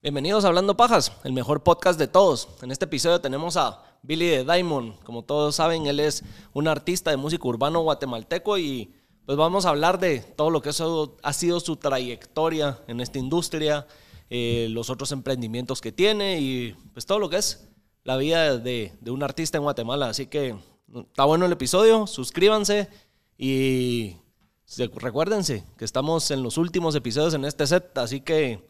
Bienvenidos a Hablando Pajas, el mejor podcast de todos. En este episodio tenemos a Billy de Diamond. Como todos saben, él es un artista de música urbano guatemalteco y pues vamos a hablar de todo lo que eso ha sido su trayectoria en esta industria, eh, los otros emprendimientos que tiene y pues todo lo que es la vida de, de un artista en Guatemala. Así que está bueno el episodio, suscríbanse y se- recuérdense que estamos en los últimos episodios en este set, así que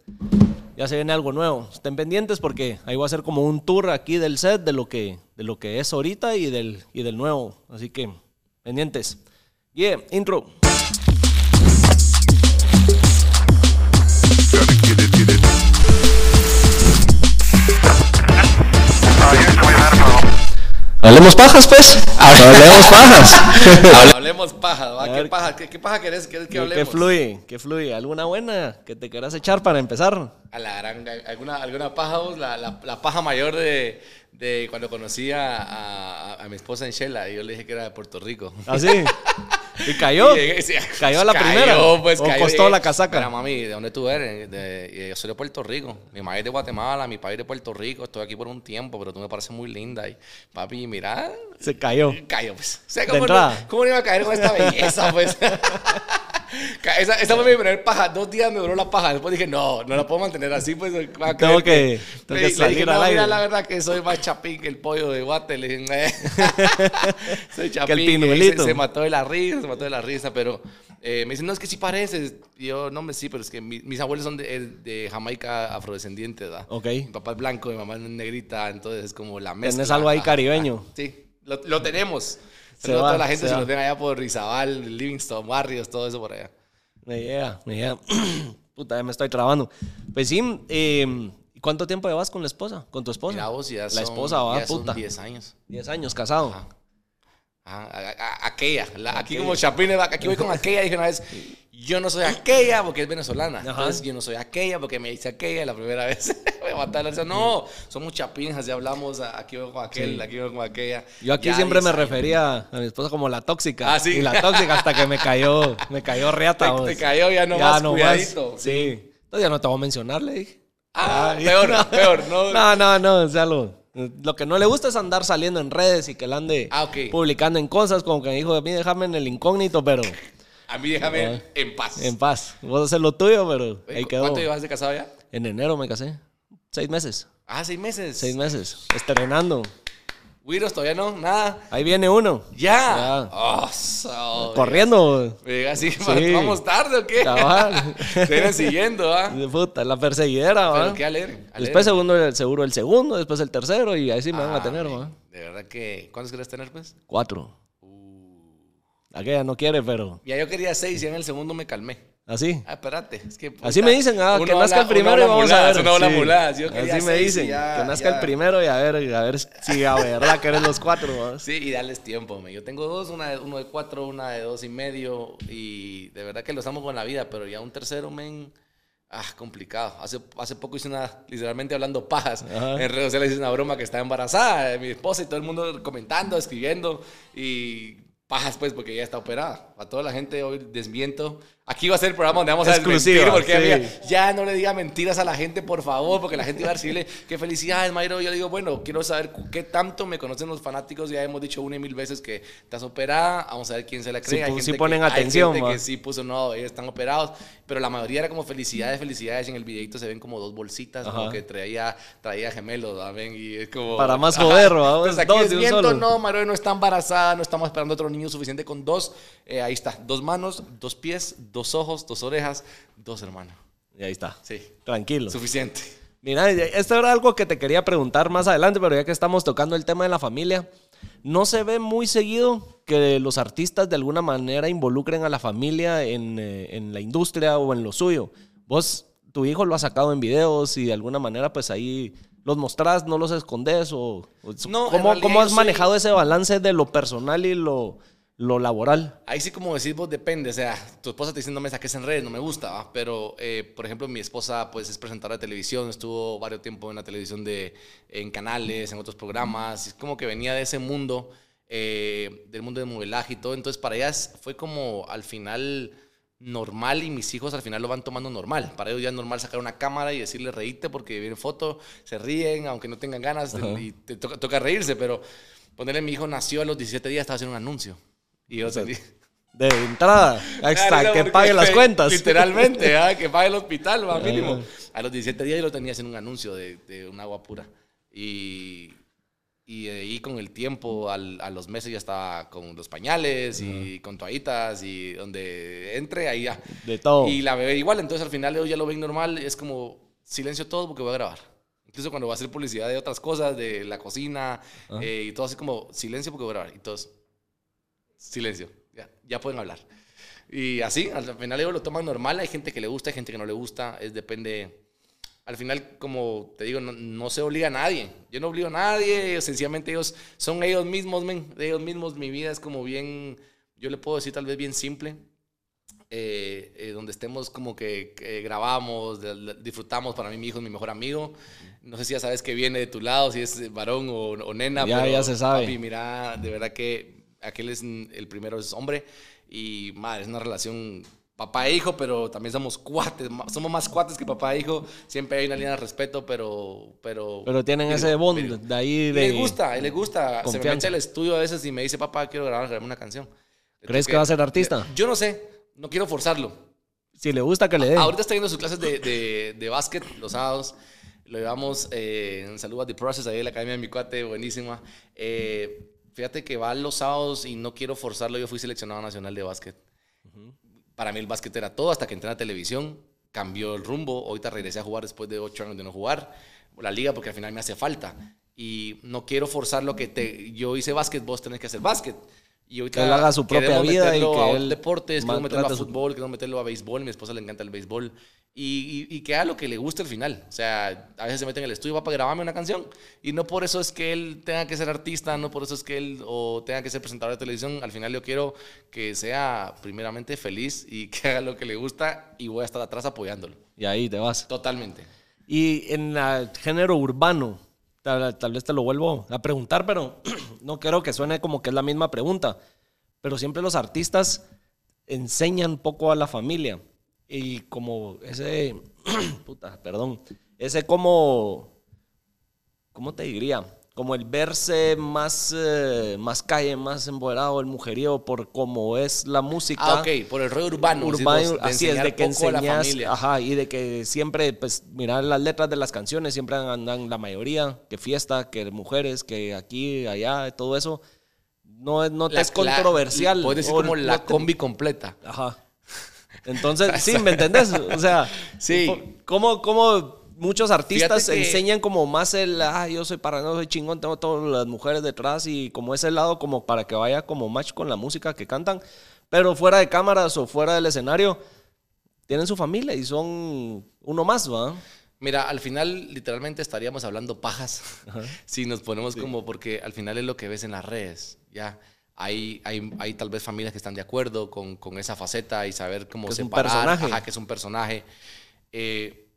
ya se viene algo nuevo. Estén pendientes porque ahí va a ser como un tour aquí del set de lo que, de lo que es ahorita y del, y del nuevo. Así que pendientes. Yeah, intro. Hablemos pajas, pues. Hablemos pajas. Hablemos paja, ¿va? ¿Qué ver. paja, ¿Qué, qué paja querés, querés que ¿Qué, hablemos? fluye? ¿Qué fluye? ¿Alguna buena que te quieras echar para empezar? A la gran, alguna, alguna paja, vos? la, la, la paja mayor de, de cuando conocí a, a, a mi esposa en Shela y yo le dije que era de Puerto Rico. ¿Así? ¿Y cayó? Y llegué, sí, ¿Cayó a la primera? Pues, ¿O cayó, costó llegué, la casaca? Mira, mami, ¿de dónde tú eres? De- y yo soy de Puerto Rico. Mi madre es de Guatemala, mi padre es de Puerto Rico. Estoy aquí por un tiempo, pero tú me pareces muy linda. Y papi, mira, Se cayó. Cayó, pues. O sea, De ¿cómo, no, ¿Cómo no iba a caer con esta belleza, pues? Esa, esa fue mi primer paja. Dos días me duró la paja. Después dije, no, no la puedo mantener así, pues. va a Tengo que- tengo Le- que le salir dije, al no, aire". mira, la verdad que soy más chapín que el pollo de Guate. Le dije, "Eh". soy chapín. y ahí pinulito. Se, se mató de la risa, se mató de la risa, pero... eh, me dicen, no, es que sí pareces. Y yo, no, me sí, pero es que mi- mis abuelos son de, de Jamaica afrodescendientes, ¿verdad? Ok. Mi papá es blanco, mi mamá es negrita, entonces es como la mezcla. Tenés algo ahí caribeño. Sí, lo, lo tenemos. Se a va, toda la gente se nos ven allá por Rizabal, Livingston, Barrios, todo eso por allá. Me llega, me llega. Puta, ya me estoy trabando. Pues sí, eh, ¿y ¿cuánto tiempo llevas con la esposa? ¿Con tu esposa? Mira vos, ya la son, esposa, va, ya son puta. 10 años. 10 años casado. Ajá, a- a- aquella. la- aquí como Chapín, aquí voy con aquella. Dije una vez, yo no soy aquella porque es venezolana. Ajá. Entonces yo no soy aquella porque me dice aquella la primera vez. me a matar la risa. No, somos chapines, así hablamos. a- Aquí voy con aquel, Sí. aquí voy con aquella. Yo aquí Ya siempre 10 me años. refería a mi esposa como la tóxica. Ah, sí. Y la tóxica hasta que me cayó, me cayó reata. Te- te cayó ya no más, más. cuidadito. Sí. Entonces ya no te voy a mencionar, le dije. Ah, peor, no. peor. No, No, no, no, o sea, lo, lo que no le gusta es andar saliendo en redes y que la ande Ah, publicando en cosas como que me dijo, a mí déjame en el incógnito, pero A mí déjame en paz. en paz. Vos haces lo tuyo, pero ahí quedó. ¿Cuánto llevas de casado ya? En enero me casé. Seis meses. Ah, seis meses. Seis meses. Estrenando. Wiros, todavía no, nada. Ahí viene uno. Ya. Ya. Oh, so, Corriendo. Así, Sí. ¿vamos tarde o qué? Cabal. Te vienen siguiendo, ¿ah? De puta, la perseguidera, Pero ¿va? qué alegre. Después segundo, el seguro el segundo, después el tercero y ahí sí me van a tener, ¿va? De verdad que. ¿Cuántos quieres tener, pues? Cuatro. Aquella no quiere, pero Ya yo quería seis y en el segundo me calmé. así. Ah, espérate. Es que, Así me dicen, ah, que nazca habla- el primero y vamos a ver. habla sí. muladas. Yo Así me dicen, ya- que nazca ya. el primero y a ver, a ver si a verdad que eres los cuatro, ¿va? Sí, y darles tiempo. men. Yo tengo dos, una de, uno de cuatro, una de dos y medio. Y de verdad que lo estamos con la vida, pero ya un tercero, men. Ah, complicado. Hace, hace poco hice una, literalmente hablando pajas. Ajá. En redes sociales hice una broma que estaba embarazada de mi esposa y todo el mundo comentando, escribiendo. Y pajas, pues, porque ella está operada. A toda la gente hoy desmiento. Aquí va a ser el programa donde vamos a desmentir. Porque sí. amiga, ya no le diga mentiras a la gente, por favor, porque la gente va a decirle qué felicidades, Mayro. Yo digo, bueno, quiero saber qué tanto me conocen los fanáticos. Ya hemos dicho una y mil veces que estás operada. Vamos a ver quién se la cree. Sí, Hay pu- gente sí que- ponen hay atención, gente va. que sí puso, no, ellos están operados. Pero la mayoría era como felicidades, felicidades. En el videito se ven como dos bolsitas, como Ajá. que traía, traía gemelos, ¿saben? Y es como. Para más joder, ¿va? Entonces aquí Dos de un desmiento, solo. no, Mayro no está embarazada, no estamos esperando otro niño suficiente con dos. Eh, ahí está, dos manos, dos pies, dos ojos, dos orejas, dos hermanos. Y ahí está. Sí, Tranquilo. suficiente. Mira, esto era algo que te quería preguntar más adelante, pero ya que estamos tocando el tema de la familia, ¿no se ve muy seguido que los artistas de alguna manera involucren a la familia en, eh, en la industria o en lo suyo? Vos, tu hijo lo has sacado en videos y de alguna manera pues ahí los mostrás, no los escondes o... o- No, ¿Cómo, has soy- manejado ese balance de lo personal y lo, lo laboral? Ahí sí, como decís vos, depende. O sea, tu esposa te dice no me saques en redes, no me gusta. ¿va? Pero, eh, por ejemplo, mi esposa pues es presentadora de televisión, estuvo varios tiempo en la televisión de, en canales, en otros programas. Es como que venía de ese mundo, eh, del mundo del modelaje y todo. Entonces, para ella fue como al final normal y mis hijos al final lo van tomando normal. Para ellos ya es normal sacar una cámara y decirle reíte porque viene foto, se ríen, aunque no tengan ganas y te toca, toca, reírse, pero ponerle mi hijo nació a los 17 días, estaba haciendo un anuncio. Y yo De entrada, extra, que pague las cuentas. Literalmente, que pague el hospital, más mínimo. A los 17 días yo lo tenía haciendo un anuncio de, de un agua pura. Y, y ahí con el tiempo, al, a los meses ya estaba con los pañales y con toallitas y donde entre, ahí ya. De todo. Y la bebé igual, entonces al final ellos ya lo ven normal, es como silencio todo porque voy a grabar. Incluso cuando voy a hacer publicidad de otras cosas, de la cocina eh, y todo así como silencio porque voy a grabar. Y todos, silencio, ya, ya pueden hablar. Y así, al final ellos lo toman normal, hay gente que le gusta, hay gente que no le gusta, es depende al final, como te digo, no, se obliga a nadie. Yo no obligo a nadie, sencillamente ellos son ellos mismos, men, ellos mismos. Mi vida es como bien, yo le puedo decir tal vez bien simple, eh, eh, donde estemos como que grabamos, disfrutamos. Para mí, mi hijo es mi mejor amigo. No sé si ya sabes que viene de tu lado, si es varón o, nena. Ya, ya se sabe. Papi, mira, de verdad que aquel es el primero, es hombre. Y madre, es una relación papá e hijo, pero también somos cuates, somos más cuates que papá e hijo. Siempre hay una línea de respeto, pero... Pero, pero tienen ese bond de ahí de... Le gusta, le gusta. Se me mete al estudio a veces y me dice, papá, quiero grabar una canción. ¿Crees que, va a ser artista? Yo no sé, no quiero forzarlo. Si le gusta, que le dé. Ahorita está yendo sus clases de, de, de básquet los sábados. Lo llevamos eh, en Salud a The Process, ahí en la Academia de mi cuate, buenísima. Eh, fíjate que va los sábados y no quiero forzarlo. Yo fui seleccionado nacional de básquet. Para mí el básquet era todo hasta que entré a la televisión, cambió el rumbo. Ahorita regresé a jugar después de ocho años de no jugar la liga porque al final me hace falta. Y no quiero forzar lo que te, yo hice básquet, vos tenés que hacer básquet. Y ahorita que él haga su propia vida y que él deportes, quiero meterlo a fútbol, quiero meterlo a béisbol, a mi esposa le encanta el béisbol y, y, que haga lo que le guste al final. O sea, a veces se mete en el estudio va para grabarme una canción y no por eso es que él tenga que ser artista, no por eso es que él o tenga que ser presentador de televisión. Al final yo quiero que sea primeramente feliz y que haga lo que le gusta y voy a estar atrás apoyándolo. Y ahí te vas. Totalmente. Y en el género urbano, Tal, vez te lo vuelvo a preguntar, pero no quiero que suene como que es la misma pregunta. Pero siempre los artistas enseñan poco a la familia. Y como ese, puta, perdón, ese como, ¿cómo te diría? Como el verse más, eh, más calle, más empoderado, el mujerío, por cómo es la música. Ah, ok, por el rollo urbano. Urbano, así es, de que enseñas, ajá, y de que siempre, pues, mirar las letras de las canciones, siempre andan la mayoría, que fiesta, que mujeres, que aquí, allá, todo eso. No, no te es controversial. Puedes decir como la combi completa. Ajá. Entonces, sí, ¿me entendés? O sea, sí. ¿cómo, cómo muchos artistas enseñan como más el, ah, yo soy para no soy chingón, tengo todas las mujeres detrás y como ese lado como para que vaya como match con la música que cantan, pero fuera de cámaras o fuera del escenario, tienen su familia y son uno más, ¿va? Mira, al final literalmente estaríamos hablando pajas si nos ponemos como, porque al final es lo que ves en las redes, ya. Hay, hay, hay, tal vez familias que están de acuerdo con, con esa faceta y saber cómo separar, ajá, que es un personaje. Eh,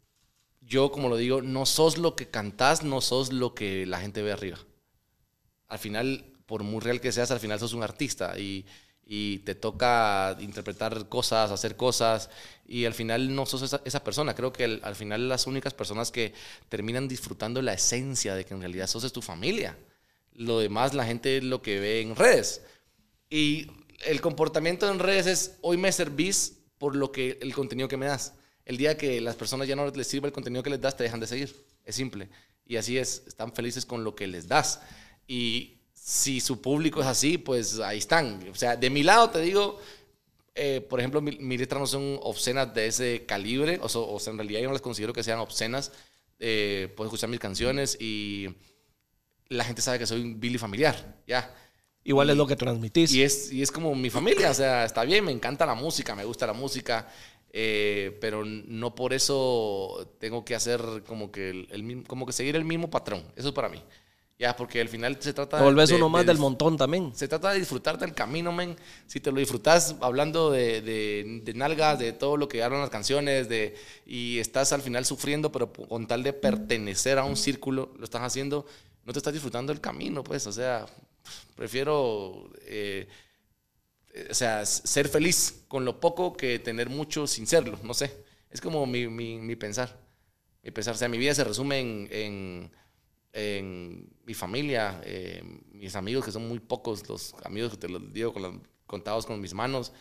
yo, como lo digo, no sos lo que cantás, no sos lo que la gente ve arriba. Al final, por muy real que seas, al final sos un artista y, te toca interpretar cosas, hacer cosas, y al final no sos esa, persona. Creo que al, final las únicas personas que terminan disfrutando la esencia de que en realidad sos es tu familia. Lo demás, la gente es lo que ve en redes. Y el comportamiento en redes es, hoy me servís por lo que el contenido que me das el día que las personas ya no les sirve el contenido que les das, te dejan de seguir. Es simple. Y así es, están felices con lo que les das. Y si su público es así, pues ahí están. O sea, de mi lado te digo, eh, por ejemplo, mis mi letras no son obscenas de ese calibre, o, o, sea, en realidad yo no las considero que sean obscenas. Eh, puedes escuchar mis canciones y la gente sabe que soy un Billy familiar, ya. Igual es lo que transmitís. Y es, y es como mi familia, o sea, está bien, me encanta la música, me gusta la música, eh, pero no por eso tengo que hacer como que, el, como que seguir el mismo patrón. Eso es para mí. Ya, porque al final se trata de... Volvés uno más del montón también. Se trata de disfrutar del camino, men. Si te lo disfrutas hablando de, de, nalgas, de todo lo que hablan las canciones, de, y estás al final sufriendo, pero con tal de pertenecer a un círculo, lo estás haciendo, no te estás disfrutando del camino, pues. O sea, prefiero... Eh, o sea, ser feliz con lo poco que tener mucho sin serlo, no sé. Es como mi, mi, mi pensar. Mi pensar, o sea, mi vida se resume en, en, en mi familia, eh, mis amigos, que son muy pocos, los amigos que te los digo con los, contados con mis manos,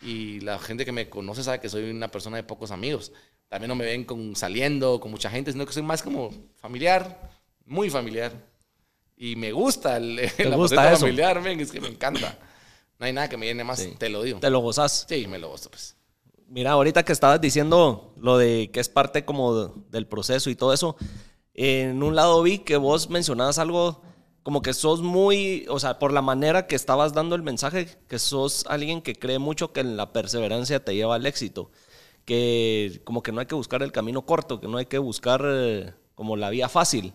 y la gente que me conoce sabe que soy una persona de pocos amigos. También no me ven con, saliendo con mucha gente, sino que soy más como familiar, muy familiar. Y me gusta el, ¿Te gusta eso? familiar, men, es que me encanta. No hay nada que me llene más, Sí. te lo digo. Te lo gozas. Sí, me lo gozo, pues. Mira, ahorita que estabas diciendo lo de que es parte como de- del proceso y todo eso, en un lado vi que vos mencionabas algo como que sos muy, o sea, por la manera que estabas dando el mensaje, que sos alguien que cree mucho que la perseverancia te lleva al éxito, que como que no hay que buscar el camino corto, que no hay que buscar eh, como la vía fácil.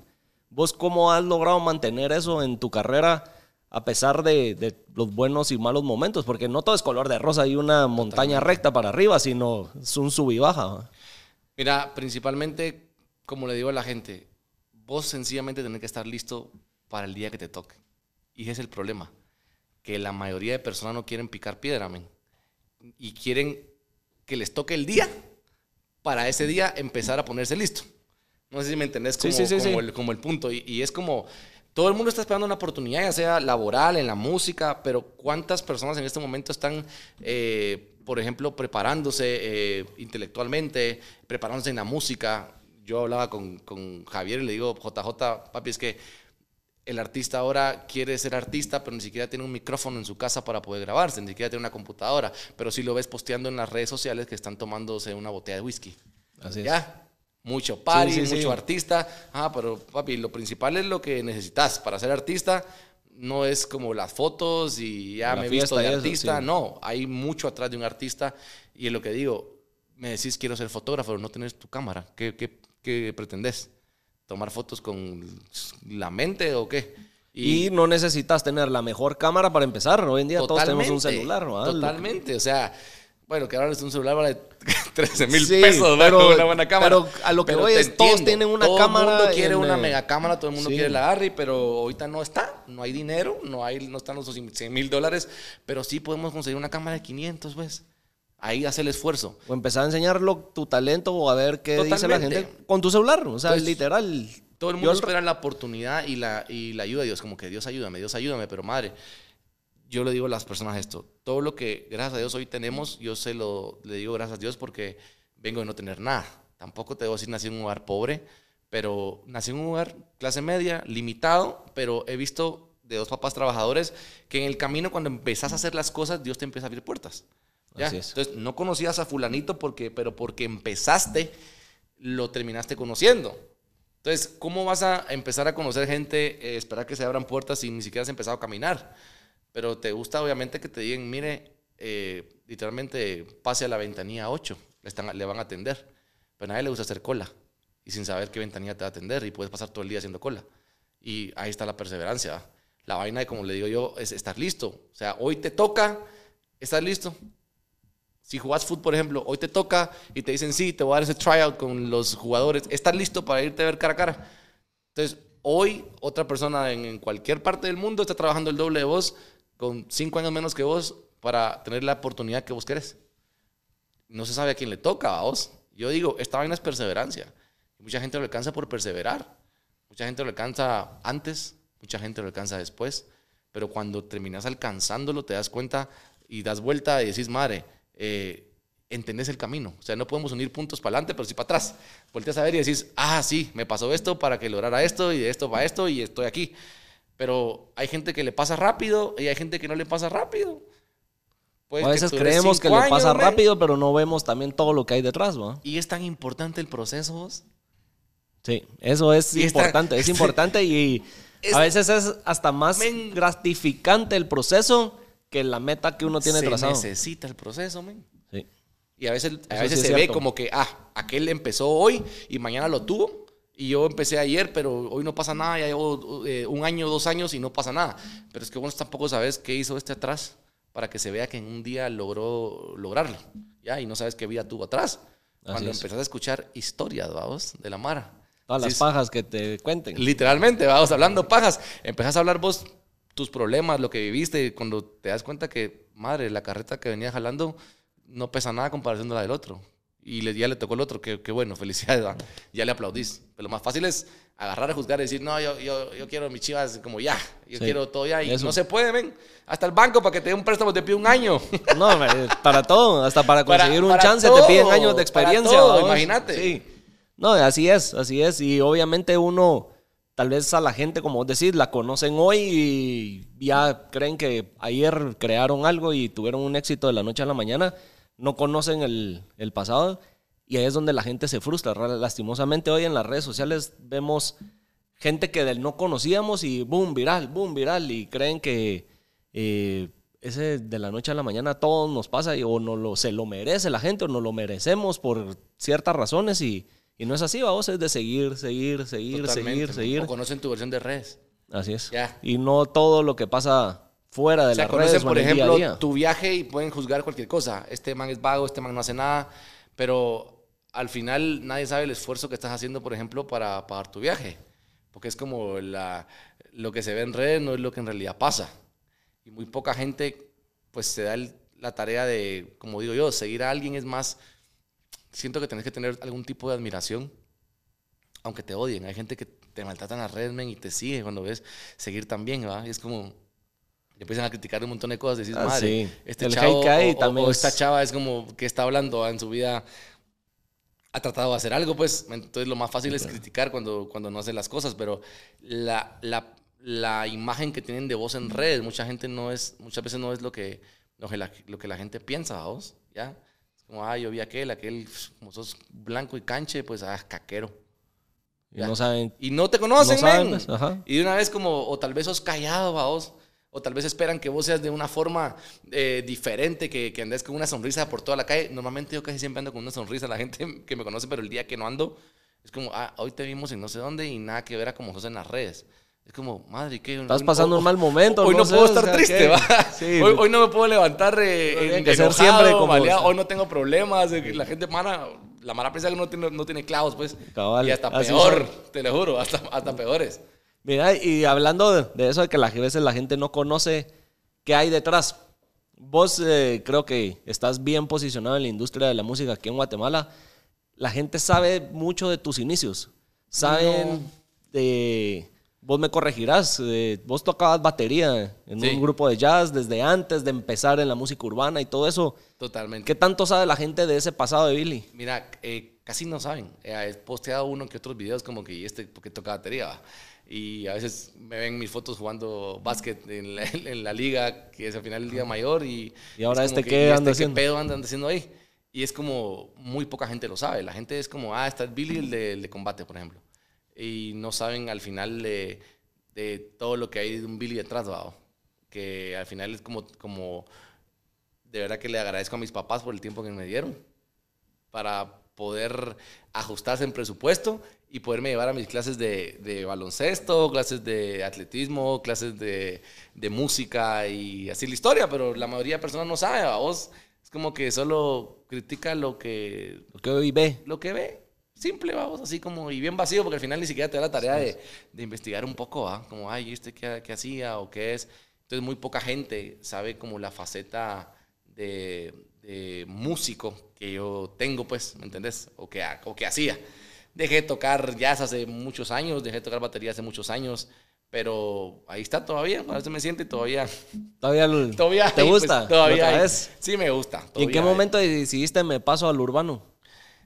¿Vos cómo has logrado mantener eso en tu carrera a pesar de, de los buenos y malos momentos? Porque no todo es color de rosa y una montaña recta para arriba, sino es un sub y baja. Mira, principalmente, como le digo a la gente, vos sencillamente tenés que estar listo para el día que te toque. Y ese es el problema, que la mayoría de personas no quieren picar piedra, men. Y quieren que les toque el día para ese día empezar a ponerse listo. No sé si me entendés como, sí, sí, como sí. El, como el punto. Y, y es como, todo el mundo está esperando una oportunidad, ya sea laboral, en la música, pero ¿cuántas personas en este momento están, eh, por ejemplo, preparándose eh, intelectualmente, preparándose en la música? Yo hablaba con, con Javier y le digo, JJ, papi, es que el artista ahora quiere ser artista, pero ni siquiera tiene un micrófono en su casa para poder grabarse, ni siquiera tiene una computadora, pero sí lo ves posteando en las redes sociales que están tomándose una botella de whisky. Así es. Mucho party, Sí, sí, sí. mucho artista. Ah, pero papi, lo principal es lo que necesitas para ser artista. No es como las fotos y ya La me he visto de y eso, artista. sí. No, hay mucho atrás de un artista. Y es lo que digo, me decís quiero ser fotógrafo, pero no tenés tu cámara. ¿Qué, qué, qué pretendés? ¿Tomar fotos con la mente o qué? Y, no necesitas tener la mejor cámara para empezar. Hoy en día todos tenemos un celular. ¿va? Totalmente. O sea, bueno, que ahora es un celular vale 13 mil Sí, pesos, pero- pero, una buena cámara. pero a lo que voy te es, todos tienen una todo cámara el mundo quiere una mega cámara, todo el mundo sí. quiere la Harry, pero ahorita no está. No hay dinero, no, hay, no están los 100 mil dólares, pero sí podemos conseguir una cámara de 500, ¿ves? Ahí hace el esfuerzo. O empezar a enseñarlo tu talento o a ver qué dice la Totalmente. gente con tu celular. O sea, literal. Todo el mundo al- espera la oportunidad y la, y la ayuda de Dios, como que Dios ayúdame, Dios ayúdame, pero madre, yo le digo a las personas esto, todo lo que gracias a Dios hoy tenemos, yo se lo le digo gracias a Dios porque vengo de no tener nada. Tampoco te debo decir nací en un hogar pobre, pero nací en un hogar clase media, limitado, pero he visto de dos papás trabajadores que en el camino cuando empezás a hacer las cosas, Dios te empieza a abrir puertas. Entonces, no conocías a fulanito porque, pero porque empezaste, lo terminaste conociendo. Entonces, ¿cómo vas a empezar a conocer gente, eh, esperar que se abran puertas si ni siquiera has empezado a caminar? Pero te gusta, obviamente, que te digan, mire, eh, literalmente pase a la ventanilla 8, le, están, le van a atender. Pero a nadie le gusta hacer cola y sin saber qué ventanilla te va a atender y puedes pasar todo el día haciendo cola. Y ahí está la perseverancia. La vaina, de, como le digo yo, es estar listo. O sea, hoy te toca, ¿estás listo? Si jugás fútbol, por ejemplo, hoy te toca y te dicen, sí, te voy a dar ese tryout con los jugadores, ¿estás listo para irte a ver cara a cara? Entonces, hoy otra persona en cualquier parte del mundo está trabajando el doble de vos, con cinco años menos que vos, para tener la oportunidad que vos querés. No se sabe a quién le toca, a vos. Yo digo, esta vaina es perseverancia. Mucha gente lo alcanza por perseverar. Mucha gente lo alcanza antes, mucha gente lo alcanza después. Pero cuando terminas alcanzándolo, te das cuenta y das vuelta y decís, madre, eh, entendés el camino. O sea, no podemos unir puntos para adelante, pero sí para atrás. Volteas a ver y decís, ah, sí, me pasó esto para que lograra esto y de esto para esto y estoy aquí. Pero hay gente que le pasa rápido y hay gente que no le pasa rápido. A veces creemos que le pasa men. rápido, pero no vemos también todo lo que hay detrás, ¿va? Y es tan importante el proceso, vos. Sí, eso es Y importante, es importante y Es- a veces es hasta más Men. gratificante el proceso que la meta que uno tiene se trazado. necesita el proceso, men. Sí. Y a veces, a veces sí se ve como que, ah, aquel empezó hoy y mañana lo tuvo. Y yo empecé ayer, pero hoy no pasa nada. Ya llevo eh, un año, dos años y no pasa nada. Pero es que vos tampoco sabes qué hizo este atrás para que se vea que en un día logró lograrlo. ¿ya? Y no sabes qué vida tuvo atrás. Cuando es. empezás a escuchar historias, vamos, de la Mara. Todas las Sí, pajas que te cuenten. Literalmente, vamos hablando pajas. Empezás a hablar vos tus problemas, lo que viviste, y cuando te das cuenta que madre, la carreta que venía jalando no pesa nada comparación de la del otro. Y le, ya le tocó el otro, que, bueno, felicidades, ¿va? ya le aplaudís. Pero lo más fácil es agarrar a juzgar y decir, no, yo, yo, yo quiero mis chivas como ya, yo quiero todo ya. Y no se puede, ven. Hasta el banco para que te dé un préstamo te pide un año. No, para todo, hasta para conseguir un chance te piden años de experiencia. imagínate. Sí. No, así es, así es. Y obviamente uno, tal vez a la gente, como vos decís, la conocen hoy y ya creen que ayer crearon algo y tuvieron un éxito de la noche a la mañana. No conocen el, el pasado y ahí es donde la gente se frustra. Lastimosamente hoy en las redes sociales vemos gente que del no conocíamos y boom, viral, boom, viral. Y creen que eh, ese de la noche a la mañana todo nos pasa y, o no lo, se lo merece la gente o no lo merecemos por ciertas razones y, y no es así, vamos, es de seguir, seguir, seguir, seguir, seguir. O conocen tu versión de redes. Así es. Y no todo lo que pasa fuera de la red. las por ejemplo, tu viaje y pueden juzgar cualquier cosa. Este man es vago, este man no hace nada, pero al final nadie sabe el esfuerzo que estás haciendo, por ejemplo, para pagar tu viaje. Porque es como la, lo que se ve en redes no es lo que en realidad pasa. Y muy poca gente pues se da la tarea de, como digo yo, seguir a alguien es más, siento que tenés que tener algún tipo de admiración, aunque te odien. Hay gente que te maltrata en las redes, y te sigue cuando ves seguir también, ¿va? Y es como, empiezan a criticar un montón de cosas. Decís, ah, madre, este chavo o, esta chava es como que está hablando en su vida. Ha tratado de hacer algo, pues. Entonces, lo más fácil es criticar cuando, cuando no hace las cosas. Pero la, la, la, imagen que tienen de vos en redes, mucha gente no es, muchas veces no es lo que, lo que, la, lo que la gente piensa, vos, ¿ya? Es como, ah, yo vi aquel, aquel, como sos blanco y canche, pues, ah, caquero. Y no saben. Y no te conocen, no pues, Y de una vez como, o tal vez sos callado, vos o tal vez esperan que vos seas de una forma eh, diferente, que, que, andes con una sonrisa por toda la calle. Normalmente yo casi siempre ando con una sonrisa, la gente que me conoce, pero el día que no ando, es como, ah, hoy te vimos en no sé dónde y nada que ver a como sos en las redes. Es como, madre, ¿qué? Estás pasando un mal momento. Hoy no, puedo estar triste, ¿va? hoy, hoy, no me puedo levantar eh, en, ser siempre como Hoy no tengo problemas. La gente mala, la mala piensa que no tiene, no tiene clavos, pues. y hasta peor, te lo juro, hasta, hasta peores. Mira, y hablando de, eso de que a veces la gente no conoce qué hay detrás. Vos eh, creo que estás bien posicionado en la industria de la música aquí en Guatemala. La gente sabe mucho de tus inicios. Saben de... Vos me corregirás, eh, vos tocabas batería en un grupo de jazz desde antes de empezar en la música urbana y todo eso. Totalmente. ¿Qué tanto sabe la gente de ese pasado de Billy? Mira, eh, casi no saben. he posteado uno que otros videos como que este porque toca batería y a veces me ven mis fotos jugando básquet en la, liga, que es al final el día mayor. Y, ¿Y ahora este qué anda este haciendo? pedo andan haciendo ahí? Y es como, muy poca gente lo sabe. La gente es como, ah, está el Billy, el de, combate, por ejemplo. Y no saben al final de, de todo lo que hay de un Billy detrás, ¿va? que al final es como, como, de verdad que le agradezco a mis papás por el tiempo que me dieron para poder ajustarse en presupuesto y poderme llevar a mis clases de, de baloncesto, clases de atletismo, clases de, de, música y así la historia, pero la mayoría de personas no sabe, a vos es como que solo critica lo que... Lo que hoy ve. Lo que ve. Simple, vamos, así como, y bien vacío, porque al final ni siquiera te da la tarea de, de investigar un poco, ¿va? Como, ay, ¿este qué, qué hacía o qué es? Entonces, muy poca gente sabe como la faceta de, de músico que yo tengo, pues, ¿me entendés? O que, o que hacía. Dejé de tocar jazz hace muchos años, dejé de tocar batería hace muchos años, pero ahí está todavía, a veces me siente todavía. ¿Todavía, todavía te pues, gusta? todavía Sí, me gusta. ¿Y en qué momento decidiste me paso al urbano?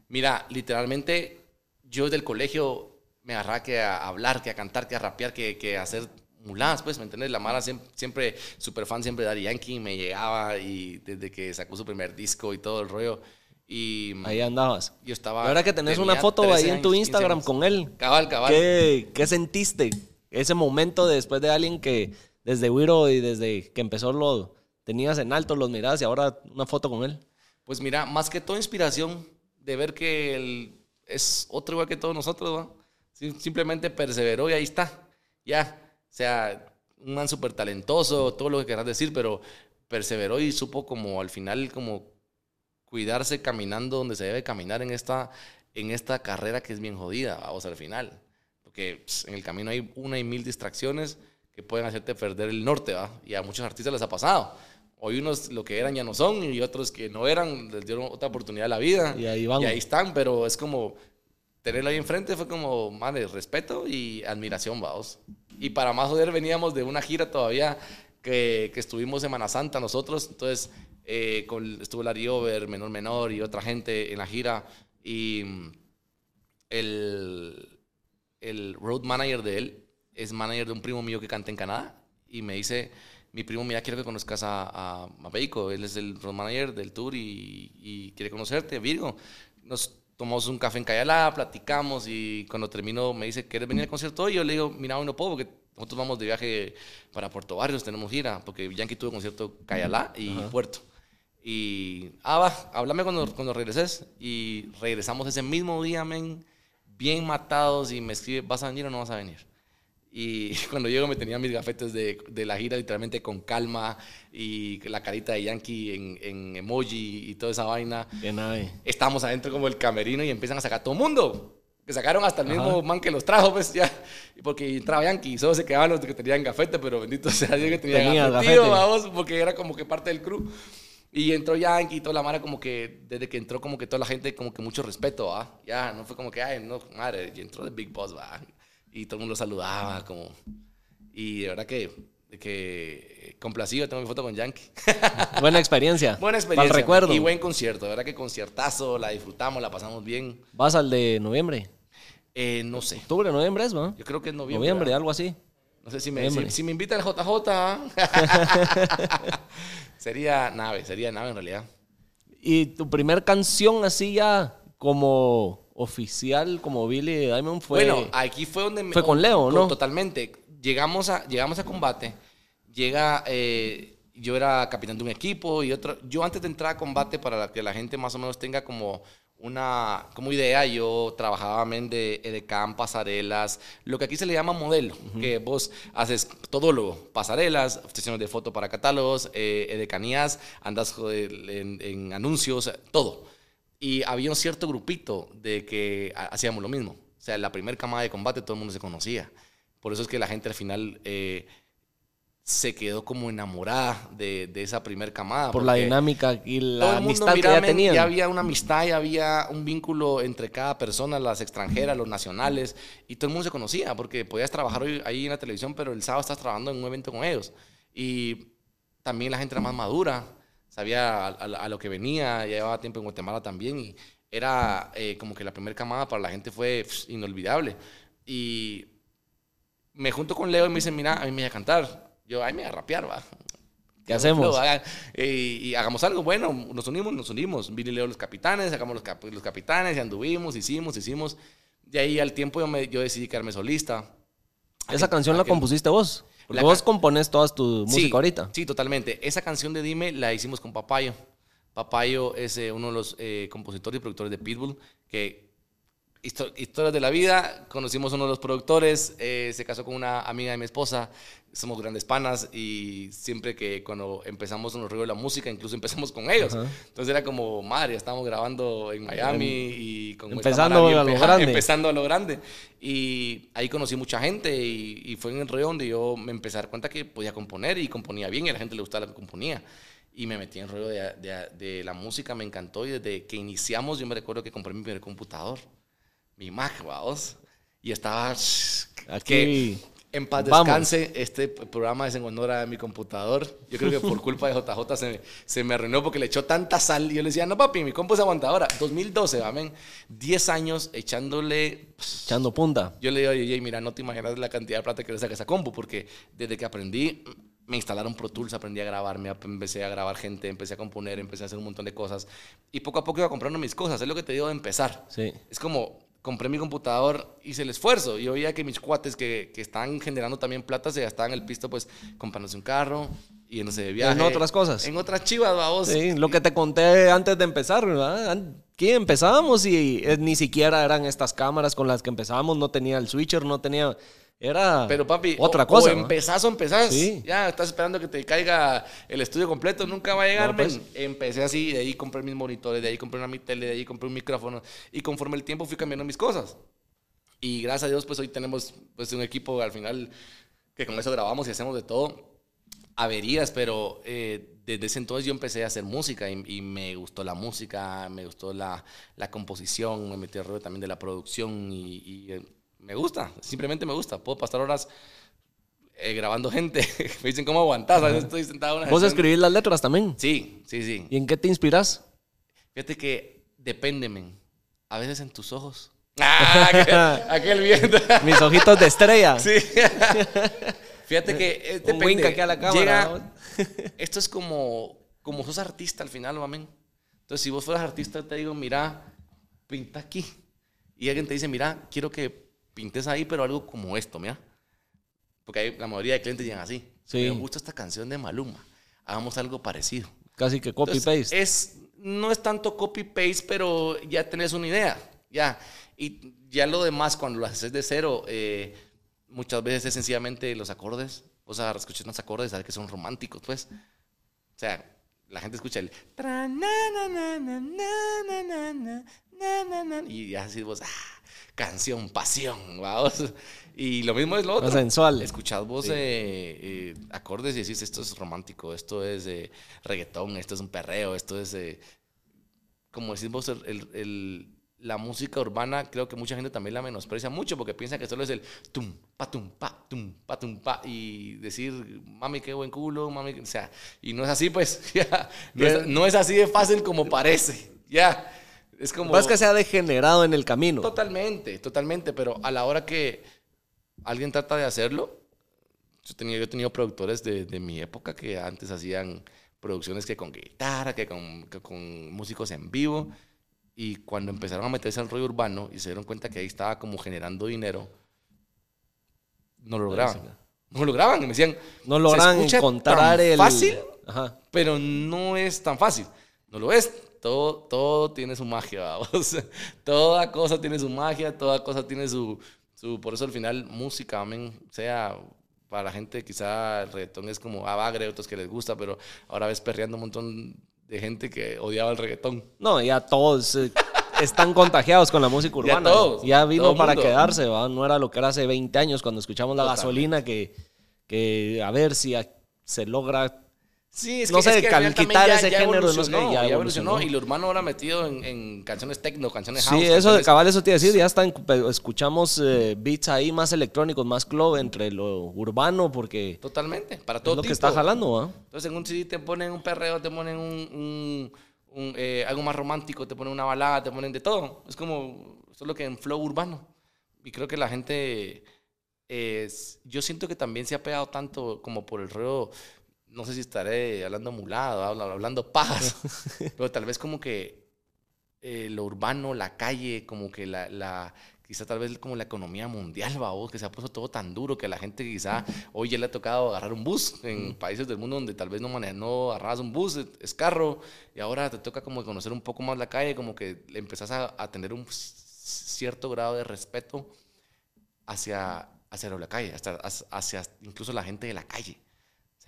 Mira, literalmente yo desde el colegio me agarraba que a hablar, que a cantar, que a rapear, que, que a hacer muladas, pues, ¿me entiendes? La Mara siempre, súper fan siempre de Daddy Yankee, me llegaba y desde que sacó su primer disco y todo el rollo. Y ahí andabas. Yo estaba. Ahora que tenés una foto ahí en tu Instagram con él. Cabal, cabal. ¿Qué, ¿Qué, sentiste? Ese momento después de alguien que desde Wiro y desde que empezó lo tenías en alto, los mirabas y ahora una foto con él. Pues mira, más que todo inspiración de ver que él es otro igual que todos nosotros, ¿va? Simplemente perseveró y ahí está. Ya. O sea, un man súper talentoso, todo lo que quieras decir, pero perseveró y supo como al final como cuidarse caminando donde se debe caminar en esta, en esta carrera que es bien jodida, vamos al final. Porque en el camino hay una y mil distracciones que pueden hacerte perder el norte, ¿va? Y a muchos artistas les ha pasado. Hoy unos lo que eran ya no son y otros que no eran les dieron otra oportunidad a la vida. Y ahí van. Y ahí están, pero es como tenerlo ahí enfrente fue como, madre, respeto y admiración, vamos. Y para más joder, veníamos de una gira todavía que, que estuvimos Semana Santa nosotros. Entonces, eh, con, estuvo Larry Over, Menor Menor y otra gente en la gira. Y mm, el, el road manager de él es manager de un primo mío que canta en Canadá. Y me dice, mi primo, mira, quiero que conozcas a, a, a Beico. Él es el road manager del tour y, y quiere conocerte, Virgo. Nos tomamos un café en Cayalá, platicamos y cuando termino me dice, ¿quieres venir al concierto hoy? Yo le digo, mira, hoy no puedo porque nosotros vamos de viaje para Puerto Barrios, tenemos gira, porque Yankee tuvo concierto Cayalá y Ajá. Puerto. Y, ah, va, háblame cuando, cuando regreses. Y regresamos ese mismo día, men, bien matados y me escribe, ¿vas a venir o no vas a venir? Y cuando llego me tenía mis gafetes de, de la gira literalmente con calma y la carita de Yankee en, en emoji y toda esa vaina Qué nave. estamos adentro como el camerino y empiezan a sacar todo mundo. Que sacaron hasta el mismo Ajá. man que los trajo, pues ya. Porque entraba Yankee y solo se quedaban los que tenían gafete, pero bendito sea Dios que tenía, Tenía gafete. vamos, porque era como que parte del crew. Y entró Yankee y toda la mara como que, desde que entró como que toda la gente como que mucho respeto, ¿va? Ya, no fue como que, ay, no, madre, y entró el Big Boss, ¿va? Y todo el mundo lo saludaba, como... Y de verdad que, que complacido, tengo mi foto con Yankee. Buena experiencia. Buena experiencia. el recuerdo. Y buen concierto. De verdad que conciertazo, la disfrutamos, la pasamos bien. ¿Vas al de noviembre? Eh, no sé. Octubre, noviembre es, ¿no? Yo creo que es noviembre. Noviembre, ¿verdad? algo así. No sé si me, si, si me invita el JJ. Sería nave, sería nave en realidad. Y tu primer canción así ya como oficial, como Billy Diamond fue... bueno, aquí fue donde... me- fue con Leo, ¿no? Totalmente. Llegamos a, llegamos a combate. Llega... eh, yo era capitán de un equipo y otro... Yo antes de entrar a combate, para que la gente más o menos tenga como una como idea, yo trabajaba men de edecán, pasarelas, lo que aquí se le llama modelo, que vos haces todólogo, pasarelas, sesiones de foto para catálogos, eh, edecanías, andas en, en anuncios, todo. Y había un cierto grupito de que ha- hacíamos lo mismo. O sea, la primera camada de combate todo el mundo se conocía. Por eso es que la gente al final eh, se quedó como enamorada de, de esa primera camada. por la dinámica y la amistad que ya tenían. Ya había una amistad, ya había un vínculo entre cada persona, las extranjeras, los nacionales, y todo el mundo se conocía, porque podías trabajar hoy ahí en la televisión, pero el sábado estás trabajando en un evento con ellos. Y también la gente era más madura, sabía a, a- a lo que venía, ya llevaba tiempo en Guatemala también, y era eh, como que la primera camada para la gente fue inolvidable. Y me junto con Leo y me dice, mira, a mí me voy a cantar. Yo, ay, me voy a rapear, va. ¿Qué hacemos? Y hagamos algo. Bueno, nos unimos, nos unimos. Y Leo los capitanes, sacamos los, cap- los capitanes y anduvimos, hicimos, hicimos. De ahí al tiempo yo, me, yo decidí quedarme solista. Esa canción la compusiste vos. Porque La vos compones todas tu música sí, ahorita. Sí, totalmente. Esa canción de Dime la hicimos con Papayo. Papayo es eh, uno de los eh, compositores y productores de Pitbull, que histo- historias de la vida, conocimos a uno de los productores, eh, se casó con una amiga de mi esposa, somos grandes panas y siempre que cuando empezamos en los ríos de la música, incluso empezamos con ellos. Ajá. Entonces era como, madre, estábamos grabando en Miami y con Empezando a lo grande. Empezando a lo grande. Y ahí conocí mucha gente y, y fue en el rollo donde yo me empecé a dar cuenta que podía componer y componía bien y a la gente le gustaba lo que componía. Y me metí en el rollo de, de- de la música, me encantó y desde que iniciamos yo me recuerdo que compré mi primer computador, mi Mac, vamos. Y estaba... Aquí que en paz vamos. descanse, este programa es en honor a mi computador. Yo creo que por culpa de JJ se, se me arruinó porque le echó tanta sal. Y yo le decía, no papi, mi compu es aguantadora. 2012, amén. 10 años echándole... echando punta. Yo le digo DJ, mira, no te imaginas la cantidad de plata que le saca esa compu, porque desde que aprendí, me instalaron Pro Tools, aprendí a grabar, me empecé a grabar gente, empecé a componer, empecé a hacer un montón de cosas. Y poco a poco iba comprando mis cosas, es lo que te digo de empezar. Sí. Es como, compré mi computador, hice el esfuerzo. Yo veía que mis cuates que, que están generando también plata se gastaban el pisto, pues, comprándose un carro, yéndose de viaje. En otras cosas. En otras chivas, vamos. Sí, lo que te conté antes de empezar, ¿verdad? Aquí empezábamos y eh, ni siquiera eran estas cámaras con las que empezábamos, no tenía el switcher, no tenía... Era Pero papi, otra o, cosa. o ¿no? empezás o empezás. Sí. Ya estás esperando que te caiga el estudio completo, nunca va a llegar. No, pues. Empecé así, de ahí compré mis monitores, de ahí compré una mi tele, de ahí compré un micrófono y conforme el tiempo fui cambiando mis cosas. Y gracias a Dios, pues hoy tenemos pues un equipo al final que con eso grabamos y hacemos de todo. Averías, pero eh, desde ese entonces yo empecé a hacer música y, me gustó la música, me gustó la, la composición, me metí al rollo también de la producción y, eh, me gusta, simplemente me gusta. Puedo pasar horas eh, grabando gente. me dicen, ¿cómo aguantas? A veces estoy sentado ¿Vos escribís las letras también? Sí, sí, sí. ¿Y en qué te inspiras? Fíjate que depende, men. A veces en tus ojos. Ah, aquel, viento. Mis ojitos de estrella. Sí. Fíjate que eh, Un wink aquí a la cámara. esto es como, como sos artista al final, mamen. Entonces, si vos fueras artista, te digo, mira, pinta aquí. Y alguien te dice, mira, quiero que pintes ahí, pero algo como esto, mira. Porque hay, la mayoría de clientes llegan así. Sí. Me gusta esta canción de Maluma. Hagamos algo parecido. Casi que copy-paste. Es, no es tanto copy-paste, pero ya tenés una idea. Ya. Y ya lo demás, cuando lo haces de cero, eh, muchas veces es sencillamente los acordes. O sea, escuchas unos acordes, sabes que son románticos, pues. O sea, la gente escucha el. Y ya así vos, ah, canción, pasión, vamos. Y lo mismo es lo otro. sensual. Escuchad vos eh, acordes y decís, esto es romántico, esto es reggaetón, esto es un perreo, esto es. como decís vos, el la música urbana creo que mucha gente también la menosprecia mucho porque piensa que solo es el tum, pa, tum, pa, tum, pa, tum, pa y decir, mami, qué buen culo, mami, o sea, y no es así, pues, ya, no, es, así de fácil como parece, ya. Es como... Más que se ha degenerado en el camino. Totalmente, totalmente, pero a la hora que alguien trata de hacerlo, yo, tenía, yo he tenido productores de, de mi época que antes hacían producciones que con guitarra, que con, que con músicos en vivo, y cuando empezaron a meterse al rollo urbano y se dieron cuenta que ahí estaba como generando dinero, no lo lograban. No lo lograban. Y me decían, no lograban encontrar el. fácil, pero no es tan fácil. No lo es. Todo, todo tiene su magia, vamos. toda cosa tiene su magia, toda cosa tiene su, su. Por eso al final, música, amén, sea para la gente quizá el reggaetón es como abagre, ah, otros que les gusta, pero ahora ves perreando un montón de gente que odiaba el reggaetón. No, ya todos eh, están contagiados con la música urbana. Ya, todos, ya vino para quedarse, ¿va? No era lo que era hace 20 años cuando escuchamos la gasolina que, que a ver si se logra Sí, es que, no sé, quitar ese género, no sé, ya, evolucionó, Y lo urbano ahora metido en, canciones techno, canciones house. Sí, eso de cabal, eso te iba a decir, ya están, escuchamos eh, beats ahí más electrónicos, más club entre lo urbano, porque... Totalmente, para todo es lo que está jalando, ¿ah? Entonces en un CD te ponen un perreo, te ponen un, eh, algo más romántico, te ponen una balada, te ponen de todo. Es como, eso es lo que en flow urbano. Y creo que la gente... Es, yo siento que también se ha pegado tanto como por el rollo no sé si estaré hablando mulado, hablando pajas, pero tal vez como que eh, lo urbano, la calle, como que la, la, quizá tal vez como la economía mundial, va que se ha puesto todo tan duro que a la gente quizá hoy ya le ha tocado agarrar un bus en países del mundo donde tal vez no, no agarras un bus, es carro, y ahora te toca como conocer un poco más la calle, como que empezás a, a tener un cierto grado de respeto hacia, hacia la calle, hasta, hacia incluso la gente de la calle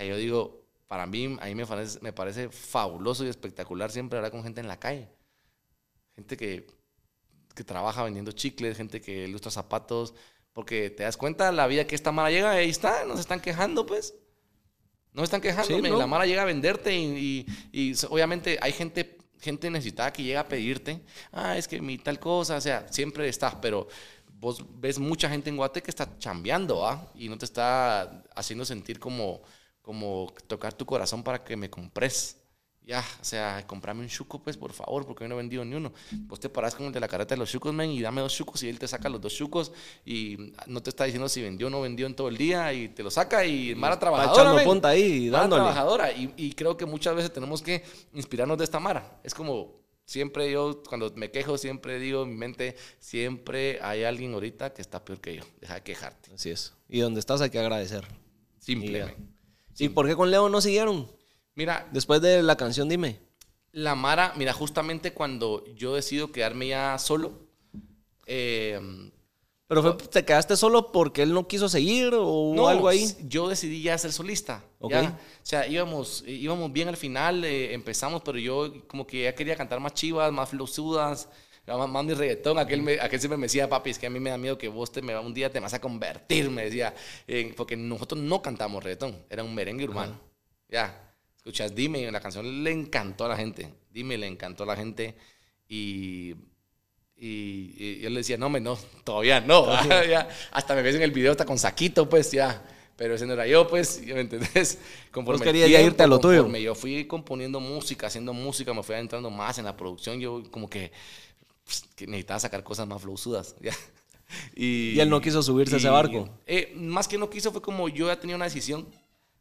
yo digo, para mí, a mí me parece, me parece fabuloso y espectacular siempre hablar con gente en la calle. Gente que, que trabaja vendiendo chicles, gente que ilustra zapatos, porque te das cuenta la vida que esta mara llega, ahí está, no se están quejando, pues. No están quejando, la mara llega a venderte y, y, obviamente hay gente, gente necesitada que llega a pedirte, ah, es que mi tal cosa, o sea, siempre está, pero vos ves mucha gente en Guate que está chambeando, ¿ah? Y no te está haciendo sentir como como tocar tu corazón para que me compres. Ya, o sea, comprame un chuco, pues, por favor, porque yo no he vendido ni uno. Vos te paras con el de la careta de los chucos, men, y dame dos chucos, y él te saca los dos chucos, y no te está diciendo si vendió o no vendió en todo el día, y te lo saca, y Mara trabajadora. Echando punta ahí, dándole. trabajadora, y, y creo que muchas veces tenemos que inspirarnos de esta Mara. Es como, siempre yo, cuando me quejo, siempre digo en mi mente, siempre hay alguien ahorita que está peor que yo. Deja de quejarte. Así es. Y donde estás hay que agradecer. Simplemente. ¿Y por qué con Leo no siguieron? Mira. Después de la canción Dime. La Mara, mira, justamente cuando yo decido quedarme ya solo. Eh, ¿Pero te quedaste solo porque él no quiso seguir o algo ahí? Yo decidí ya ser solista. O sea, íbamos, íbamos bien al final, eh, empezamos, pero yo como que ya quería cantar más chivas, más flosudas, más, mi reggaetón. Aquel, me, aquel siempre me decía, papi, es que a mí me da miedo que vos te, me, un día te vas a convertir, me decía. porque nosotros no cantamos reggaetón, era un merengue urbano. Ya. O escuchas Dime, la canción le encantó a la gente. Dime, le encantó a la gente. Y, y, y yo le decía, no, me, no, todavía no. ya, hasta me ves en el video, hasta con saquito, pues ya. Pero ese no era yo, pues, ¿me entendés? Conforme querías ya irte a lo tuyo. Yo fui componiendo música, haciendo música, me fui adentrando más en la producción. Yo como que, que necesitaba sacar cosas más flowsudas. ¿ya? Y, y, él no quiso subirse a ese barco. Eh, más que no quiso, fue como yo ya tenía una decisión.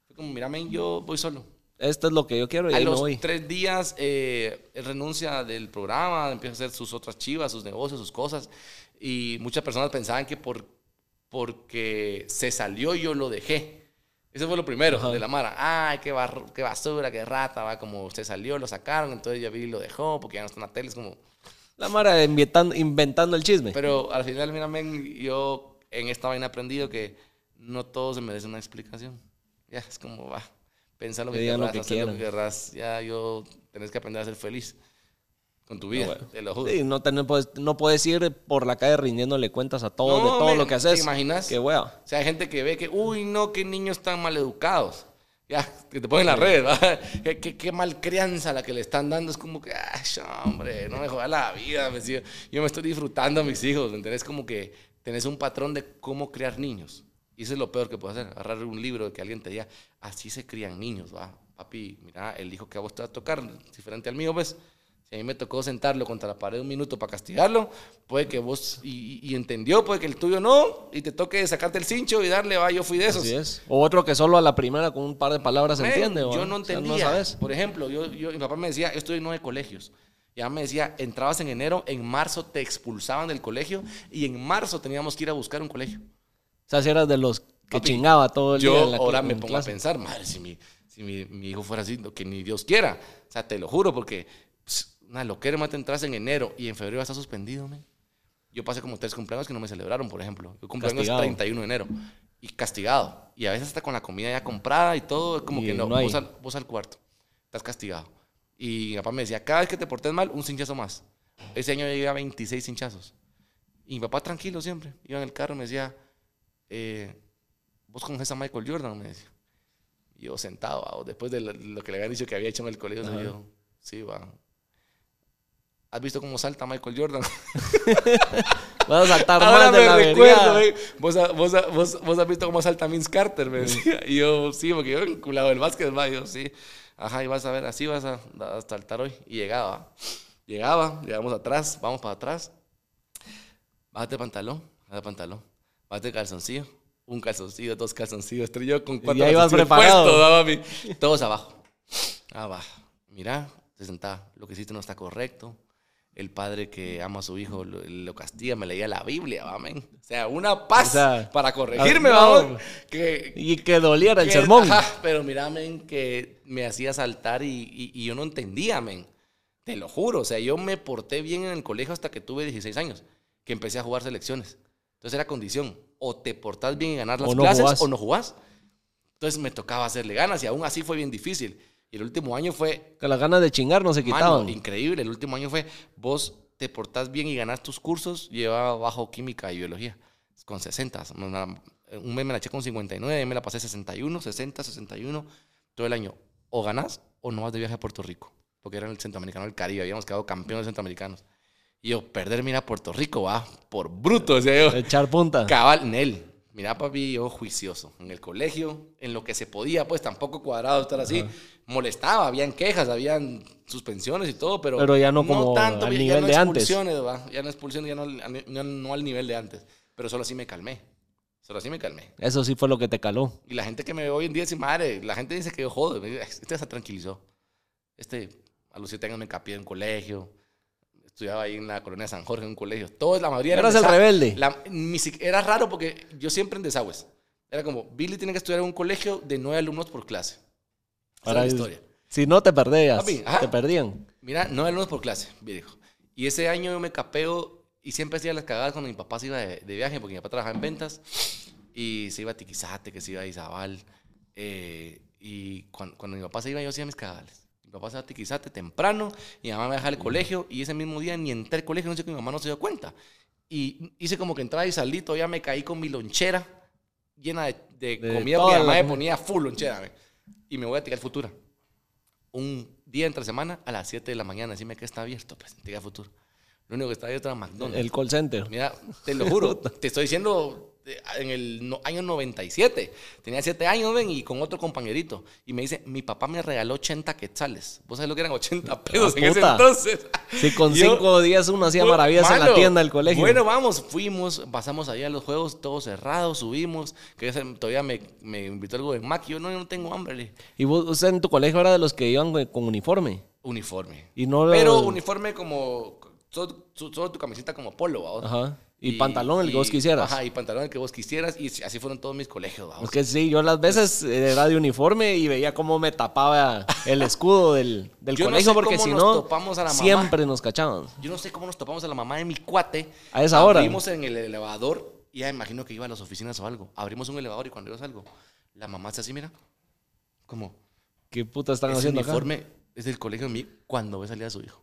Fue como, mírame, yo voy solo. Esto es lo que yo quiero y a los voy. tres días eh, renuncia del programa, empieza a hacer sus otras chivas, sus negocios, sus cosas. Y muchas personas pensaban que por, porque se salió yo lo dejé. Eso fue lo primero de la Mara. Ay, qué, qué basura, qué rata, va. Como usted salió, lo sacaron, entonces ya vi y lo dejó porque ya no está en la tele. Es como, la Mara inventando, inventando el chisme. Pero al final, mira, yo en esta vaina he aprendido que no todo se merece una explicación. Ya, es como, va, pensar lo que, quieras, lo que hacer lo que querrás. Ya, yo tenés que aprender a ser feliz con tu vida, te lo juro. Sí, no, no, puedes, no puedes ir por la calle rindiéndole cuentas a todos de todo lo que haces. ¿Te imaginas? Qué wea. O sea, hay gente que ve que, uy, no, qué niños tan mal educados. Ya, que te ponen la red, ¿verdad? ¿Qué, qué, mal crianza la que le están dando. Es como que, ay, hombre, no me jodas la vida. Me yo me estoy disfrutando a mis hijos, ¿me entiendes? Como que tenés un patrón de cómo criar niños. Y eso es lo peor que puedes hacer. Agarrar un libro de que alguien te diga, así se crían niños, va. Papi, mira, el hijo que a vos te va a tocar, diferente al mío, pues si a mí me tocó sentarlo contra la pared un minuto para castigarlo, puede que vos, y, entendió, puede que el tuyo no, y te toque sacarte el cincho y darle, va, yo fui de esos. Así es. O otro que solo a la primera con un par de palabras se entiende. Yo no entendía. sabes. Por ejemplo, yo, yo, mi papá me decía, yo estoy en nueve colegios. Ya me decía, entrabas en enero, en marzo te expulsaban del colegio y en marzo teníamos que ir a buscar un colegio. O sea, si eras de los que chingaba todo el día. Yo ahora me pongo a pensar, madre, si, mi, si mi, mi, hijo fuera así, que ni Dios quiera. O sea, te lo juro, porque una loquera más te entras en enero y en febrero está suspendido, man. Yo pasé como tres cumpleaños que no me celebraron, por ejemplo. Yo cumpleaños el 31 de enero y castigado. Y a veces hasta con la comida ya comprada y todo, como que no, vos, al, vos, al, cuarto, estás castigado. Y mi papá me decía, cada vez que te portes mal, un cinchazo más. Ese año llegué a 26 cinchazos. Y mi papá tranquilo siempre, iba en el carro y me decía, eh, vos conoces a Michael Jordan, me decía. Y yo sentado, después de lo, que le habían dicho que había hecho en el colegio, yo, sí, va, ¿Has visto cómo salta Michael Jordan? Vas a saltar más de la recuerdo, ¿Vos, vos, vos, vos, has visto cómo salta Vince Carter, me decía. Y yo, sí, porque yo el básquet, va, yo, sí. Ajá, y vas a ver, así vas a, saltar hoy. Y llegaba. Llegaba, llegamos atrás, vamos para atrás. Bájate pantalón, bájate pantalón. Bájate calzoncillo. Un calzoncillo, dos calzoncillos, tres yo con cuatro y ahí vas preparado. Todos abajo. Abajo. Mira, se sentaba. Lo que hiciste no está correcto el padre que ama a su hijo lo, castiga, me leía la Biblia, amén. O sea, una paz para corregirme, ah, vamos. Que, y que doliera el sermón. pero mira, amén, que me hacía saltar y, yo no entendía, amén. Te lo juro, o sea, yo me porté bien en el colegio hasta que tuve 16 años, que empecé a jugar selecciones. Entonces era condición, o te portas bien y ganar las clases o no jugás. Entonces me tocaba hacerle ganas y aún así fue bien difícil. Y el último año fue... Que las ganas de chingar no se quitaban. increíble. El último año fue, vos te portás bien y ganás tus cursos, llevaba bajo química y biología. Con 60. Un mes me la eché con 59, me la pasé 61, 60, 61, todo el año. O ganás o no vas de viaje a Puerto Rico. Porque era el centroamericano del Caribe, habíamos quedado campeones centroamericanos. Y yo, perder, mira, Puerto Rico, va, por bruto, sea, yo. Echar punta. Cabal, en él. Mira, papi, yo juicioso. En el colegio, en lo que se podía, pues tampoco cuadrado estar así. Molestaba, habían quejas, habían suspensiones y todo, pero, pero ya no como tanto, al nivel de antes. Ya no expulsiones, ya no, no, al nivel de antes. Pero solo así me calmé. Solo así me calmé. Eso sí fue lo que te caló. Y la gente que me ve hoy en día dice, madre, la gente dice que yo jodo. Este se tranquilizó. Este, a los siete años me capié en colegio estudiaba ahí en la colonia San Jorge, en un colegio. Todos, la mayoría Eras el rebelde. era raro porque yo siempre en desagües. Era como, Billy tiene que estudiar en un colegio de nueve alumnos por clase. Para la historia. Si no te perdías, te perdían. Mira, nueve alumnos por clase, dijo. Y ese año yo me capeo y siempre hacía las cagadas cuando mi papá se iba de, viaje, porque mi papá trabajaba en ventas y se iba a Tiquizate, que se iba a Izabal. Eh, y cuando, cuando, mi papá se iba, yo hacía mis cagales. Mi papá se va temprano y mi mamá me dejaba al colegio y ese mismo día ni entré al colegio, no sé que mi mamá no se dio cuenta. Y hice como que entraba y salí, todavía me caí con mi lonchera llena de, comida porque mi mamá me ponía full lonchera. Y me voy a tirar futura. un día entre semana a las 7 de la mañana. Decime que está abierto, pues, Antigua Futuro. Lo único que está abierto era McDonald's. El call center. Mira, te lo juro, te estoy diciendo en el año 97. Tenía 7 años, ven, y con otro compañerito. Y me dice, mi papá me regaló 80 quetzales. ¿Vos sabés lo que eran 80 pesos en ese entonces? Sí, con Yo- cinco días uno hacía maravillas en la tienda del colegio. Bueno, vamos, fuimos, pasamos ahí a los juegos, todos cerrados, subimos. Que todavía me, me invitó algo de Mac. y Yo no, yo no tengo hambre. y vos, usted en tu colegio era de los que iban con uniforme. Uniforme. Y no Pero uniforme como. Solo, solo tu camiseta como polo, ¿va? Ajá. Y pantalón, el que vos quisieras. Ajá, y pantalón el que vos quisieras. Y así fueron todos mis colegios, ¿va? Es que sí, yo las veces era de uniforme y veía cómo me tapaba el escudo del, del Yo no colegio sé porque si no, siempre nos cachaban. Yo no sé cómo nos topamos a la mamá de mi cuate. A esa hora. Abrimos en el elevador y ya imagino que iba a las oficinas o algo. Abrimos un elevador y cuando yo salgo, la mamá está así, mira. Como, ¿Qué puta están ese haciendo acá? uniforme es del colegio de mí cuando ve salir a su hijo.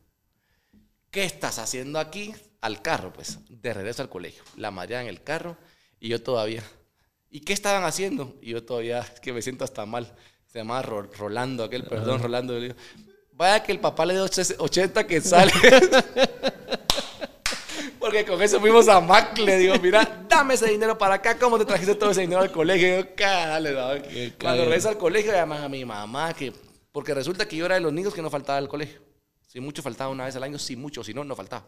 ¿Qué estás haciendo aquí? Al carro, pues, de regreso al colegio. La María en el carro y yo todavía. ¿Y qué estaban haciendo? Y yo todavía, es que me siento hasta mal. Se llamaba Ro- Rolando, aquel, perdón, Rolando. Yo le digo, vaya que el papá le dio 80 que sale. Porque con eso fuimos a Mac, le digo, mira, dame ese dinero para acá, ¿cómo te trajiste todo ese dinero al colegio? Y yo, cárale, dale. Cuando cague. regresa al colegio, llaman a mi mamá, que, porque resulta que yo era de los niños que no faltaba al colegio. Si mucho faltaba una vez al año, si mucho, si no, no faltaba.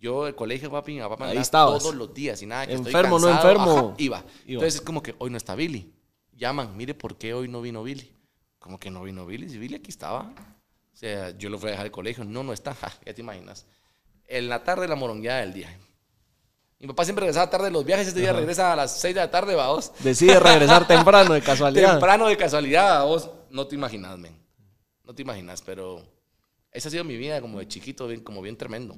Yo, el colegio, papi, mi papá me mandaba todos los días y nada, que estoy Enfermo, no cansado, enfermo. ajá, iba. Iba. Entonces es como que hoy no está Billy. Llaman, mire, ¿por qué hoy no vino Billy? Como que no vino Billy, si Billy aquí estaba. O sea, yo lo fui a dejar al colegio, no, no está, ja, ya te imaginas. En la tarde la morongueada del día. Mi papá siempre regresaba tarde de los viajes, este día regresa a las 6 de la tarde, vamos. Decide regresar temprano de casualidad. Temprano de casualidad, vos no te imaginas, men. No te imaginas, pero esa ha sido mi vida como de chiquito, bien, como bien tremendo.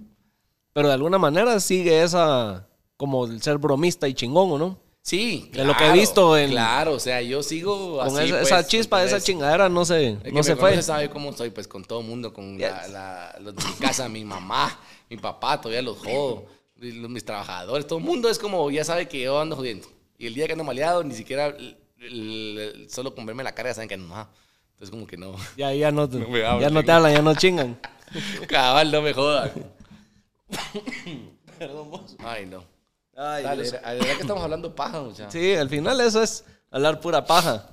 Pero de alguna manera sigue esa, como el ser bromista y chingón, ¿o no? Sí, De lo que he visto en- Claro, o sea, yo sigo Con así, esa, pues, esa chispa, esa ¿entendés? chingadera no El que no me se fue. sabe cómo soy, pues con todo el mundo, con la, la- los de mi casa, mi mamá, mi papá, todavía los jodo, mis trabajadores, todo el mundo es como, ya sabe que yo ando jodiendo. Y el día que ando maleado, ni siquiera, el- el- solo con verme la cara ya saben que no. Entonces como que no, Ya, ya no, te- No ya no te hablan, ya no chingan. cabal, no me jodan. Ay, no. Ay, Dale, Dios. la verdad que estamos hablando paja, muchacho. Sí, al final eso es hablar pura paja.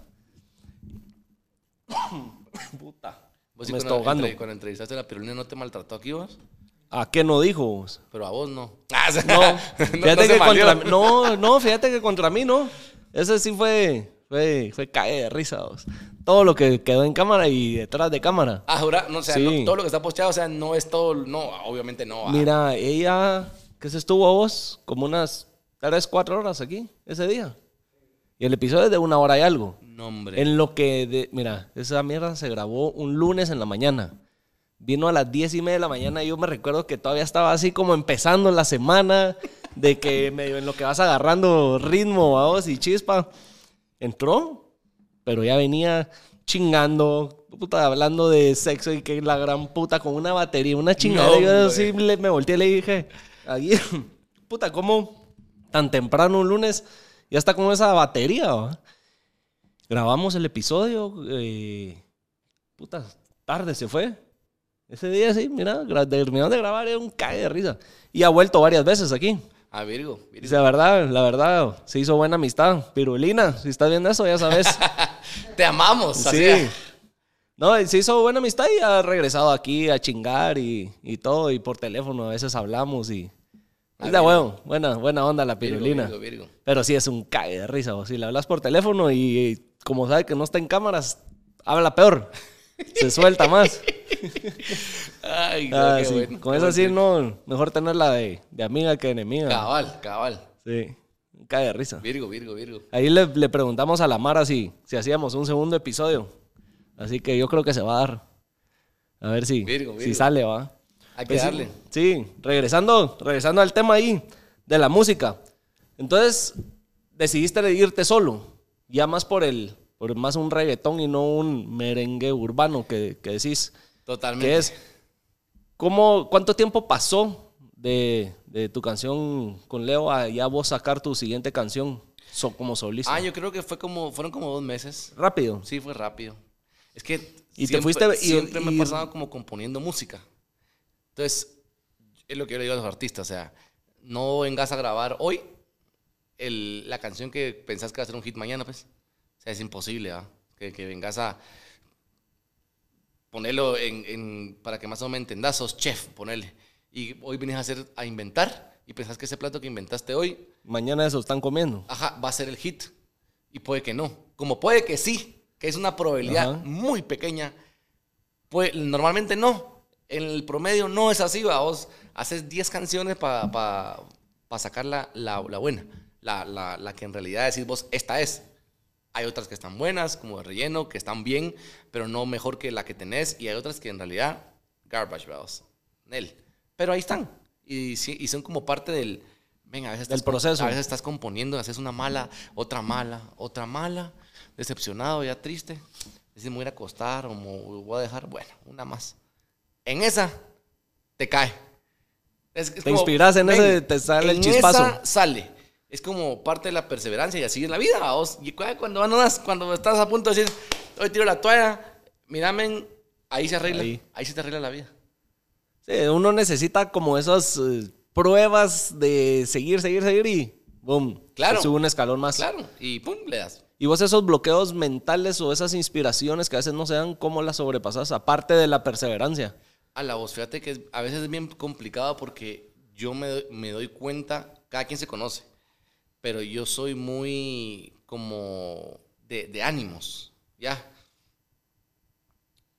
Puta. Vos sí me cuando, está ahogando. entre- cuando entrevistaste a la pirulina no te maltrató aquí vos, ¿A qué no dijo? vos? pero a vos no. No, fíjate se que contra no, no, fíjate que contra mí no. Ese sí fue, fue, fue cae de risa. vos. Todo lo que quedó en cámara y detrás de cámara. Ah, jura, no, o sea, Sí. no, todo lo que está posteado, o sea, no es todo, no, obviamente no. ah. Mira, ella, que se estuvo a vos, como unas tres, cuatro horas aquí, ese día. Y el episodio es de una hora y algo. No, hombre. En lo que, de- mira, esa mierda se grabó un lunes en la mañana. Vino a las diez y media de la mañana y yo me recuerdo que todavía estaba así como empezando la semana, de que medio en lo que vas agarrando ritmo, vamos, y chispa. Entró, pero ya venía chingando, puta, hablando de sexo y que la gran puta con una batería, una chingada. No, y yo así le- me volteé y le dije, ahí, puta, ¿cómo tan temprano un lunes ya está con esa batería? va?" Grabamos el episodio, eh, puta, tarde se fue. Ese día sí, mira, terminamos de grabar, era un cague de risa. Y ha vuelto varias veces aquí. Ah, Virgo. Y Virgo. la verdad, la verdad, se hizo buena amistad. Pirulina, si estás viendo eso, ya sabes. Te amamos. sí. así. No, se hizo buena amistad y ha regresado aquí a chingar y, y todo. Y por teléfono a veces hablamos y... Es de huevo, buena, buena onda la pirulina. Virgo, Virgo. Pero sí es un cague de risa. O si le hablas por teléfono y como sabe que no está en cámaras, habla peor. Se suelta más. Ay, no, Ah, qué sí. bueno. Con qué eso buen sí, no. Mejor tenerla de, de amiga que de enemiga. Cabal, cabal. Sí. Cague de risa. Virgo, Virgo, Virgo. Ahí le, le preguntamos a la Mara si, si hacíamos un segundo episodio. Así que yo creo que se va a dar. A ver si, Virgo, si sale, va. Hay que Pues sí, darle. Sí, regresando, regresando al tema ahí de la música. Entonces, decidiste irte solo. Ya más por el, por más un reggaetón y no un merengue urbano que, que decís. Totalmente. ¿Cómo, ¿Cuánto tiempo pasó de, de tu canción con Leo a ya vos sacar tu siguiente canción so- como solista? Ah, yo creo que fue como, fueron como dos meses. Rápido. Sí, fue rápido. Es que Y te siempre, fuiste- y- siempre me he pasado como componiendo música. Entonces, es lo que yo le digo a los artistas, o sea, no vengas a grabar hoy el- la canción que pensás que va a ser un hit mañana, pues. O sea, es imposible. Que, que vengas a ponerlo en, en- para que más o menos me entendás, sos chef, ponerle. Y hoy vienes a hacer, a inventar y pensás que ese plato que inventaste hoy Mañana eso están comiendo. ajá, va a ser el hit. Y puede que no. Como puede que sí, que es una probabilidad Ajá. muy pequeña. Pues normalmente no. En el promedio no es así, va. Vos haces 10 canciones para sacar la, la- la buena. La, la- la que en realidad decís vos, esta es. Hay otras que están buenas, como de relleno, que están bien, pero no mejor que la que tenés. Y hay otras que en realidad, garbage, vamos. Nel. Pero ahí están. Y, y son como parte del. Venga, a veces Del estás com- proceso. A veces estás componiendo, haces una mala, otra mala, otra mala, decepcionado, ya triste. Dices, me voy a ir a acostar o me voy a dejar, bueno, una más. En esa, te cae. Es- es Te inspiras en ese, te sale el en chispazo. esa sale. Es como parte de la perseverancia y así es la vida. vos. Y cu- cuando, andas- cuando estás a punto de decir, hoy tiro la toalla, mírame, ahí se arregla. Ahí. Ahí, se te arregla la vida. Sí, uno necesita como esas eh, pruebas de seguir, seguir, seguir y boom. Claro. Sube un escalón más. Claro. Y pum, le das. Y vos esos bloqueos mentales o esas inspiraciones que a veces no se dan, ¿cómo las sobrepasas? Aparte de la perseverancia. A la voz, fíjate que a veces es bien complicado porque yo me, me doy cuenta, cada quien se conoce, pero yo soy muy como de, de ánimos, ¿ya?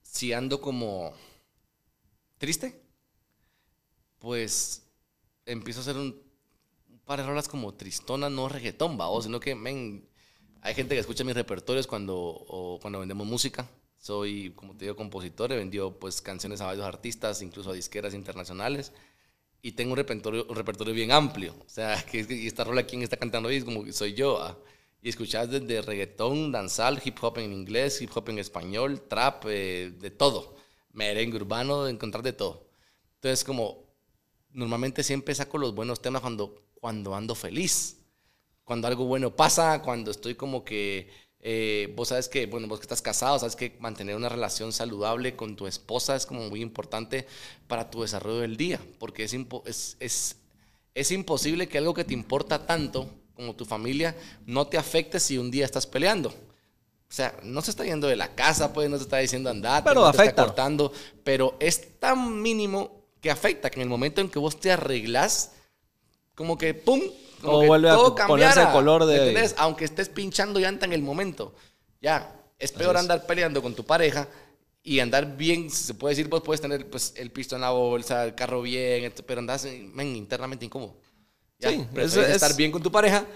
Si ando como triste, pues empiezo a hacer un, un par de rolas como tristonas, no reggaetón, ¿va? sino que, men, hay gente que escucha mis repertorios cuando, o cuando vendemos música. Soy, como te digo, compositor, he vendido pues, canciones a varios artistas, incluso a disqueras internacionales. Y tengo un repertorio, un repertorio bien amplio. O sea, que, y esta rola, ¿quién está cantando hoy? Es como que soy yo. ¿ah? Y escuchás desde reggaetón, danzal, hip hop en inglés, hip hop en español, trap, eh, de todo. Merengue urbano, encontrar de todo. Entonces, como normalmente siempre saco los buenos temas cuando, cuando ando feliz cuando algo bueno pasa, cuando estoy como que, eh, vos sabes que, bueno, vos que estás casado, sabes que mantener una relación saludable con tu esposa es como muy importante para tu desarrollo del día, porque es, es, es, es imposible que algo que te importa tanto como tu familia no te afecte si un día estás peleando. O sea, no se está yendo de la casa, pues no se está diciendo andate, Pero no te afecta. está cortando, pero es tan mínimo que afecta que en el momento en que vos te arreglas, como que pum, como Todo que vuelve a todo ponerse cambiara, el color de- ¿me entendés? Aunque estés pinchando llanta en el momento. Ya, es peor es. andar peleando con tu pareja y andar bien, se puede decir, vos puedes tener pues, el pisto en la bolsa, el carro bien, pero andas men, internamente incómodo. Ya, Sí, preferís es- es- estar bien con tu pareja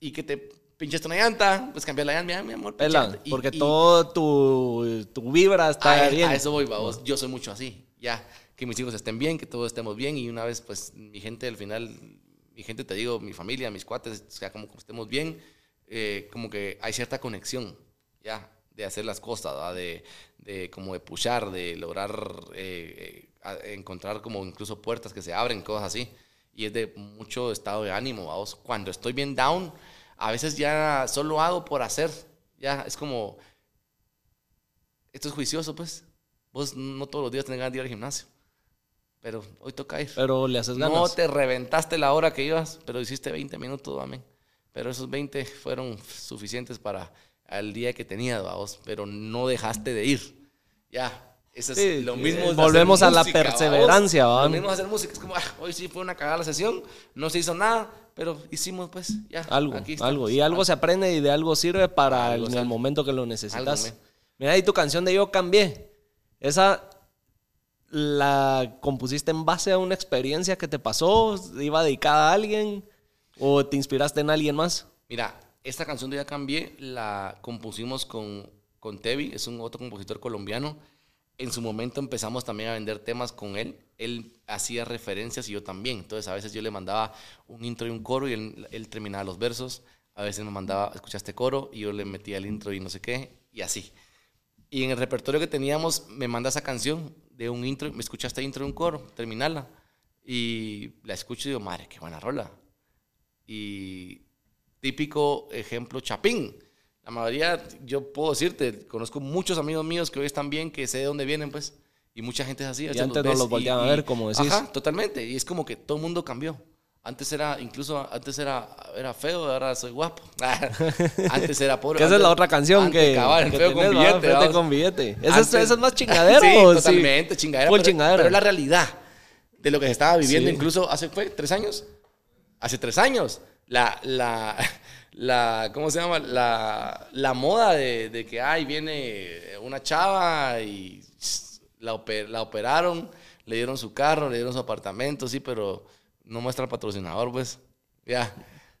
y que te pinches una llanta, pues cambiar la llanta, mi amor. Y- porque y- todo tu, tu vibra está a, bien. a eso voy, vamos. Yo soy mucho así. Ya, que mis hijos estén bien, que todos estemos bien. Y una vez, pues, mi gente al final, mi gente, te digo, mi familia, mis cuates, o sea, como que estemos bien, eh, como que hay cierta conexión, ya, de hacer las cosas, ¿verdad? de, de como de pushar, de lograr eh, eh, encontrar como incluso puertas que se abren, cosas así. Y es de mucho estado de ánimo, vamos. Cuando estoy bien down, a veces ya solo hago por hacer. Ya, es como, esto es juicioso, pues. Vos no todos los días tenés ganas de ir al gimnasio. Pero hoy toca ir. Pero le haces ganas. No te reventaste la hora que ibas, pero hiciste 20 minutos, amén. Pero esos 20 fueron suficientes para el día que tenías, vamos. Pero no dejaste de ir. Ya. Eso es Sí, lo mismo. volvemos a la perseverancia. ¿va? Lo mismo hacer música. Es como, ah, hoy sí fue una cagada la sesión, no se hizo nada, pero hicimos, pues, ya. Algo, aquí algo. Y algo se aprende y de algo sirve para Algo el, momento que lo necesitas. Algo. Mira, y tu canción de Yo Cambié. Esa la compusiste en base a una experiencia que te pasó, iba dedicada a alguien o te inspiraste en alguien más. Mira, esta canción de Ya Cambié la compusimos con, con Tevi, es un otro compositor colombiano. En su momento empezamos también a vender temas con él. Él hacía referencias y yo también. Entonces a veces yo le mandaba un intro y un coro y él, él terminaba los versos. A veces me mandaba, escucha este coro y yo le metía el intro y no sé qué, y así. Y en el repertorio que teníamos, me manda esa canción de un intro, me escucha este intro y un coro, terminarla. Y la escucho y digo, madre, qué buena rola. Y típico ejemplo, Chapín. La mayoría, yo puedo decirte, conozco muchos amigos míos que hoy están bien, que sé de dónde vienen, pues. Y mucha gente es así. Y antes no los volteaban a ver, como decís. Ajá, totalmente. Y es como que todo el mundo cambió. Antes era, incluso antes era, era feo, ahora soy guapo. antes era pobre. Esa es la otra canción que, cabal, que feo con billete. Feo con billete. Esa, es, más chingadero. sí, ¿o totalmente, chingadera. Pero, chingadera. pero es la realidad de lo que se estaba viviendo, Sí. incluso hace, ¿fue? ¿Tres años? Hace tres años. La, la, la ¿cómo se llama? La, la moda de, de que, ay, viene una chava y la, oper- la operaron, le dieron su carro, le dieron su apartamento, sí, pero no muestra el patrocinador, pues. Ya.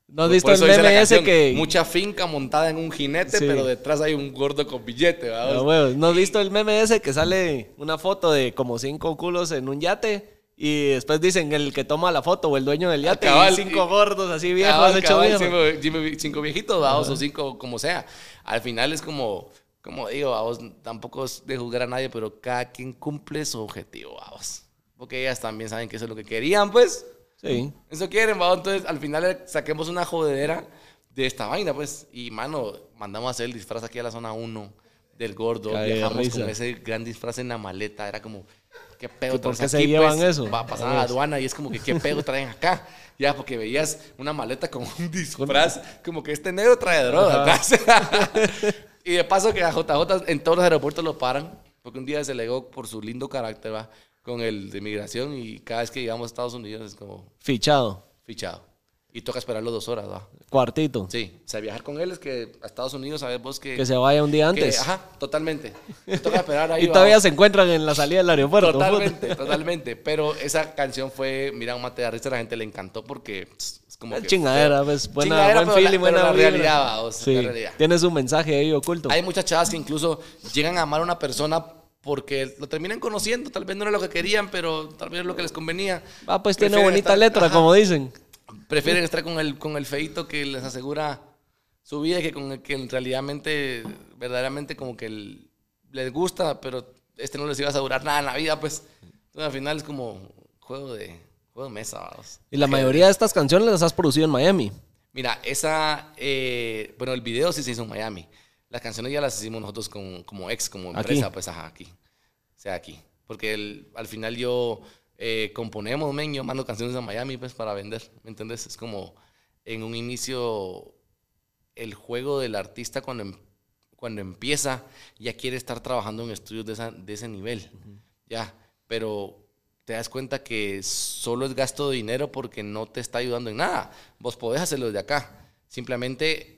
¿No has visto el meme ese que... Mucha finca montada en un jinete, Sí. pero detrás hay un gordo con billete, ¿verdad? Ah, huevos. ¿No has visto el meme ese que sale una foto de como cinco culos en un yate? Y después dicen el que toma la foto o el dueño del yate. Cabal, y cinco y- gordos así viejos Cabal, hechos cabal, cinco viejitos, vamos, o cinco, como sea. Al final es como, como digo, vamos, tampoco es de juzgar a nadie, pero cada quien cumple su objetivo, vamos. Porque ellas también saben que eso es lo que querían, pues. Sí. Eso quieren, vamos. Entonces, al final saquemos una jodedera de esta vaina, pues. Y, mano, mandamos a hacer el disfraz aquí a la zona 1 del gordo. Cae Viajamos con ese gran disfraz en la maleta. Era como, ¿qué pedo ¿Y por qué se aquí, llevan pues? eso? Va a pasar a la aduana y es como que, ¿qué pedo traen acá? Ya, porque veías una maleta con un disfraz, como que este negro trae droga. y de paso que a JJ en todos los aeropuertos lo paran, porque un día se legó por su lindo carácter, va, con el de migración y cada vez que llegamos a Estados Unidos es como Fichado. fichado. Y toca esperarlo dos horas, va. Cuartito. Sí, o sea, viajar con él es que a Estados Unidos sabes vos que... Que se vaya un día que- antes. ajá, totalmente. Toca esperar ahí. y va. todavía se encuentran en la salida del aeropuerto. Totalmente, totalmente. Pero esa canción fue, mira, un mate de risa, la gente le encantó porque es como Es que... chingadera, pues, buena, Chingadera, buen feeling, buena la realidad, va, o sea, Sí, la realidad. Tienes un mensaje ahí oculto. Hay muchas chavas que incluso llegan a amar a una persona porque lo terminan conociendo, tal vez no era lo que querían, pero tal vez es lo que les convenía. Ah, pues tiene Prefieren bonita estar- letra, ajá. como dicen. Prefieren estar con el, con el feito que les asegura su vida que con el que en realidad, verdaderamente como que el- les gusta, pero este no les iba a asegurar nada en la vida, pues. Entonces, al final es como juego de, juego de mesa, vamos. Y la mayoría de estas canciones las has producido en Miami. Mira, esa, eh, bueno, el video sí se hizo en Miami. Las canciones ya las hicimos nosotros como, como ex, como Aquí. empresa, pues ajá, aquí. O sea, aquí. Porque el- al final yo eh, componemos, men, yo mando canciones a Miami, pues, para vender, ¿me entiendes? Es como en un inicio el juego del artista cuando, em- cuando empieza ya quiere estar trabajando en estudios de, esa- de ese nivel, ya, pero te das cuenta que solo es gasto de dinero porque no te está ayudando en nada. Vos podés hacerlo desde acá. Simplemente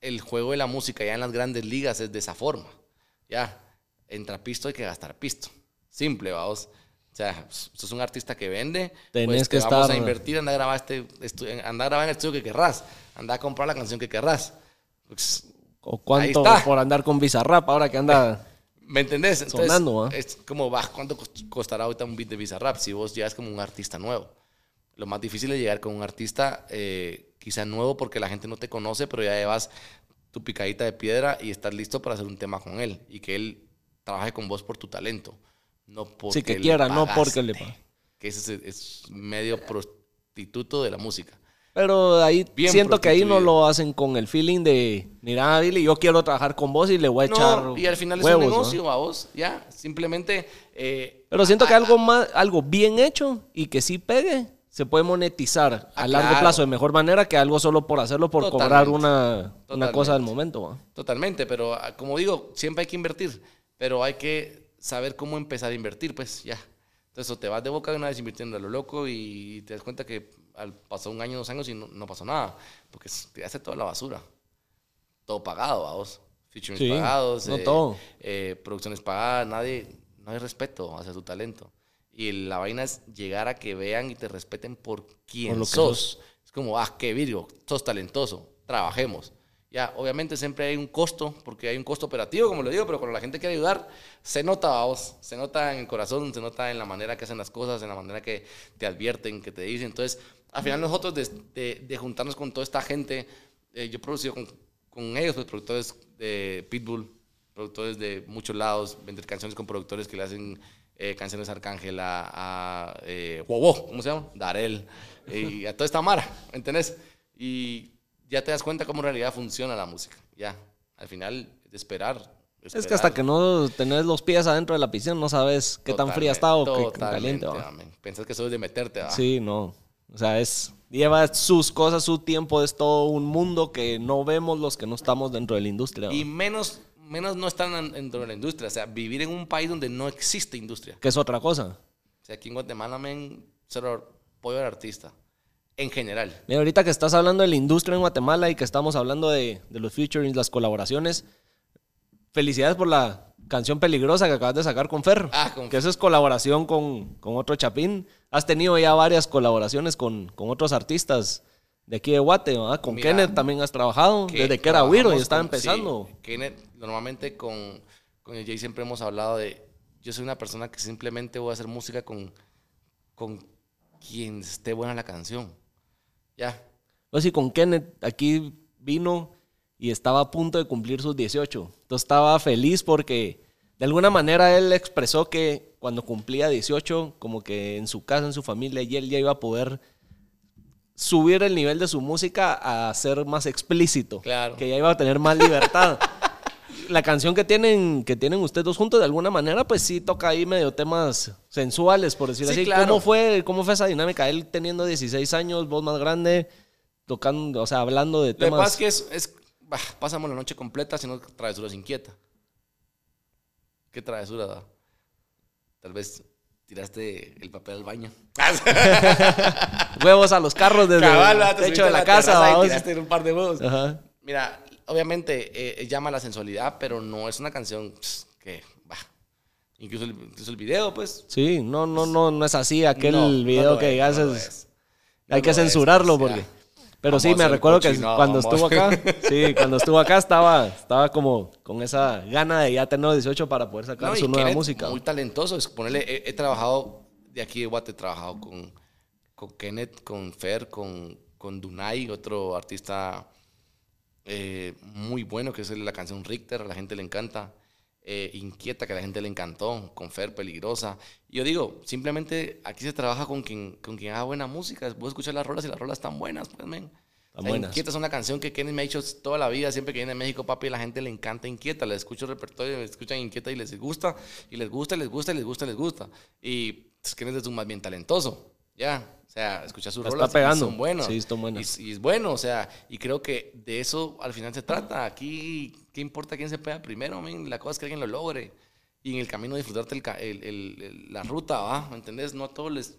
el juego de la música ya en las grandes ligas es de esa forma. Ya, entra pisto hay que gastar pisto. Simple, vamos. O sea, sos un artista que vende, Tenés pues que te vamos estar- a invertir, anda a grabar este anda a grabar en el estudio que querrás, anda a comprar la canción que querrás. Pues, O cuánto por andar con Bizarrap ahora que anda. ¿Me entendés? Entonces, Sonando, es como, va, ¿cuánto cost- costará ahorita un beat de Bizarrap si vos llegas como un artista nuevo? Lo más difícil es llegar con un artista eh, quizá nuevo porque la gente no te conoce, pero ya llevas tu picadita de piedra y estás listo para hacer un tema con él y que él trabaje con vos por tu talento, no porque Sí, que le quiera, no pagaste, porque le pa- Que ese es, medio prostituto de la música. Pero ahí Bien siento que ahí no lo hacen con el feeling de, mira, Billy, yo quiero trabajar con vos y le voy a echar No, y al final huevos, es un ¿no? negocio, a vos, ya, simplemente... eh, Pero siento que algo más, algo bien hecho y que sí pegue, se puede monetizar a Ah, largo claro. plazo de mejor manera que algo solo por hacerlo, por Totalmente. cobrar una, una cosa del momento. ¿va? Totalmente, pero ah, como digo, siempre hay que invertir, pero hay que saber cómo empezar a invertir, pues ya. Entonces, o te vas de boca de una vez invirtiendo a lo loco y te das cuenta que al pasó un año, dos años y no, no pasó nada, porque te hace toda la basura. Todo pagado, vamos. Featurings Sí, pagados, no eh, todo. eh, producciones pagadas, nadie, no hay respeto hacia tu talento. Y la vaina es llegar a que vean y te respeten por quién Por lo que sos. Es como, ah, qué virgo, sos talentoso, trabajemos. Ya, obviamente siempre hay un costo, porque hay un costo operativo, como lo digo, pero cuando la gente quiere ayudar, se nota, vos, se nota en el corazón, se nota en la manera que hacen las cosas, en la manera que te advierten, que te dicen. Entonces, al final nosotros de, de- de juntarnos con toda esta gente, eh, yo he producido con, con ellos, pues productores de Pitbull, productores de muchos lados, vender canciones con productores que le hacen eh, canciones Arcángel, a, a eh, ¿cómo se llama? Darel, y a toda esta mara, ¿me ¿entendés? Y ya te das cuenta cómo en realidad funciona la música, ya. Al final, de esperar. Es que hasta que no tenés los pies adentro de la piscina, no sabes qué tan fría está o qué tan caliente va. Pensás que eso de meterte, ¿va? Sí, no. O sea, es lleva sus cosas, su tiempo, es todo un mundo que no vemos los que no estamos dentro de la industria. Y menos, menos no están dentro de la industria. O sea, vivir en un país donde no existe industria. Que es otra cosa. O sea, aquí en Guatemala, men, cero apoyo al artista. En general. Mira, ahorita que estás hablando de la industria en Guatemala y que estamos hablando de, de los featurings, las colaboraciones, felicidades por la canción peligrosa que acabas de sacar con Fer. Ah, con... Que eso es colaboración con, con, otro Chapín. Has tenido ya varias colaboraciones con, con otros artistas de aquí de Guate, Con Kenneth también has trabajado desde que era Wiro y estaba empezando. Kenneth, normalmente con, con el Jay siempre hemos hablado de. Yo soy una persona que simplemente voy a hacer música con, con quien esté buena la canción. Ya. Pues sí, con Kenneth aquí vino y estaba a punto de cumplir sus 18. Entonces estaba feliz porque de alguna manera él expresó que cuando cumplía 18, como que en su casa, en su familia, y él ya iba a poder subir el nivel de su música a ser más explícito. Claro. Que ya iba a tener más libertad. la canción que tienen, que tienen ustedes dos juntos, de alguna manera, pues sí toca ahí medio temas sensuales, por decirlo así. ¿Cómo, fue, ¿Cómo fue esa dinámica? Él teniendo 16 años, voz más grande, tocando, o sea, hablando de temas. Lo que pasa es que es, es pasamos la noche completa haciendo travesuras inquieta. ¿Qué travesura da? Tal vez tiraste el papel al baño. huevos a los carros desde el techo de la, casa. tiraste un par de huevos. Mira, obviamente eh, llama la sensualidad, pero no es una canción que, bah, incluso el, incluso el video, pues. Sí, no, no, no, no es así. Aquel video que digas es, hay que censurarlo porque. Pero sí, me recuerdo que cuando estuvo acá, sí, cuando estuvo acá estaba, estaba como con esa gana de ya tener 18 para poder sacar su nueva música. Muy talentoso, es ponerle, he, trabajado de aquí de Guate, he trabajado con, con Kenneth, con Fer, con, con Dunay, otro artista eh, muy bueno, que es la canción Richter, a la gente le encanta. Eh, inquieta, que a la gente le encantó, con Fer, peligrosa. yo digo, simplemente aquí se trabaja con quien, con quien haga buena música. Puedo escuchar las rolas y las rolas están buenas, pues, men. Inquieta es una canción que Kenny me ha hecho toda la vida, siempre que viene a México, papi, la gente le encanta Inquieta. Le escucho el repertorio, le escuchan Inquieta y les gusta, y les gusta, les gusta, les gusta, les gusta. Y pues, Kenny es un más bien talentoso, ya. O sea, escucha sus rolas pegando. son buenos. Sí, están buenos. Y, es bueno, o sea, y creo que de eso al final se trata. Aquí, ¿qué importa quién se pega primero, La cosa es que alguien lo logre. Y en el camino disfrutarte el, la ruta, ¿va? ¿Me entendés? No a todos les...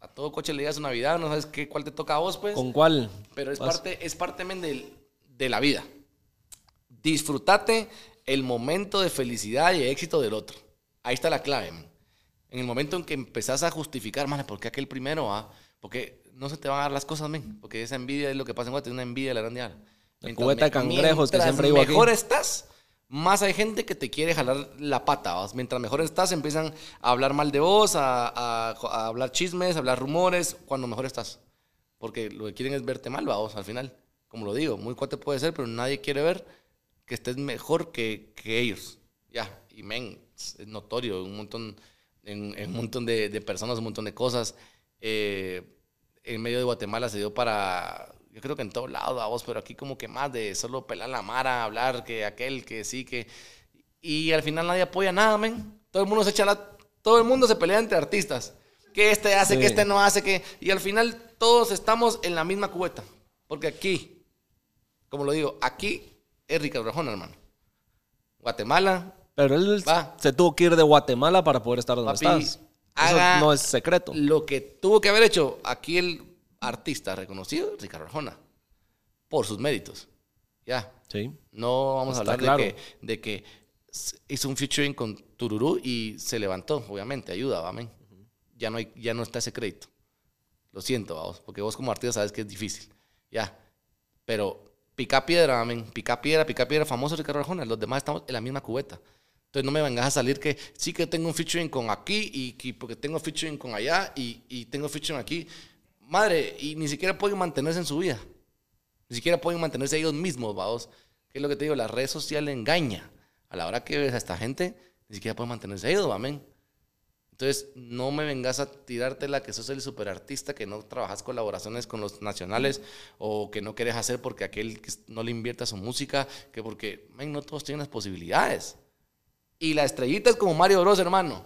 A todo coche le digas Navidad, no sabes qué, cuál te toca a vos, pues. ¿Con cuál? Pero es parte, es parte de, de la vida. Disfrutate el momento de felicidad y éxito del otro. Ahí está la clave, man. En el momento en que empezás a justificar, man, ¿por qué aquel primero va? Porque no se te van a dar las cosas, men. Porque esa envidia es lo que pasa en Guatemala, una envidia de la grande La cubeta de cangrejos que siempre digo mejor estás, más hay gente que te quiere jalar la pata. Mientras mejor estás, empiezan a hablar mal de vos, a, hablar chismes, a hablar rumores, cuando mejor estás. Porque lo que quieren es verte mal, vos, al final. Como lo digo, muy cuate puede ser, pero nadie quiere ver que estés mejor que, que ellos. Ya, y men, es notorio, un montón en, un montón de, personas, un montón de cosas. Eh, en medio de Guatemala se dio para, yo creo que en todos lados, vos, pero aquí como que más de solo pelar la mara, hablar que aquel, que sí, que... Y al final nadie apoya nada, men. Todo el mundo se echa la... Todo el mundo se pelea entre artistas. Que este hace, que este no hace, que... Y al final todos estamos en la misma cubeta. Porque aquí, como lo digo, aquí es Ricardo Rajón, hermano. Guatemala, pero él se tuvo que ir de Guatemala para poder estar donde estás. Eso no es secreto. Lo que tuvo que haber hecho aquí el artista reconocido, Ricardo Arjona, por sus méritos. Ya. Sí. No vamos a hablar de, que, de que hizo un featuring con Tururú y se levantó, obviamente, ayuda, amén. Ya no, hay, ya no está ese crédito. Lo siento, vamos, porque vos como artista sabes que es difícil. Ya. Pero pica piedra, amén. Pica piedra, pica piedra, famoso Ricardo Arjona. Los demás estamos en la misma cubeta. Entonces no me vengas a salir que sí que tengo un featuring con aquí y, porque tengo featuring con allá y, y, tengo featuring aquí. Madre, y ni siquiera pueden mantenerse en su vida. Ni siquiera pueden mantenerse ellos mismos, vamos. ¿Qué es lo que te digo? Las redes sociales engaña. A la hora que ves a esta gente, ni siquiera pueden mantenerse ellos, amén. Entonces, no me vengas a tirártela que sos el superartista, que no trabajas colaboraciones con los nacionales o que no quieres hacer porque aquel que no le invierta su música, que porque, men, no todos tienen las posibilidades. Y la estrellita es como Mario Bros, hermano.